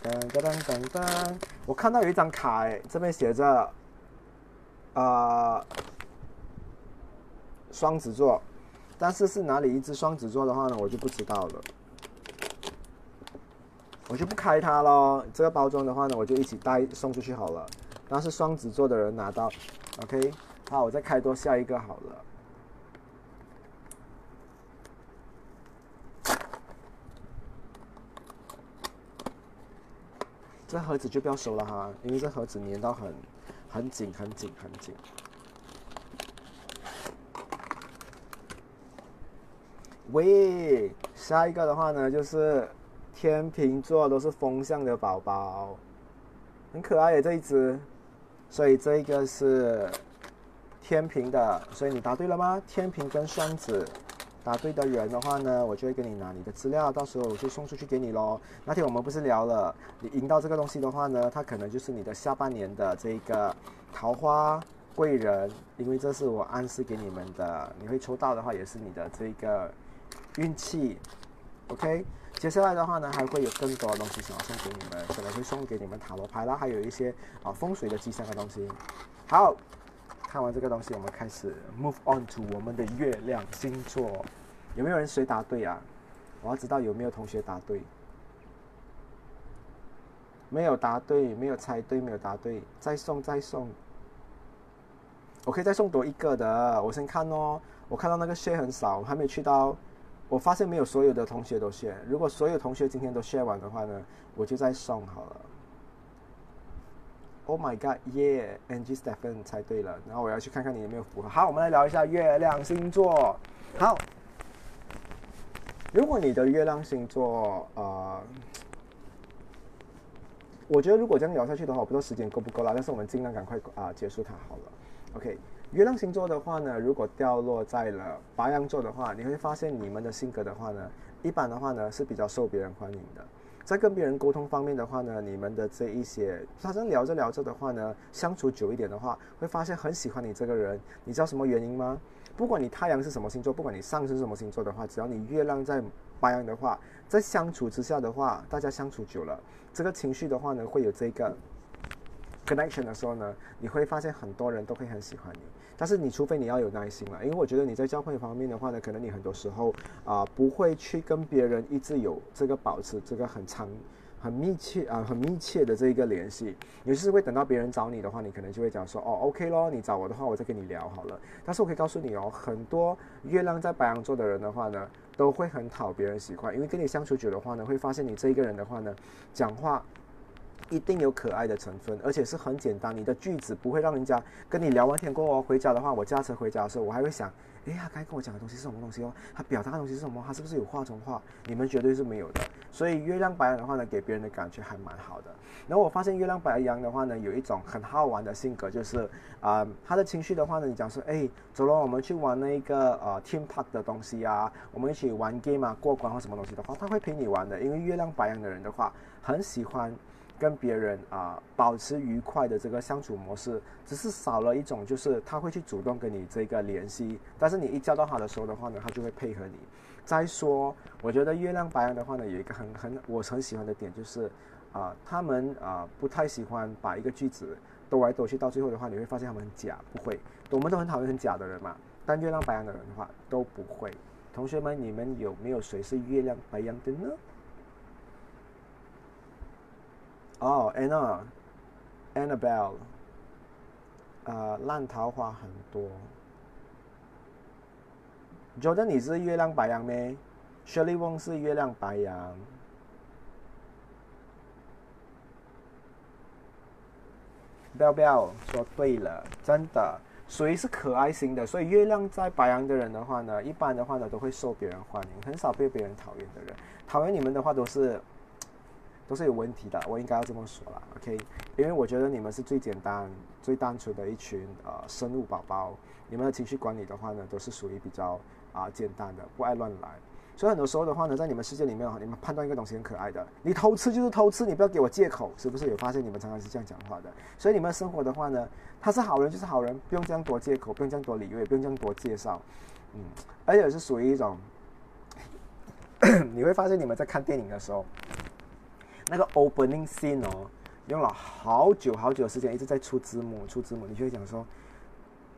噔噔噔噔噔，我看到有一张卡哎，这边写着，啊，双子座，但是是哪里一只双子座的话呢，我就不知道了。我就不开它喽。这个包装的话呢，我就一起带送出去好了。但是双子座的人拿到，OK。好，我再开多下一个好了。这盒子就不要收了哈，因为这盒子粘到很很紧、很紧、很紧。喂，下一个的话呢，就是。天秤座都是风象的宝宝，很可爱耶这一只，所以这一个是天平的，所以你答对了吗？天平跟双子，答对的人的话呢，我就会给你拿你的资料，到时候我就送出去给你喽。那天我们不是聊了，你赢到这个东西的话呢，它可能就是你的下半年的这个桃花贵人，因为这是我暗示给你们的，你会抽到的话也是你的这个运气，OK。接下来的话呢，还会有更多的东西想要送给你们，可能会送给你们塔罗牌啦，还有一些啊风水的吉祥的东西。好，看完这个东西，我们开始 move on to 我们的月亮星座。有没有人谁答对啊？我要知道有没有同学答对。没有答对，没有猜对，没有答对，再送再送。我可以再送多一个的，我先看哦。我看到那个 share 很少，我还没去到。我发现没有所有的同学都 share，如果所有同学今天都 share 完的话呢，我就再送好了。Oh my god，yeah，Angie Stephen 猜对了，然后我要去看看你有没有符合。好，我们来聊一下月亮星座。好，如果你的月亮星座，呃，我觉得如果这样聊下去的话，我不知道时间够不够啦，但是我们尽量赶快啊结束它好了。OK。月亮星座的话呢，如果掉落在了白羊座的话，你会发现你们的性格的话呢，一般的话呢是比较受别人欢迎的。在跟别人沟通方面的话呢，你们的这一些，发生聊着聊着的话呢，相处久一点的话，会发现很喜欢你这个人。你知道什么原因吗？不管你太阳是什么星座，不管你上升什么星座的话，只要你月亮在白羊的话，在相处之下的话，大家相处久了，这个情绪的话呢，会有这个 connection 的时候呢，你会发现很多人都会很喜欢你。但是你除非你要有耐心了，因为我觉得你在交朋友方面的话呢，可能你很多时候啊不会去跟别人一直有这个保持这个很长、很密切啊很密切的这一个联系。有时会等到别人找你的话，你可能就会讲说哦，OK 咯，你找我的话，我再跟你聊好了。但是我可以告诉你哦，很多月亮在白羊座的人的话呢，都会很讨别人喜欢，因为跟你相处久的话呢，会发现你这一个人的话呢，讲话。一定有可爱的成分，而且是很简单。你的句子不会让人家跟你聊完天过后回家的话，我驾车回家的时候，我还会想，哎，他刚才跟我讲的东西是什么东西哦？他表达的东西是什么？他是不是有画中画？你们绝对是没有的。所以月亮白羊的话呢，给别人的感觉还蛮好的。然后我发现月亮白羊的话呢，有一种很好玩的性格，就是啊，他的情绪的话呢，你讲说，哎，走了，我们去玩那个呃 team park 的东西啊，我们一起玩 game 啊，过关或什么东西的话，他会陪你玩的。因为月亮白羊的人的话，很喜欢。跟别人啊保持愉快的这个相处模式，只是少了一种，就是他会去主动跟你这个联系，但是你一叫到他的时候的话呢，他就会配合你。再说，我觉得月亮白羊的话呢，有一个很很我很喜欢的点，就是啊，他们啊不太喜欢把一个句子兜来兜去，到最后的话，你会发现他们很假，不会。我们都很讨厌很假的人嘛，但月亮白羊的人的话都不会。同学们，你们有没有谁是月亮白羊的呢？哦，Anna，Annabelle，呃，烂桃花很多。觉得你是月亮白羊咩？Shirley Wong 是月亮白羊。不要不要说对了，真的，属于是可爱型的，所以月亮在白羊的人的话呢，一般的话呢都会受别人欢迎，很少被别人讨厌的人。讨厌你们的话都是都是有问题的，我应该要这么说了，OK？因为我觉得你们是最简单、最单纯的一群呃生物宝宝，你们的情绪管理的话呢，都是属于比较啊简单的，不爱乱来。所以很多时候的话呢，在你们世界里面哈，你们判断一个东西很可爱的，你偷吃就是偷吃，你不要给我借口，是不是？有发现你们常常是这样讲话的。所以你们生活的话呢，他是好人就是好人，不用这样多借口，不用这样多理由，也不用这样多介绍，嗯，而且是属于一种，你会发现你们在看电影的时候，那个 opening scene 哦，用了好久好久的时间一直在出字幕，出字幕，你就会讲说。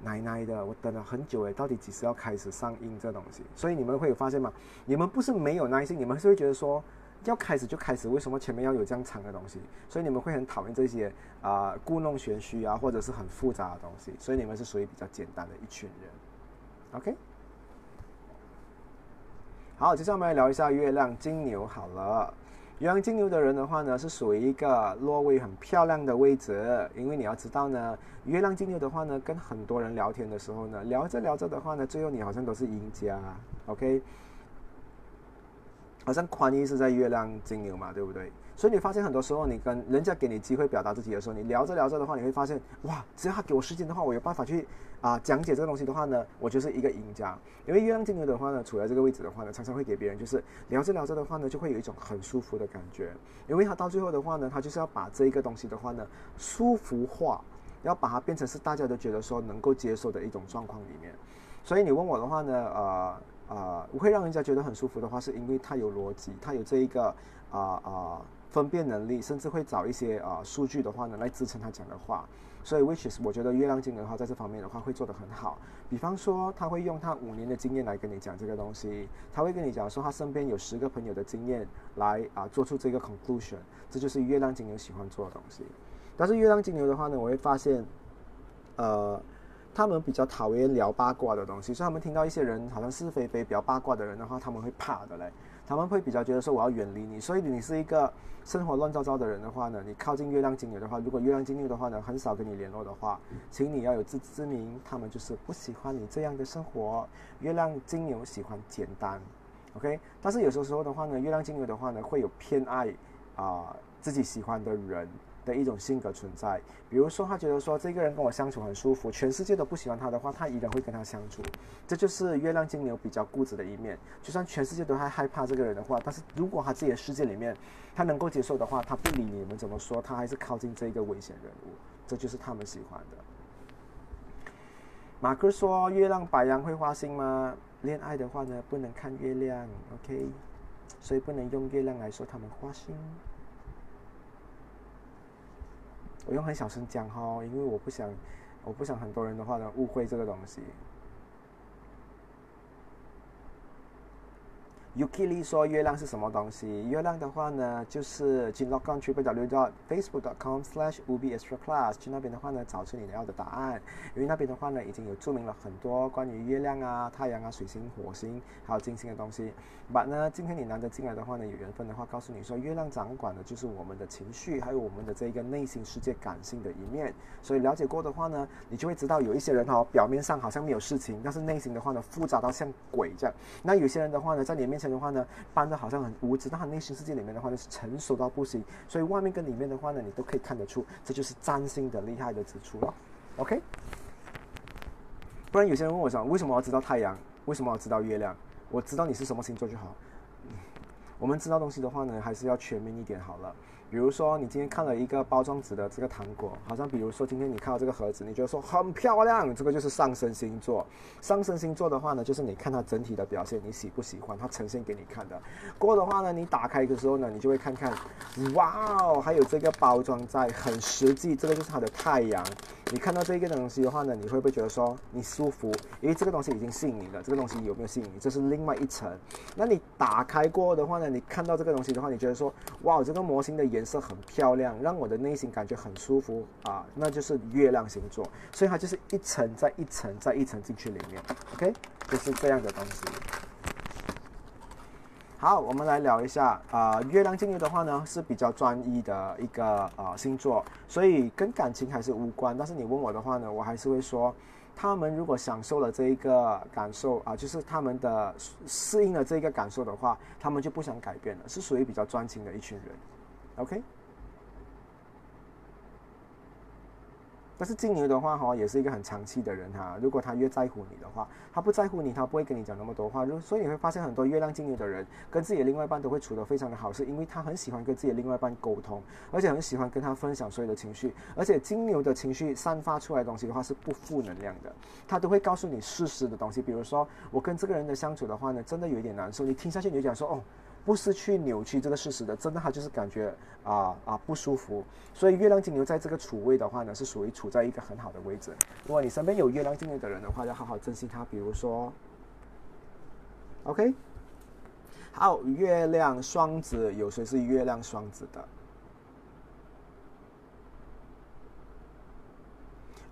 奶奶的，我等了很久诶，到底几时要开始上映这东西？所以你们会有发现吗？你们不是没有耐心，你们是会觉得说要开始就开始，为什么前面要有这样长的东西？所以你们会很讨厌这些啊故弄玄虚啊，或者是很复杂的东西。所以你们是属于比较简单的一群人。OK，好，接下来我们来聊一下月亮。金牛好了。月亮金牛的人的话呢，是属于一个落位很漂亮的位置，因为你要知道呢，月亮金牛的话呢，跟很多人聊天的时候呢，聊着聊着的话呢，最后你好像都是赢家，OK？好像宽衣是在月亮金牛嘛，对不对？所以你发现很多时候，你跟人家给你机会表达自己的时候，你聊着聊着的话，你会发现，哇，只要他给我时间的话，我有办法去啊讲解这个东西的话呢，我就是一个赢家。因为月亮金牛的话呢，处在这个位置的话呢，常常会给别人就是聊着聊着的话呢，就会有一种很舒服的感觉。因为他到最后的话呢，他就是要把这一个东西的话呢，舒服化，要把它变成是大家都觉得说能够接受的一种状况里面。所以你问我的话呢，呃呃，会让人家觉得很舒服的话，是因为他有逻辑，他有这一个啊啊。分辨能力，甚至会找一些啊数据的话呢，来支撑他讲的话。所以，which is 我觉得月亮金牛的话，在这方面的话会做得很好。比方说，他会用他五年的经验来跟你讲这个东西，他会跟你讲说他身边有十个朋友的经验来啊做出这个 conclusion。这就是月亮金牛喜欢做的东西。但是月亮金牛的话呢，我会发现，呃，他们比较讨厌聊八卦的东西，所以他们听到一些人好像是非非比较八卦的人的话，他们会怕的嘞。他们会比较觉得说我要远离你，所以你是一个生活乱糟糟的人的话呢，你靠近月亮金牛的话，如果月亮金牛的话呢很少跟你联络的话，请你要有自知之明，他们就是不喜欢你这样的生活。月亮金牛喜欢简单，OK？但是有时候时候的话呢，月亮金牛的话呢会有偏爱啊自己喜欢的人。的一种性格存在，比如说他觉得说这个人跟我相处很舒服，全世界都不喜欢他的话，他依然会跟他相处。这就是月亮金牛比较固执的一面。就算全世界都还害怕这个人的话，但是如果他自己的世界里面他能够接受的话，他不理你们怎么说，他还是靠近这一个危险人物。这就是他们喜欢的。马克说：“月亮白羊会花心吗？恋爱的话呢，不能看月亮，OK？所以不能用月亮来说他们花心。”我用很小声讲哈，因为我不想，我不想很多人的话呢误会这个东西。Yukili 说月亮是什么东西？月亮的话呢，就是进 log on www.facebook.com/slash/ubi_extra_class 去那边的话呢，找出你要的答案。因为那边的话呢，已经有注明了很多关于月亮啊、太阳啊、水星、火星还有金星的东西。But 呢，今天你难得进来的话呢，有缘分的话，告诉你说，月亮掌管的就是我们的情绪，还有我们的这一个内心世界感性的一面。所以了解过的话呢，你就会知道有一些人哈，表面上好像没有事情，但是内心的话呢，复杂到像鬼这样。那有些人的话呢，在你面前的话呢，扮的好像很无知，但他内心世界里面的话呢是成熟到不行，所以外面跟里面的话呢，你都可以看得出，这就是占星的厉害的之处了。OK，不然有些人问我想，为什么要知道太阳？为什么要知道月亮？我知道你是什么星座就好。我们知道东西的话呢，还是要全面一点好了。比如说，你今天看了一个包装纸的这个糖果，好像比如说今天你看到这个盒子，你觉得说很漂亮，这个就是上升星座。上升星座的话呢，就是你看它整体的表现，你喜不喜欢它呈现给你看的。过的话呢，你打开的时候呢，你就会看看，哇哦，还有这个包装在，很实际，这个就是它的太阳。你看到这个东西的话呢，你会不会觉得说你舒服？因为这个东西已经吸引你了，这个东西有没有吸引你？这是另外一层。那你打开过的话呢，你看到这个东西的话，你觉得说，哇，这个模型的颜。颜色很漂亮，让我的内心感觉很舒服啊，那就是月亮星座。所以它就是一层再一层再一层进去里面，OK，就是这样的东西。好，我们来聊一下啊，月亮金牛的话呢是比较专一的一个啊星座，所以跟感情还是无关。但是你问我的话呢，我还是会说，他们如果享受了这一个感受啊，就是他们的适应了这个感受的话，他们就不想改变了，是属于比较专情的一群人。OK。但是金牛的话哈，也是一个很长期的人哈。如果他越在乎你的话，他不在乎你，他不会跟你讲那么多话。如所以你会发现很多月亮金牛的人跟自己的另外一半都会处得非常的好，是因为他很喜欢跟自己的另外一半沟通，而且很喜欢跟他分享所有的情绪。而且金牛的情绪散发出来的东西的话是不负能量的，他都会告诉你事实的东西。比如说我跟这个人的相处的话呢，真的有一点难受，你听下去你就讲说哦。不是去扭曲这个事实的，真的他就是感觉啊啊不舒服。所以月亮金牛在这个处位的话呢，是属于处在一个很好的位置。如果你身边有月亮金牛的人的话，要好好珍惜他。比如说，OK，好，月亮双子，有谁是月亮双子的？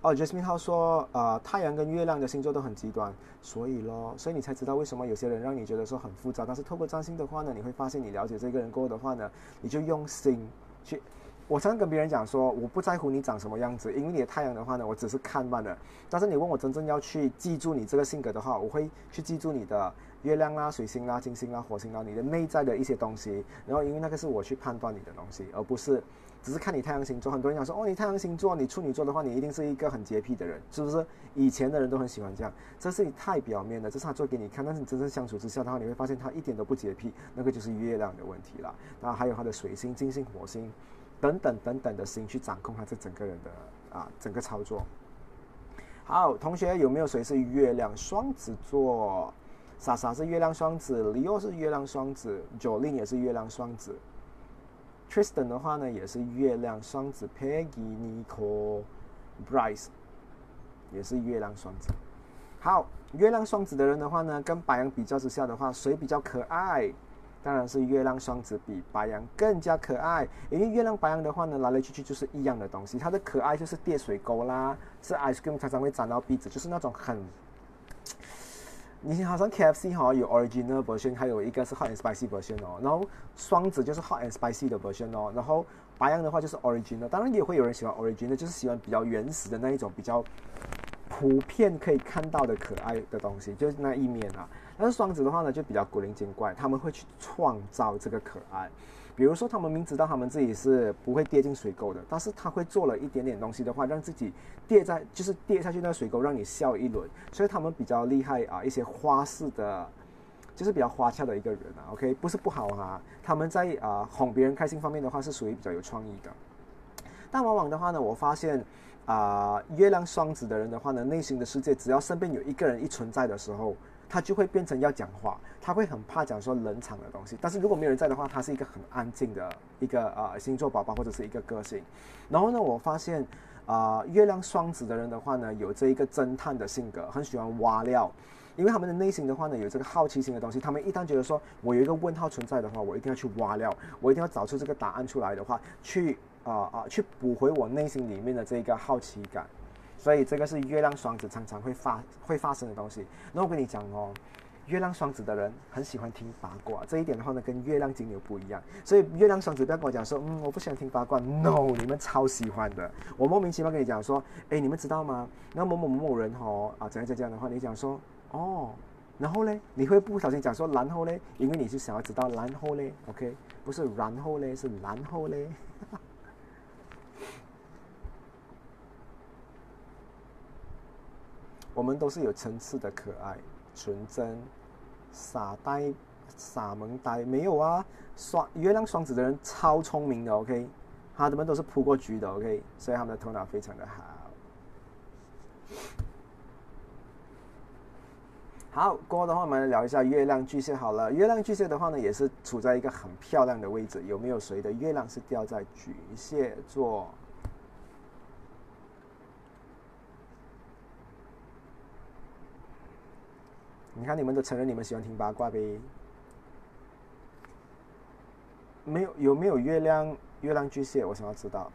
哦，Jasmine 他说，呃，太阳跟月亮的星座都很极端，所以咯，所以你才知道为什么有些人让你觉得说很复杂。但是透过占星的话呢，你会发现你了解这个人过后的话呢，你就用心去。我常常跟别人讲说，我不在乎你长什么样子，因为你的太阳的话呢，我只是看罢了。但是你问我真正要去记住你这个性格的话，我会去记住你的月亮啦、水星啦、金星啦、火星啦，你的内在的一些东西。然后因为那个是我去判断你的东西，而不是。只是看你太阳星座，很多人讲说，哦，你太阳星座，你处女座的话，你一定是一个很洁癖的人，是不是？以前的人都很喜欢这样，这是你太表面的，这是他做给你看。但是你真正相处之下的话，你会发现他一点都不洁癖，那个就是月亮的问题了。然后还有他的水星、金星、火星等等等等的星去掌控他这整个人的啊整个操作。好，同学有没有谁是月亮双子座？莎莎是月亮双子，李又是月亮双子，九令也是月亮双子。Tristan 的话呢，也是月亮双子；Peggy、Nicole、Bryce 也是月亮双子。好，月亮双子的人的话呢，跟白羊比较之下的话，谁比较可爱？当然是月亮双子比白羊更加可爱。因为月亮白羊的话呢，来来去去就是一样的东西，它的可爱就是跌水沟啦，是 ice cream 常常会长到鼻子，就是那种很。你好像 KFC 哈有 original version，还有一个是 hot and spicy version 哦。然后双子就是 hot and spicy 的 version 哦。然后白羊的话就是 original，当然也会有人喜欢 original，就是喜欢比较原始的那一种比较普遍可以看到的可爱的东西，就是那一面啊。但是双子的话呢，就比较古灵精怪，他们会去创造这个可爱。比如说，他们明知道他们自己是不会跌进水沟的，但是他会做了一点点东西的话，让自己跌在就是跌下去那个水沟，让你笑一轮。所以他们比较厉害啊，一些花式的，就是比较花俏的一个人啊。OK，不是不好哈，他们在啊哄别人开心方面的话是属于比较有创意的。但往往的话呢，我发现啊，月亮双子的人的话呢，内心的世界只要身边有一个人一存在的时候。他就会变成要讲话，他会很怕讲说冷场的东西。但是如果没有人在的话，他是一个很安静的一个呃星座宝宝或者是一个个性。然后呢，我发现啊，月亮双子的人的话呢，有这一个侦探的性格，很喜欢挖料，因为他们的内心的话呢，有这个好奇心的东西。他们一旦觉得说我有一个问号存在的话，我一定要去挖料，我一定要找出这个答案出来的话，去啊啊去补回我内心里面的这一个好奇感。所以这个是月亮双子常常会发会发生的东西。那我跟你讲哦，月亮双子的人很喜欢听八卦，这一点的话呢，跟月亮金牛不一样。所以月亮双子不要跟我讲说，嗯，我不喜欢听八卦。No，你们超喜欢的。我莫名其妙跟你讲说，哎，你们知道吗？那某某某某人哦，啊，怎样怎样的话，你讲说，哦，然后嘞，你会不小心讲说，然后嘞，因为你是想要知道然后嘞，OK，不是然后嘞，是然后嘞。我们都是有层次的可爱、纯真、傻呆、傻萌呆，没有啊？双月亮双子的人超聪明的，OK？他们都是扑过局的，OK？所以他们的头脑非常的好。好，过后的话，我们来聊一下月亮巨蟹。好了，月亮巨蟹的话呢，也是处在一个很漂亮的位置。有没有谁的月亮是掉在巨蟹座？你看，你们都承认你们喜欢听八卦呗？没有有没有月亮月亮巨蟹，我想要知道。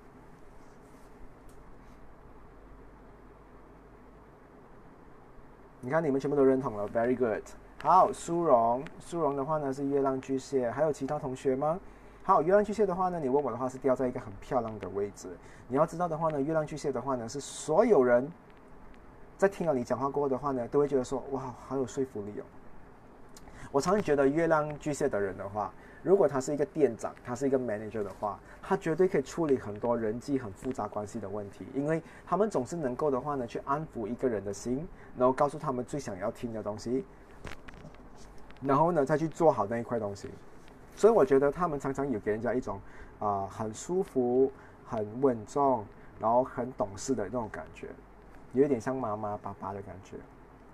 你看，你们全部都认同了，very good。好，苏荣，苏荣的话呢是月亮巨蟹，还有其他同学吗？好，月亮巨蟹的话呢，你问我的话是掉在一个很漂亮的位置。你要知道的话呢，月亮巨蟹的话呢是所有人在听了你讲话过后的话呢，都会觉得说哇，好有说服力哦。我常常觉得月亮巨蟹的人的话。如果他是一个店长，他是一个 manager 的话，他绝对可以处理很多人际很复杂关系的问题，因为他们总是能够的话呢，去安抚一个人的心，然后告诉他们最想要听的东西，然后呢再去做好那一块东西。所以我觉得他们常常有给人家一种啊很舒服、很稳重，然后很懂事的那种感觉，有一点像妈妈爸爸的感觉。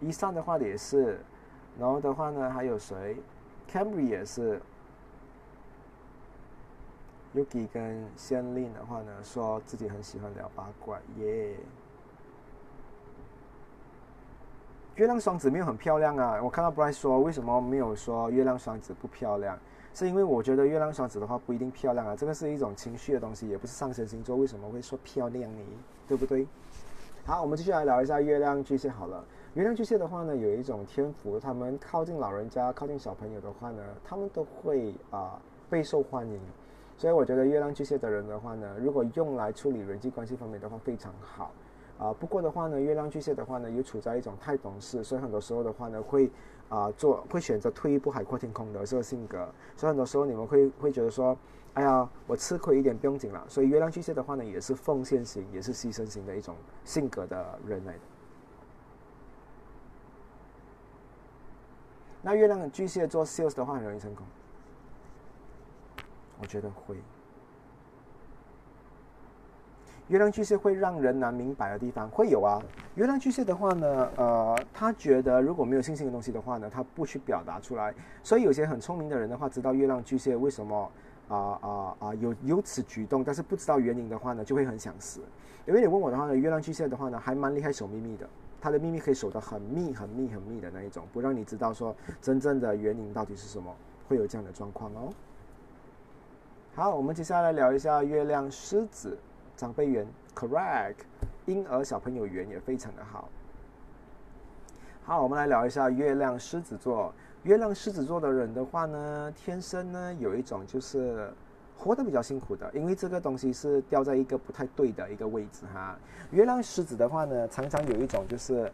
以上的话也是，然后的话呢还有谁？Camry 也是。Yuki 跟仙令的话呢，说自己很喜欢聊八卦，耶。月亮双子没有很漂亮啊，我看到 Bryce 说为什么没有说月亮双子不漂亮，是因为我觉得月亮双子的话不一定漂亮啊，这个是一种情绪的东西，也不是上升星座为什么会说漂亮呢？对不对？好，我们继续来聊一下月亮巨蟹好了。月亮巨蟹的话呢，有一种天赋，他们靠近老人家、靠近小朋友的话呢，他们都会啊备受欢迎。所以我觉得月亮巨蟹的人的话呢，如果用来处理人际关系方面的话非常好，啊，不过的话呢，月亮巨蟹的话呢，又处在一种太懂事，所以很多时候的话呢，会啊做会选择退一步海阔天空的这个性格，所以很多时候你们会会觉得说，哎呀，我吃亏一点不用紧了。所以月亮巨蟹的话呢，也是奉献型，也是牺牲型的一种性格的人类的。那月亮巨蟹做 sales 的话很容易成功。我觉得会。月亮巨蟹会让人难明白的地方会有啊。月亮巨蟹的话呢，呃，他觉得如果没有信心的东西的话呢，他不去表达出来。所以有些很聪明的人的话，知道月亮巨蟹为什么啊啊啊有有此举动，但是不知道原因的话呢，就会很想死。因为你问我的话呢，月亮巨蟹的话呢，还蛮厉害守秘密的。他的秘密可以守得很密、很密、很密的那一种，不让你知道说真正的原因到底是什么，会有这样的状况哦。好，我们接下来聊一下月亮狮子长辈缘，correct，婴儿小朋友缘也非常的好。好，我们来聊一下月亮狮子座。月亮狮子座的人的话呢，天生呢有一种就是活得比较辛苦的，因为这个东西是掉在一个不太对的一个位置哈。月亮狮子的话呢，常常有一种就是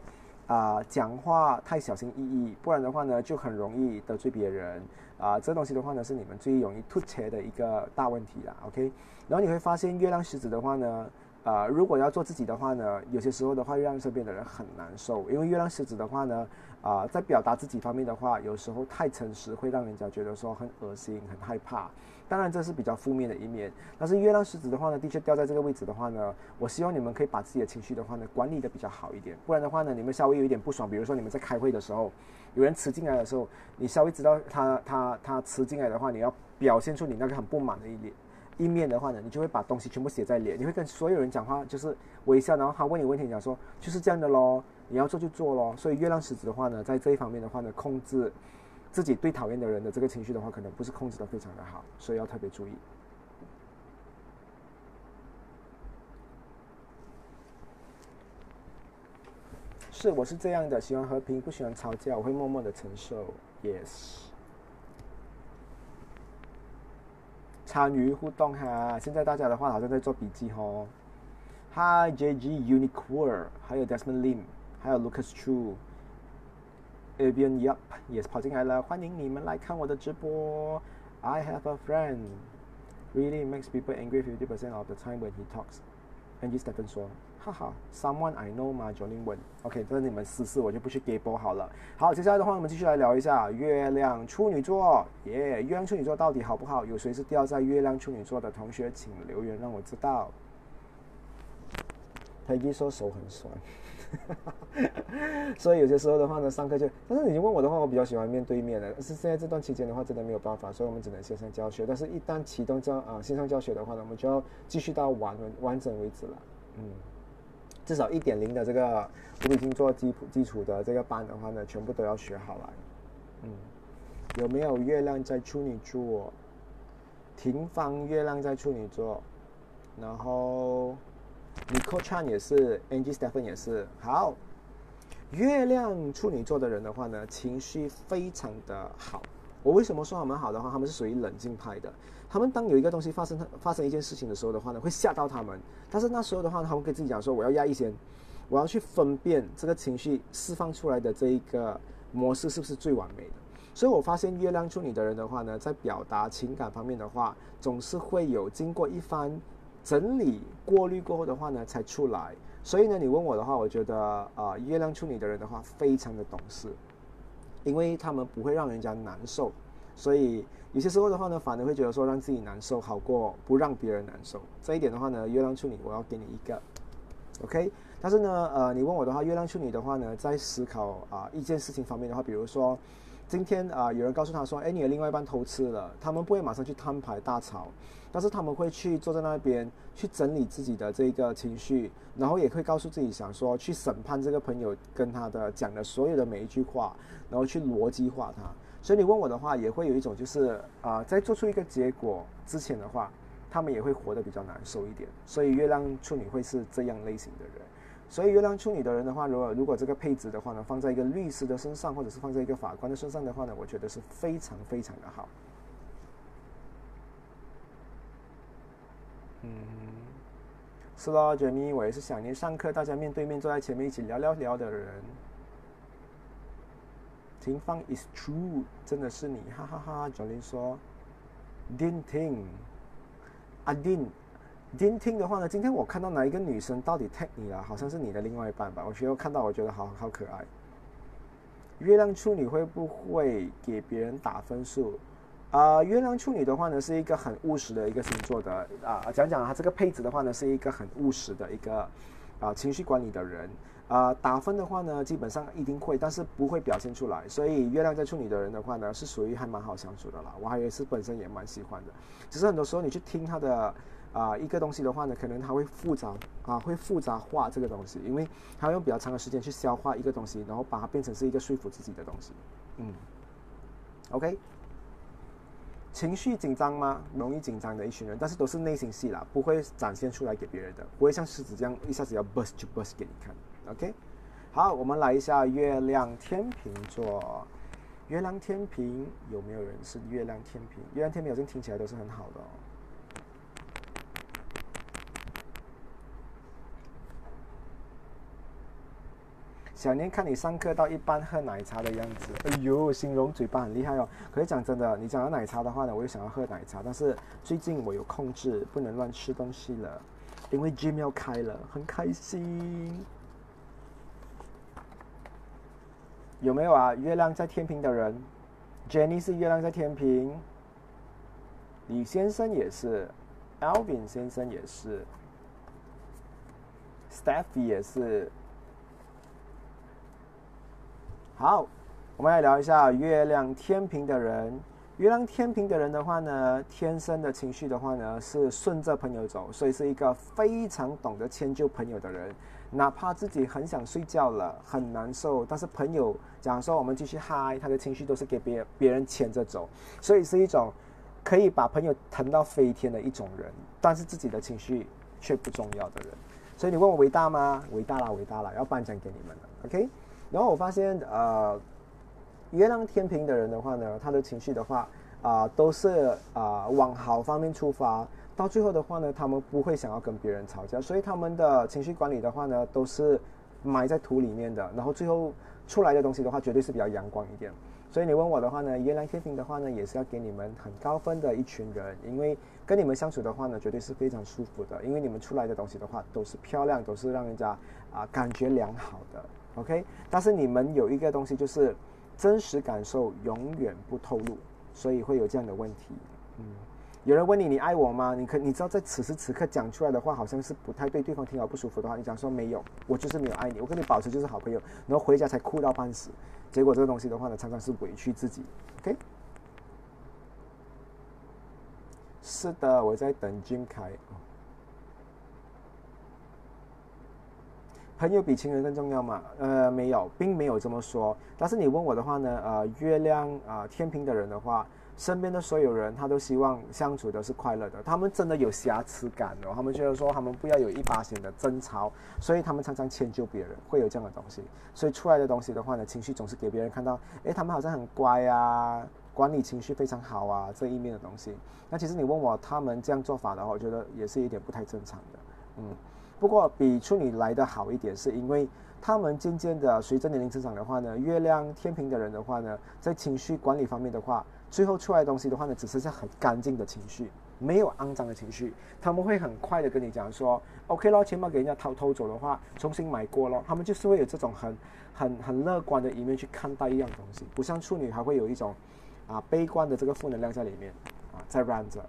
啊讲话太小心翼翼，不然的话呢就很容易得罪别人。啊，这东西的话呢，是你们最容易突切的一个大问题啦。OK，然后你会发现月亮狮子的话呢，啊，如果要做自己的话呢，有些时候的话，让身边的人很难受，因为月亮狮子的话呢，啊，在表达自己方面的话，有时候太诚实，会让人家觉得说很恶心、很害怕。当然这是比较负面的一面，但是月亮狮子的话呢，的确掉在这个位置的话呢，我希望你们可以把自己的情绪的话呢管理的比较好一点，不然的话呢，你们稍微有一点不爽，比如说你们在开会的时候。有人吃进来的时候，你稍微知道他他他吃进来的话，你要表现出你那个很不满的一脸一面的话呢，你就会把东西全部写在脸，你会跟所有人讲话就是微笑，然后他问你问题，讲说就是这样的咯，你要做就做咯。所以月亮狮子的话呢，在这一方面的话呢，控制自己对讨厌的人的这个情绪的话，可能不是控制的非常的好，所以要特别注意。是，我是这样的，喜欢和平，不喜欢吵架，我会默默的承受。Yes。参与互动哈，现在大家的话好像在做笔记哦。Hi JG Unique，还有 Desmond Lim，还有 Lucas Chu，Avian Yup 也是跑进来了，欢迎你们来看我的直播。I have a friend really makes people angry fifty percent of the time when he talks. Angie Stephen 说。哈哈，Someone I know 吗？Jolin 问。OK，这是你们私事，我就不去给播好了。好，接下来的话，我们继续来聊一下月亮处女座。耶，月亮处女座到底好不好？有谁是掉在月亮处女座的同学，请留言让我知道。Peggy 说手很酸，所以有些时候的话呢，上课就……但是你问我的话，我比较喜欢面对面的。但是现在这段期间的话，真的没有办法，所以我们只能线上教学。但是一旦启动教啊线上教学的话呢，我们就要继续到完完整为止了。嗯。至少一点零的这个我已经做基础基础的这个班的话呢，全部都要学好了。嗯，有没有月亮在处女座？停放月亮在处女座，然后 Nicole Chan 也是，Angie Stephen 也是。好，月亮处女座的人的话呢，情绪非常的好。我为什么说他们好的话？他们是属于冷静派的。他们当有一个东西发生，发生一件事情的时候的话呢，会吓到他们。但是那时候的话，他们跟自己讲说：“我要压抑先，我要去分辨这个情绪释放出来的这一个模式是不是最完美的。”所以我发现月亮处女的人的话呢，在表达情感方面的话，总是会有经过一番整理过滤过后的话呢，才出来。所以呢，你问我的话，我觉得啊，月亮处女的人的话，非常的懂事，因为他们不会让人家难受。所以有些时候的话呢，反而会觉得说让自己难受好过不让别人难受。这一点的话呢，月亮处女我要给你一个，OK。但是呢，呃，你问我的话，月亮处女的话呢，在思考啊一件事情方面的话，比如说今天啊有人告诉他说，哎，你的另外一半偷吃了，他们不会马上去摊牌大吵，但是他们会去坐在那边去整理自己的这个情绪，然后也会告诉自己想说去审判这个朋友跟他的讲的所有的每一句话，然后去逻辑化他。所以你问我的话，也会有一种就是啊，在做出一个结果之前的话，他们也会活得比较难受一点。所以月亮处女会是这样类型的人。所以月亮处女的人的话，如果如果这个配置的话呢，放在一个律师的身上，或者是放在一个法官的身上的话呢，我觉得是非常非常的好。嗯，是咯，Jenny，我也是想念上课大家面对面坐在前面一起聊聊聊的人。情方 is true，真的是你，哈哈哈。教练说，didn't think，I didn't，didn't think 的话呢，今天我看到哪一个女生到底 take 你了？好像是你的另外一半吧。我觉得看到，我觉得好好可爱。月亮处女会不会给别人打分数？啊，月亮处女的话呢，是一个很务实的一个星座的啊。讲讲它这个配置的话呢，是一个很务实的一个啊情绪管理的人。啊，打分的话呢，基本上一定会，但是不会表现出来。所以月亮在处女的人的话呢，是属于还蛮好相处的啦。我还以为是本身也蛮喜欢的，只是很多时候你去听他的啊一个东西的话呢，可能他会复杂啊，会复杂化这个东西，因为他用比较长的时间去消化一个东西，然后把它变成是一个说服自己的东西。嗯，OK。情绪紧张吗？容易紧张的一群人，但是都是内心戏啦，不会展现出来给别人的，不会像狮子这样一下子要 burst 就 burst 给你看。OK，好，我们来一下月亮天平座。月亮天平有没有人是月亮天平？月亮天平好像听起来都是很好的哦。小年看你上课到一半喝奶茶的样子，哎呦，形容嘴巴很厉害哦。可是讲真的，你讲到奶茶的话呢，我又想要喝奶茶，但是最近我有控制，不能乱吃东西了，因为 gym 要开了，很开心。有没有啊？月亮在天平的人，Jenny 是月亮在天平，李先生也是，Alvin 先生也是，Stephy 也是。好，我们来聊一下月亮天平的人。月亮天平的人的话呢，天生的情绪的话呢是顺着朋友走，所以是一个非常懂得迁就朋友的人。哪怕自己很想睡觉了，很难受，但是朋友假如说我们继续嗨，他的情绪都是给别别人牵着走，所以是一种可以把朋友疼到飞天的一种人，但是自己的情绪却不重要的人。所以你问我伟大吗？伟大啦，伟大啦，要颁奖给你们了，OK。然后我发现，呃，月亮天平的人的话呢，他的情绪的话，啊，都是啊往好方面出发。到最后的话呢，他们不会想要跟别人吵架，所以他们的情绪管理的话呢，都是埋在土里面的。然后最后出来的东西的话，绝对是比较阳光一点。所以你问我的话呢，月亮天平的话呢，也是要给你们很高分的一群人，因为跟你们相处的话呢，绝对是非常舒服的。因为你们出来的东西的话，都是漂亮，都是让人家啊感觉良好的。OK，但是你们有一个东西就是真实感受永远不透露，所以会有这样的问题。嗯，有人问你你爱我吗？你可你知道在此时此刻讲出来的话好像是不太对，对方听了不舒服的话，你讲说没有，我就是没有爱你，我跟你保持就是好朋友，然后回家才哭到半死，结果这个东西的话呢，常常是委屈自己。OK，是的，我在等金凯。朋友比情人更重要吗？呃，没有，并没有这么说。但是你问我的话呢，呃，月亮啊，天平的人的话，身边的所有人，他都希望相处的是快乐的。他们真的有瑕疵感哦，他们觉得说他们不要有一八线的争吵，所以他们常常迁就别人，会有这样的东西。所以出来的东西的话呢，情绪总是给别人看到，诶，他们好像很乖啊，管理情绪非常好啊这一面的东西。那其实你问我他们这样做法的话，我觉得也是一点不太正常的。嗯，不过比处女来的好一点，是因为。他们渐渐的随着年龄增长的话呢，月亮天平的人的话呢，在情绪管理方面的话，最后出来的东西的话呢，只剩下很干净的情绪，没有肮脏的情绪。他们会很快的跟你讲说，OK 咯，钱包给人家偷偷走的话，重新买过咯。他们就是会有这种很很很乐观的一面去看待一样东西，不像处女还会有一种啊悲观的这个负能量在里面啊在 run 着。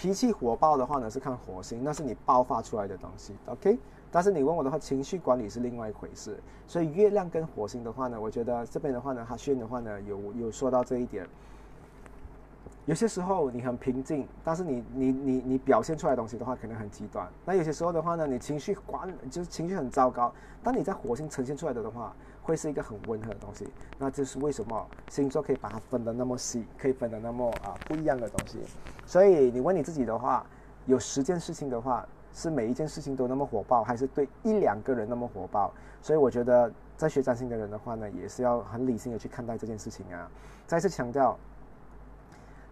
脾气火爆的话呢，是看火星，那是你爆发出来的东西，OK。但是你问我的话，情绪管理是另外一回事。所以月亮跟火星的话呢，我觉得这边的话呢，哈轩的话呢，有有说到这一点。有些时候你很平静，但是你你你你表现出来的东西的话，可能很极端。那有些时候的话呢，你情绪管就是情绪很糟糕，当你在火星呈现出来的的话，会是一个很温和的东西。那这是为什么星座可以把它分得那么细，可以分得那么啊不一样的东西。所以你问你自己的话，有十件事情的话。是每一件事情都那么火爆，还是对一两个人那么火爆？所以我觉得，在学占星的人的话呢，也是要很理性的去看待这件事情啊。再次强调，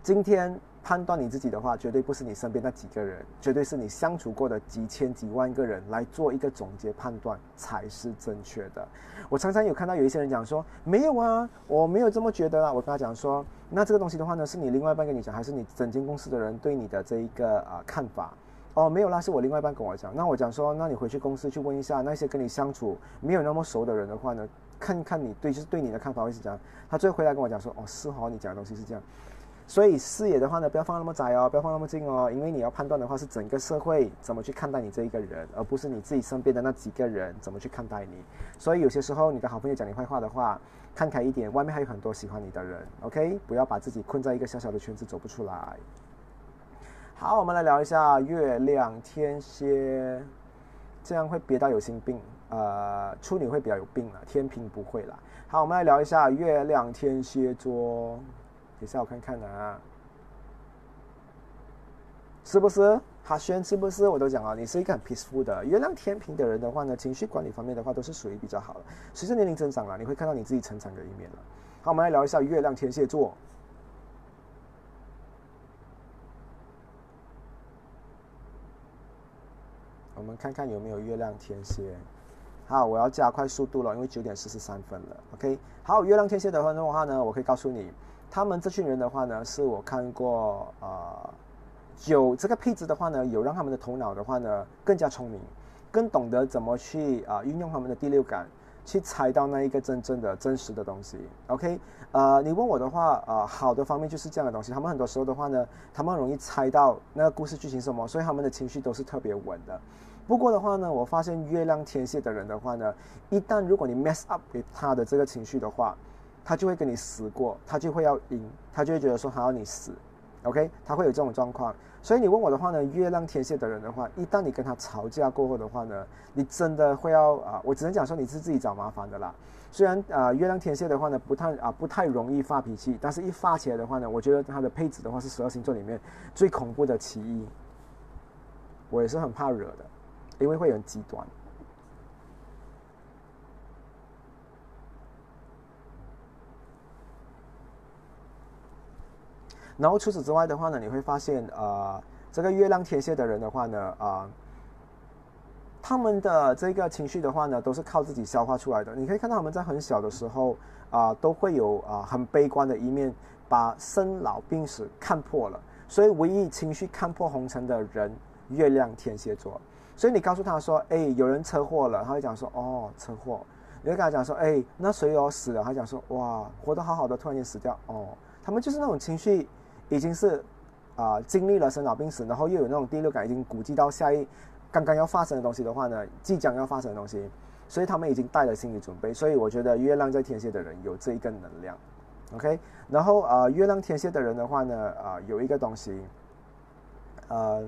今天判断你自己的话，绝对不是你身边那几个人，绝对是你相处过的几千几万个人来做一个总结判断才是正确的。我常常有看到有一些人讲说，没有啊，我没有这么觉得啊。我跟他讲说，那这个东西的话呢，是你另外一半跟你讲，还是你整间公司的人对你的这一个啊看法？哦，没有啦，是我另外一半跟我讲。那我讲说，那你回去公司去问一下那些跟你相处没有那么熟的人的话呢，看看你对就是对你的看法会是怎样。他最后回来跟我讲说，哦，是哦，你讲的东西是这样。所以视野的话呢，不要放那么窄哦，不要放那么近哦，因为你要判断的话是整个社会怎么去看待你这一个人，而不是你自己身边的那几个人怎么去看待你。所以有些时候你的好朋友讲你坏话的话，看开一点，外面还有很多喜欢你的人。OK，不要把自己困在一个小小的圈子走不出来。好，我们来聊一下月亮天蝎，这样会憋到有心病。呃，处女会比较有病了，天平不会了。好，我们来聊一下月亮天蝎座，等下我看看啊，是不是？哈轩是不是？我都讲了，你是一个很 peaceful 的月亮天平的人的话呢，情绪管理方面的话都是属于比较好的。随着年龄增长了，你会看到你自己成长的一面了。好，我们来聊一下月亮天蝎座。我们看看有没有月亮天蝎。好，我要加快速度了，因为九点四十三分了。OK，好，月亮天蝎的话的话呢，我可以告诉你，他们这群人的话呢，是我看过呃，有这个配置的话呢，有让他们的头脑的话呢更加聪明，更懂得怎么去啊运用他们的第六感，去猜到那一个真正的真实的东西。OK，呃，你问我的话，呃，好的方面就是这样的东西，他们很多时候的话呢，他们容易猜到那个故事剧情什么，所以他们的情绪都是特别稳的。不过的话呢，我发现月亮天蝎的人的话呢，一旦如果你 mess up 给他的这个情绪的话，他就会跟你死过，他就会要赢，他就会觉得说他要你死，OK，他会有这种状况。所以你问我的话呢，月亮天蝎的人的话，一旦你跟他吵架过后的话呢，你真的会要啊，我只能讲说你是自己找麻烦的啦。虽然啊，月亮天蝎的话呢，不太啊不太容易发脾气，但是一发起来的话呢，我觉得他的配置的话是十二星座里面最恐怖的其一。我也是很怕惹的。因为会很极端，然后除此之外的话呢，你会发现，呃，这个月亮天蝎的人的话呢，啊，他们的这个情绪的话呢，都是靠自己消化出来的。你可以看到他们在很小的时候，啊，都会有啊很悲观的一面，把生老病死看破了。所以，唯一情绪看破红尘的人，月亮天蝎座。所以你告诉他说：“哎，有人车祸了。”他会讲说：“哦，车祸。”你会跟他讲说：“哎，那谁有死了？”他讲说：“哇，活得好好的，突然间死掉。”哦，他们就是那种情绪，已经是啊，经历了生老病死，然后又有那种第六感，已经估计到下一刚刚要发生的东西的话呢，即将要发生的东西，所以他们已经带了心理准备。所以我觉得月亮在天蝎的人有这一个能量，OK。然后啊，月亮天蝎的人的话呢，啊，有一个东西，呃。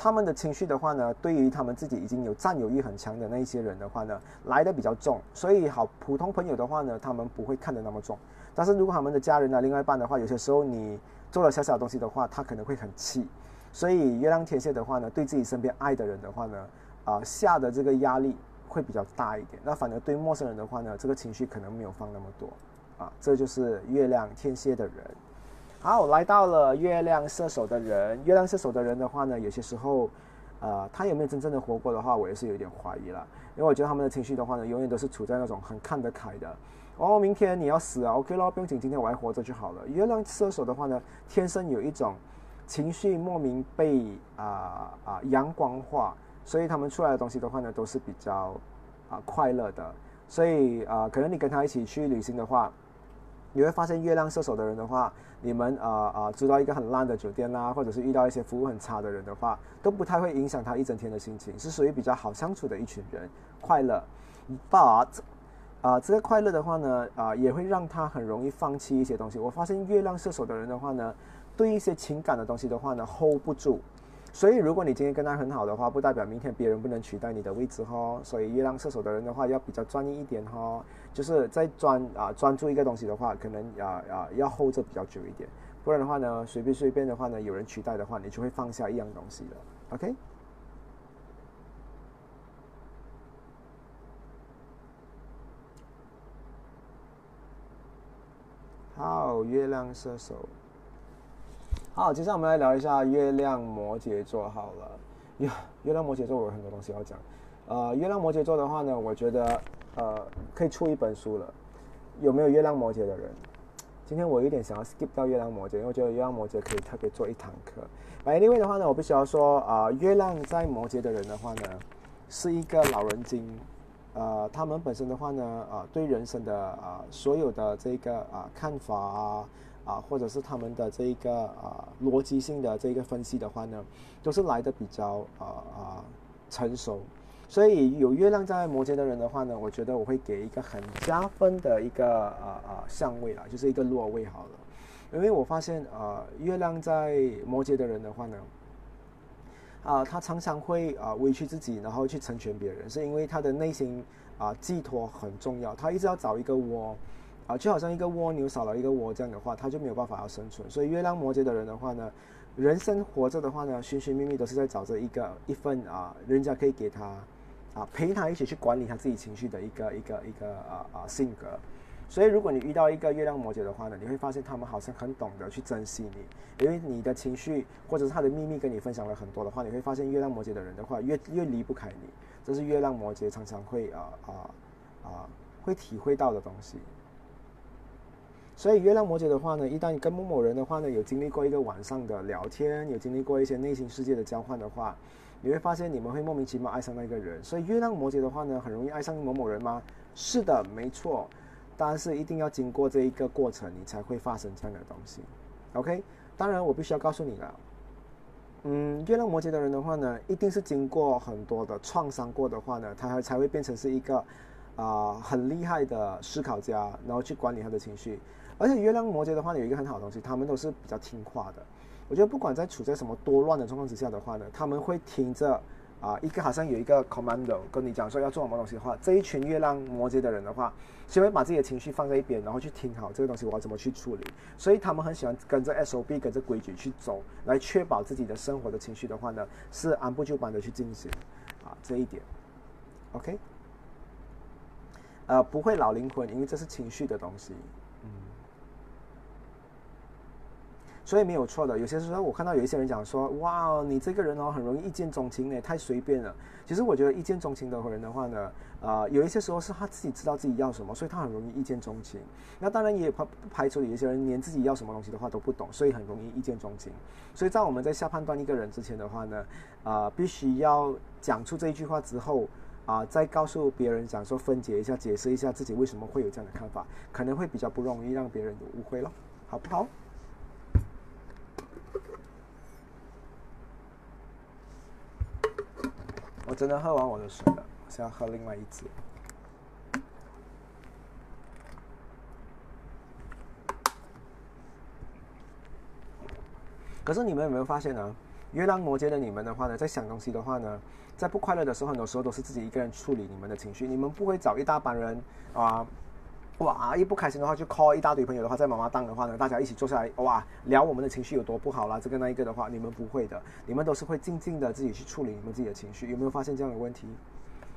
他们的情绪的话呢，对于他们自己已经有占有欲很强的那一些人的话呢，来的比较重。所以好普通朋友的话呢，他们不会看得那么重。但是如果他们的家人呢，另外一半的话，有些时候你做了小小东西的话，他可能会很气。所以月亮天蝎的话呢，对自己身边爱的人的话呢，啊下的这个压力会比较大一点。那反而对陌生人的话呢，这个情绪可能没有放那么多。啊，这就是月亮天蝎的人。好，来到了月亮射手的人。月亮射手的人的话呢，有些时候，呃，他有没有真正的活过的话，我也是有点怀疑了。因为我觉得他们的情绪的话呢，永远都是处在那种很看得开的。哦，明天你要死啊？OK 咯，不用紧，今天我还活着就好了。月亮射手的话呢，天生有一种情绪莫名被啊啊阳光化，所以他们出来的东西的话呢，都是比较啊快乐的。所以啊，可能你跟他一起去旅行的话。你会发现，月亮射手的人的话，你们啊啊，住到一个很烂的酒店啦，或者是遇到一些服务很差的人的话，都不太会影响他一整天的心情，是属于比较好相处的一群人，快乐。But 啊，这个快乐的话呢，啊，也会让他很容易放弃一些东西。我发现月亮射手的人的话呢，对一些情感的东西的话呢，hold 不住。所以，如果你今天跟他很好的话，不代表明天别人不能取代你的位置哈。所以，月亮射手的人的话，要比较专一一点哈。就是在专啊专注一个东西的话，可能啊啊要 hold 着比较久一点。不然的话呢，随便随便的话呢，有人取代的话，你就会放下一样东西了。OK。好，月亮射手。好，接下来我们来聊一下月亮摩羯座。好了，呀，月亮摩羯座我有很多东西要讲。呃，月亮摩羯座的话呢，我觉得呃可以出一本书了。有没有月亮摩羯的人？今天我有点想要 skip 到月亮摩羯，因为我觉得月亮摩羯可以特别做一堂课。Anyway 的话呢，我必须要说啊，月亮在摩羯的人的话呢，是一个老人精。呃，他们本身的话呢，啊，对人生的啊所有的这个啊看法啊。啊，或者是他们的这一个啊逻辑性的这个分析的话呢，都是来的比较啊啊成熟，所以有月亮在摩羯的人的话呢，我觉得我会给一个很加分的一个啊啊相位啦，就是一个落位好了，因为我发现啊月亮在摩羯的人的话呢，啊他常常会啊委屈自己，然后去成全别人，是因为他的内心啊寄托很重要，他一直要找一个窝。啊，就好像一个蜗牛少了一个窝这样的话，它就没有办法要生存。所以月亮摩羯的人的话呢，人生活着的话呢，寻寻觅觅都是在找着一个一份啊，人家可以给他啊，陪他一起去管理他自己情绪的一个一个一个啊啊性格。所以如果你遇到一个月亮摩羯的话呢，你会发现他们好像很懂得去珍惜你，因为你的情绪或者是他的秘密跟你分享了很多的话，你会发现月亮摩羯的人的话越越离不开你，这是月亮摩羯常常会啊啊啊会体会到的东西。所以月亮摩羯的话呢，一旦跟某某人的话呢，有经历过一个晚上的聊天，有经历过一些内心世界的交换的话，你会发现你们会莫名其妙爱上那个人。所以月亮摩羯的话呢，很容易爱上某某人吗？是的，没错。但是一定要经过这一个过程，你才会发生这样的东西。OK，当然我必须要告诉你了，嗯，月亮摩羯的人的话呢，一定是经过很多的创伤过的话呢，他才会变成是一个啊很厉害的思考家，然后去管理他的情绪。而且月亮摩羯的话呢有一个很好的东西，他们都是比较听话的。我觉得不管在处在什么多乱的状况之下的话呢，他们会听着啊，一个好像有一个 commando 跟你讲说要做什么东西的话，这一群月亮摩羯的人的话，先会把自己的情绪放在一边，然后去听好这个东西我要怎么去处理。所以他们很喜欢跟着 SOP 跟着规矩去走，来确保自己的生活的情绪的话呢，是按部就班的去进行啊这一点。OK，呃，不会老灵魂，因为这是情绪的东西。所以没有错的。有些时候我看到有一些人讲说：“哇，你这个人哦，很容易一见钟情呢，太随便了。”其实我觉得一见钟情的人的话呢，啊，有一些时候是他自己知道自己要什么，所以他很容易一见钟情。那当然也不排除有一些人连自己要什么东西的话都不懂，所以很容易一见钟情。所以在我们在下判断一个人之前的话呢，啊，必须要讲出这一句话之后，啊，再告诉别人讲说分解一下、解释一下自己为什么会有这样的看法，可能会比较不容易让别人有误会了，好不好？我真的喝完我的水了，我现在喝另外一支。可是你们有没有发现呢？月亮摩羯的你们的话呢，在想东西的话呢，在不快乐的时候，很多时候都是自己一个人处理你们的情绪，你们不会找一大帮人啊。哇，一不开心的话就 call 一大堆朋友的话，在妈妈档的话呢，大家一起坐下来，哇，聊我们的情绪有多不好啦，这个那一个的话，你们不会的，你们都是会静静的自己去处理你们自己的情绪，有没有发现这样的问题？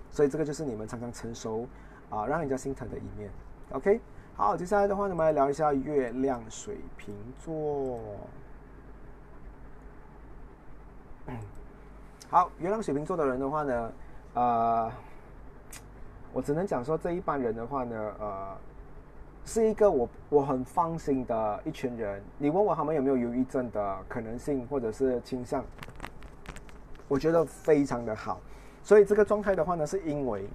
所以这个就是你们常常成熟啊，让人家心疼的一面。OK，好，接下来的话呢，我们来聊一下月亮水瓶座。好，月亮水瓶座的人的话呢，呃，我只能讲说这一般人的话呢，呃。是一个我我很放心的一群人。你问我他们有没有忧郁症的可能性或者是倾向，我觉得非常的好。所以这个状态的话呢，是因为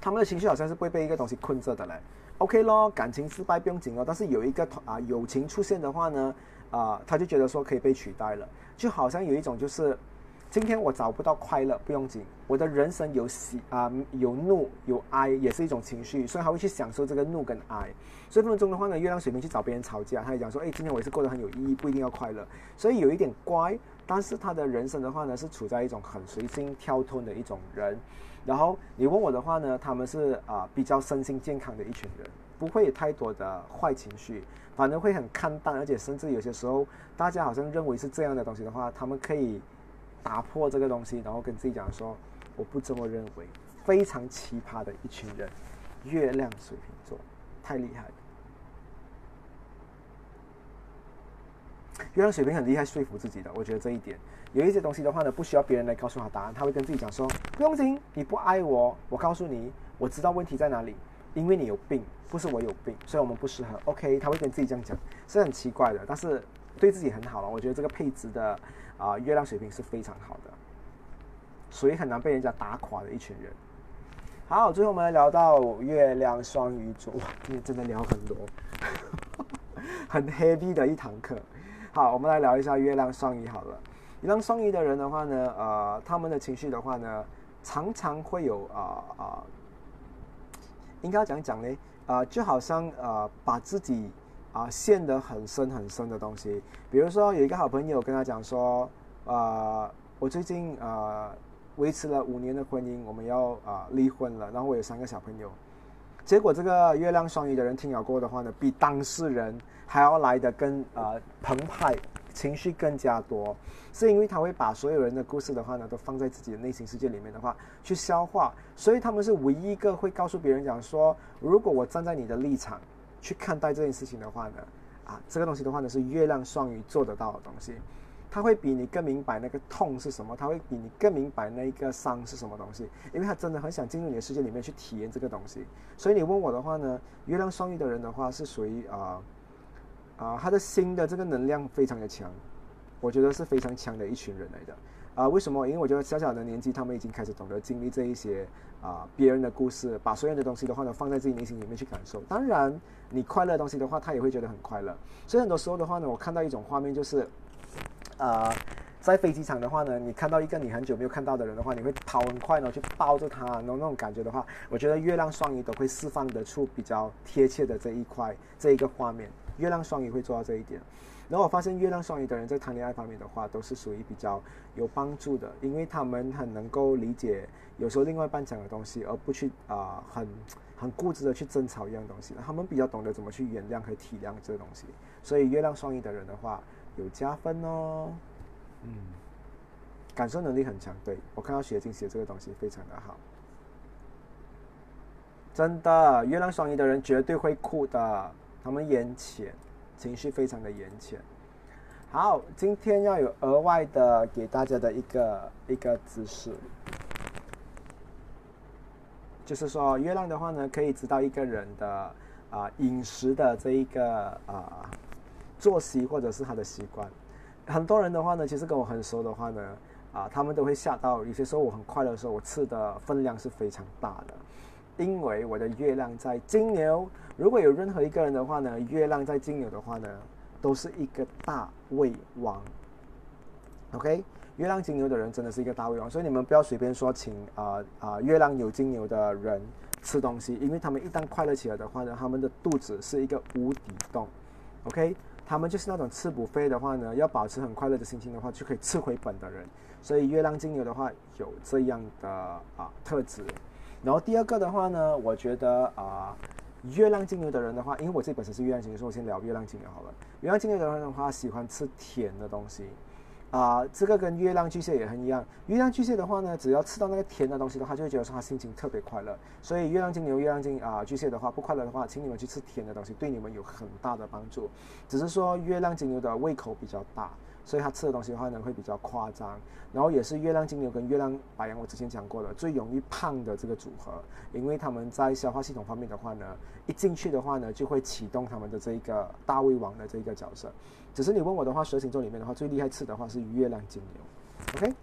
他们的情绪好像是会被一个东西困着的嘞。OK 咯，感情失败不用紧哦，但是有一个啊友情出现的话呢，啊他就觉得说可以被取代了，就好像有一种就是。今天我找不到快乐，不用紧。我的人生有喜啊，有怒有哀，也是一种情绪，所以他会去享受这个怒跟哀。所以分分钟的话呢，月亮水瓶去找别人吵架，他也讲说，哎，今天我也是过得很有意义，不一定要快乐。所以有一点乖，但是他的人生的话呢，是处在一种很随心跳脱的一种人。然后你问我的话呢，他们是啊比较身心健康的一群人，不会有太多的坏情绪，反而会很看淡，而且甚至有些时候大家好像认为是这样的东西的话，他们可以。打破这个东西，然后跟自己讲说：“我不这么认为。”非常奇葩的一群人，月亮水瓶座，太厉害了。月亮水瓶很厉害，说服自己的。我觉得这一点，有一些东西的话呢，不需要别人来告诉他答案，他会跟自己讲说：“不用紧，你不爱我，我告诉你，我知道问题在哪里，因为你有病，不是我有病，所以我们不适合。”OK，他会跟自己这样讲，是很奇怪的，但是对自己很好了。我觉得这个配置的。啊，月亮水平是非常好的，所以很难被人家打垮的一群人。好，最后我们来聊到月亮双鱼座，哇今天真的聊很多，很 heavy 的一堂课。好，我们来聊一下月亮双鱼好了。月亮双鱼的人的话呢，呃，他们的情绪的话呢，常常会有啊啊，应该要讲讲呢，啊，就好像呃，把自己。啊，陷得很深很深的东西，比如说有一个好朋友跟他讲说，啊，我最近啊维持了五年的婚姻，我们要啊离婚了，然后我有三个小朋友，结果这个月亮双鱼的人听了过的话呢，比当事人还要来的更呃澎湃，情绪更加多，是因为他会把所有人的故事的话呢，都放在自己的内心世界里面的话去消化，所以他们是唯一一个会告诉别人讲说，如果我站在你的立场。去看待这件事情的话呢，啊，这个东西的话呢是月亮双鱼做得到的东西，他会比你更明白那个痛是什么，他会比你更明白那个伤是什么东西，因为他真的很想进入你的世界里面去体验这个东西。所以你问我的话呢，月亮双鱼的人的话是属于啊啊，他的心的这个能量非常的强，我觉得是非常强的一群人来的。啊，为什么？因为我觉得小小的年纪，他们已经开始懂得经历这一些啊别人的故事，把所有的东西的话呢放在自己内心里面去感受。当然，你快乐的东西的话，他也会觉得很快乐。所以很多时候的话呢，我看到一种画面就是，呃，在飞机场的话呢，你看到一个你很久没有看到的人的话，你会跑很快呢去抱着他，然后那种感觉的话，我觉得月亮双鱼都会释放得出比较贴切的这一块这一个画面。月亮双鱼会做到这一点。然后我发现月亮双鱼的人在谈恋爱方面的话，都是属于比较有帮助的，因为他们很能够理解有时候另外一半讲的东西，而不去啊很很固执的去争吵一样东西。他们比较懂得怎么去原谅和体谅这个东西，所以月亮双鱼的人的话有加分哦。嗯，感受能力很强，对我看到雪晶写这个东西非常的好，真的，月亮双鱼的人绝对会哭的，他们眼浅。情绪非常的严浅。好，今天要有额外的给大家的一个一个知识，就是说月亮的话呢，可以知道一个人的啊饮食的这一个啊作息或者是他的习惯。很多人的话呢，其实跟我很熟的话呢，啊，他们都会吓到。有些时候我很快乐的时候，我吃的分量是非常大的。因为我的月亮在金牛，如果有任何一个人的话呢，月亮在金牛的话呢，都是一个大胃王。OK，月亮金牛的人真的是一个大胃王，所以你们不要随便说请啊啊月亮有金牛的人吃东西，因为他们一旦快乐起来的话呢，他们的肚子是一个无底洞。OK，他们就是那种吃补费的话呢，要保持很快乐的心情的话，就可以吃回本的人。所以月亮金牛的话有这样的啊特质。然后第二个的话呢，我觉得啊，月亮金牛的人的话，因为我自己本身是月亮金牛，所以我先聊月亮金牛好了。月亮金牛的人的话，喜欢吃甜的东西。啊，这个跟月亮巨蟹也很一样。月亮巨蟹的话呢，只要吃到那个甜的东西的话，就会觉得说他心情特别快乐。所以月亮金牛、月亮金啊巨蟹的话，不快乐的话，请你们去吃甜的东西，对你们有很大的帮助。只是说月亮金牛的胃口比较大，所以他吃的东西的话呢会比较夸张。然后也是月亮金牛跟月亮白羊，我之前讲过的最容易胖的这个组合，因为他们在消化系统方面的话呢，一进去的话呢，就会启动他们的这一个大胃王的这一个角色。只是你问我的话，十二星座里面的话，最厉害吃的话是月亮金牛。OK，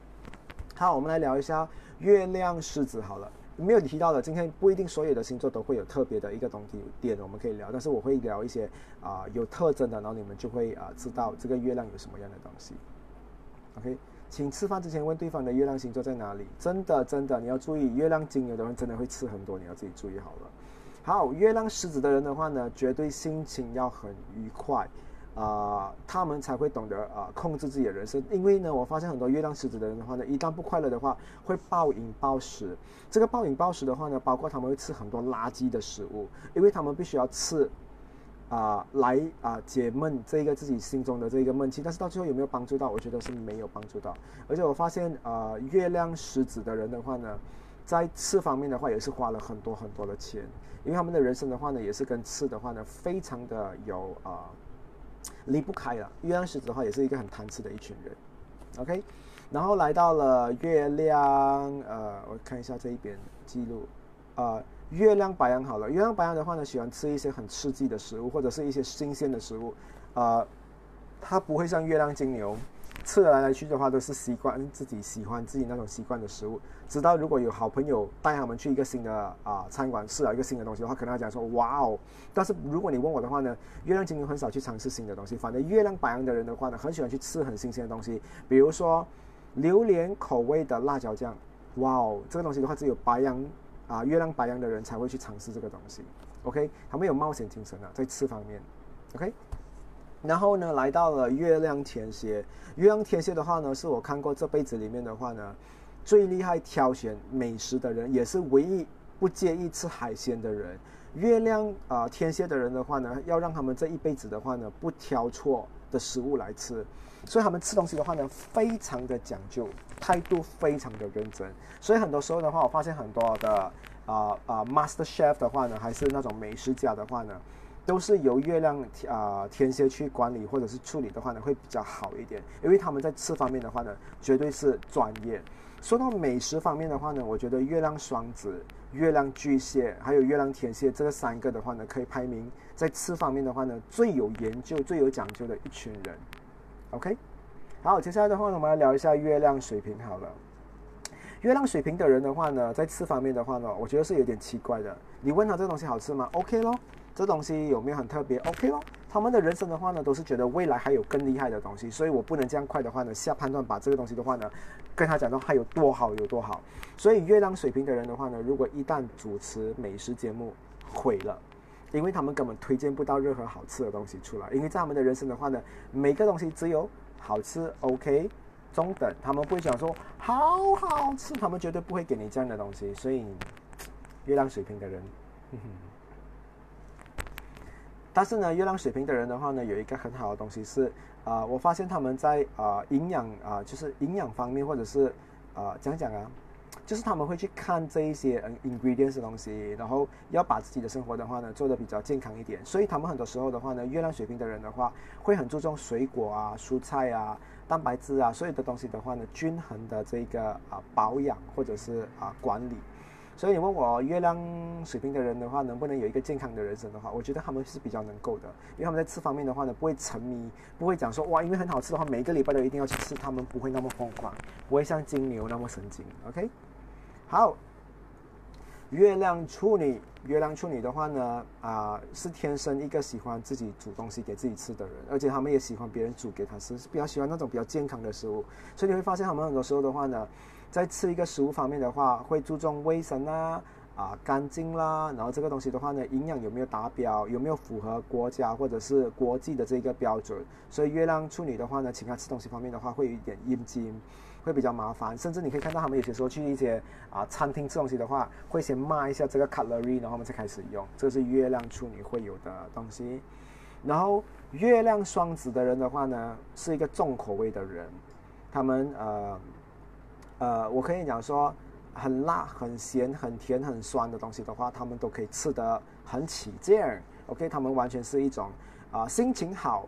好，我们来聊一下月亮狮子好了。没有提到的，今天不一定所有的星座都会有特别的一个东西点，我们可以聊。但是我会聊一些啊有特征的，然后你们就会啊知道这个月亮有什么样的东西。OK，请吃饭之前问对方的月亮星座在哪里。真的真的，你要注意，月亮金牛的人真的会吃很多，你要自己注意好了。好，月亮狮子的人的话呢，绝对心情要很愉快。啊，他们才会懂得啊控制自己的人生。因为呢，我发现很多月亮狮子的人的话呢，一旦不快乐的话，会暴饮暴食。这个暴饮暴食的话呢，包括他们会吃很多垃圾的食物，因为他们必须要吃啊来啊解闷这个自己心中的这个闷气。但是到最后有没有帮助到？我觉得是没有帮助到。而且我发现啊，月亮狮子的人的话呢，在吃方面的话也是花了很多很多的钱，因为他们的人生的话呢，也是跟吃的话呢，非常的有啊。离不开了。月亮狮子的话，也是一个很贪吃的一群人。OK，然后来到了月亮，呃，我看一下这一边记录，呃，月亮白羊好了。月亮白羊的话呢，喜欢吃一些很刺激的食物，或者是一些新鲜的食物，呃，它不会像月亮金牛。吃来来去的话，都是习惯自己喜欢自己那种习惯的食物。直到如果有好朋友带他们去一个新的啊餐馆试了一个新的东西的话，可能他讲说哇哦。但是如果你问我的话呢，月亮金牛很少去尝试新的东西。反正月亮白羊的人的话呢，很喜欢去吃很新鲜的东西，比如说榴莲口味的辣椒酱，哇哦，这个东西的话只有白羊啊月亮白羊的人才会去尝试这个东西。OK，他们有冒险精神啊，在吃方面。OK。然后呢，来到了月亮天蝎。月亮天蝎的话呢，是我看过这辈子里面的话呢，最厉害挑选美食的人，也是唯一不介意吃海鲜的人。月亮啊，天蝎的人的话呢，要让他们这一辈子的话呢，不挑错的食物来吃。所以他们吃东西的话呢，非常的讲究，态度非常的认真。所以很多时候的话，我发现很多的啊啊，master chef 的话呢，还是那种美食家的话呢。都是由月亮啊天蝎去管理或者是处理的话呢，会比较好一点，因为他们在吃方面的话呢，绝对是专业。说到美食方面的话呢，我觉得月亮双子、月亮巨蟹还有月亮天蝎这三个的话呢，可以排名在吃方面的话呢，最有研究、最有讲究的一群人。OK，好，接下来的话呢，我们来聊一下月亮水瓶好了。月亮水瓶的人的话呢，在吃方面的话呢，我觉得是有点奇怪的。你问他这东西好吃吗？OK 咯。这东西有没有很特别？OK 咯。他们的人生的话呢，都是觉得未来还有更厉害的东西，所以我不能这样快的话呢下判断，把这个东西的话呢，跟他讲到还有多好有多好。所以月亮水平的人的话呢，如果一旦主持美食节目，毁了，因为他们根本推荐不到任何好吃的东西出来，因为在他们的人生的话呢，每个东西只有好吃 OK 中等，他们不会讲说好好吃，他们绝对不会给你这样的东西。所以月亮水平的人。但是呢，月亮水瓶的人的话呢，有一个很好的东西是，啊，我发现他们在啊营养啊，就是营养方面，或者是啊讲讲啊，就是他们会去看这一些嗯 ingredients 的东西，然后要把自己的生活的话呢做的比较健康一点。所以他们很多时候的话呢，月亮水瓶的人的话，会很注重水果啊、蔬菜啊、蛋白质啊，所有的东西的话呢，均衡的这个啊保养或者是啊管理。所以你问我月亮水平的人的话，能不能有一个健康的人生的话，我觉得他们是比较能够的，因为他们在吃方面的话呢，不会沉迷，不会讲说哇，因为很好吃的话，每个礼拜都一定要去吃，他们不会那么疯狂，不会像金牛那么神经。OK，好，月亮处女，月亮处女的话呢，啊，是天生一个喜欢自己煮东西给自己吃的人，而且他们也喜欢别人煮给他吃，是比较喜欢那种比较健康的食物，所以你会发现他们很多时候的话呢。在吃一个食物方面的话，会注重卫生啊，啊干净啦，然后这个东西的话呢，营养有没有达标，有没有符合国家或者是国际的这个标准？所以月亮处女的话呢，请他吃东西方面的话会有一点阴茎，会比较麻烦，甚至你可以看到他们有些时候去一些啊餐厅吃东西的话，会先骂一下这个 cutlery，然后我们才开始用，这是月亮处女会有的东西。然后月亮双子的人的话呢，是一个重口味的人，他们呃呃，我可以讲说，很辣、很咸、很甜、很酸的东西的话，他们都可以吃得很起劲。OK，他们完全是一种啊心情好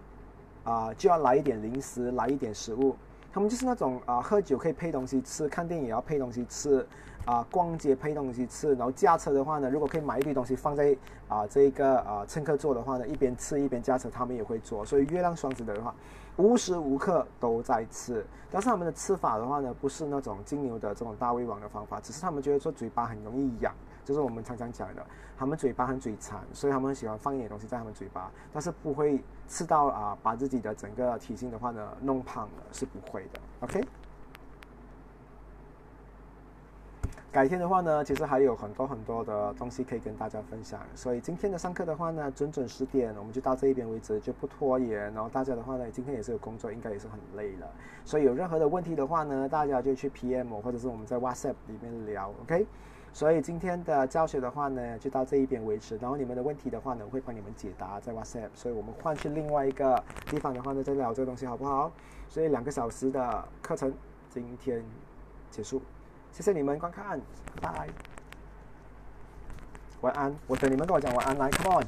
啊就要来一点零食，来一点食物。他们就是那种啊喝酒可以配东西吃，看电影也要配东西吃。啊，逛街配东西吃，然后驾车的话呢，如果可以买一堆东西放在啊这个啊乘客座的话呢，一边吃一边驾车，他们也会做。所以月亮双子的话，无时无刻都在吃，但是他们的吃法的话呢，不是那种金牛的这种大胃王的方法，只是他们觉得说嘴巴很容易痒，就是我们常常讲的，他们嘴巴很嘴馋，所以他们喜欢放一点东西在他们嘴巴，但是不会吃到啊把自己的整个体型的话呢弄胖了，是不会的。OK。改天的话呢，其实还有很多很多的东西可以跟大家分享，所以今天的上课的话呢，准准十点，我们就到这一边为止，就不拖延。然后大家的话呢，今天也是有工作，应该也是很累了，所以有任何的问题的话呢，大家就去 PM 或者是我们在 WhatsApp 里面聊，OK？所以今天的教学的话呢，就到这一边为止。然后你们的问题的话呢，我会帮你们解答在 WhatsApp。所以我们换去另外一个地方的话呢，再聊这个东西好不好？所以两个小时的课程今天结束。谢谢你们观看，拜拜，晚安。我等你们跟我讲晚安，来，Come on。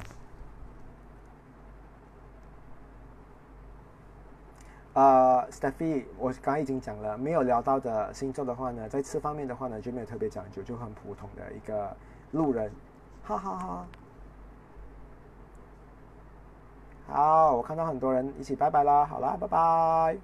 呃，Stephy，我刚刚已经讲了，没有聊到的星座的话呢，在吃方面的话呢，就没有特别讲究，就很普通的一个路人，哈哈哈。好，我看到很多人一起拜拜啦，好啦，拜拜。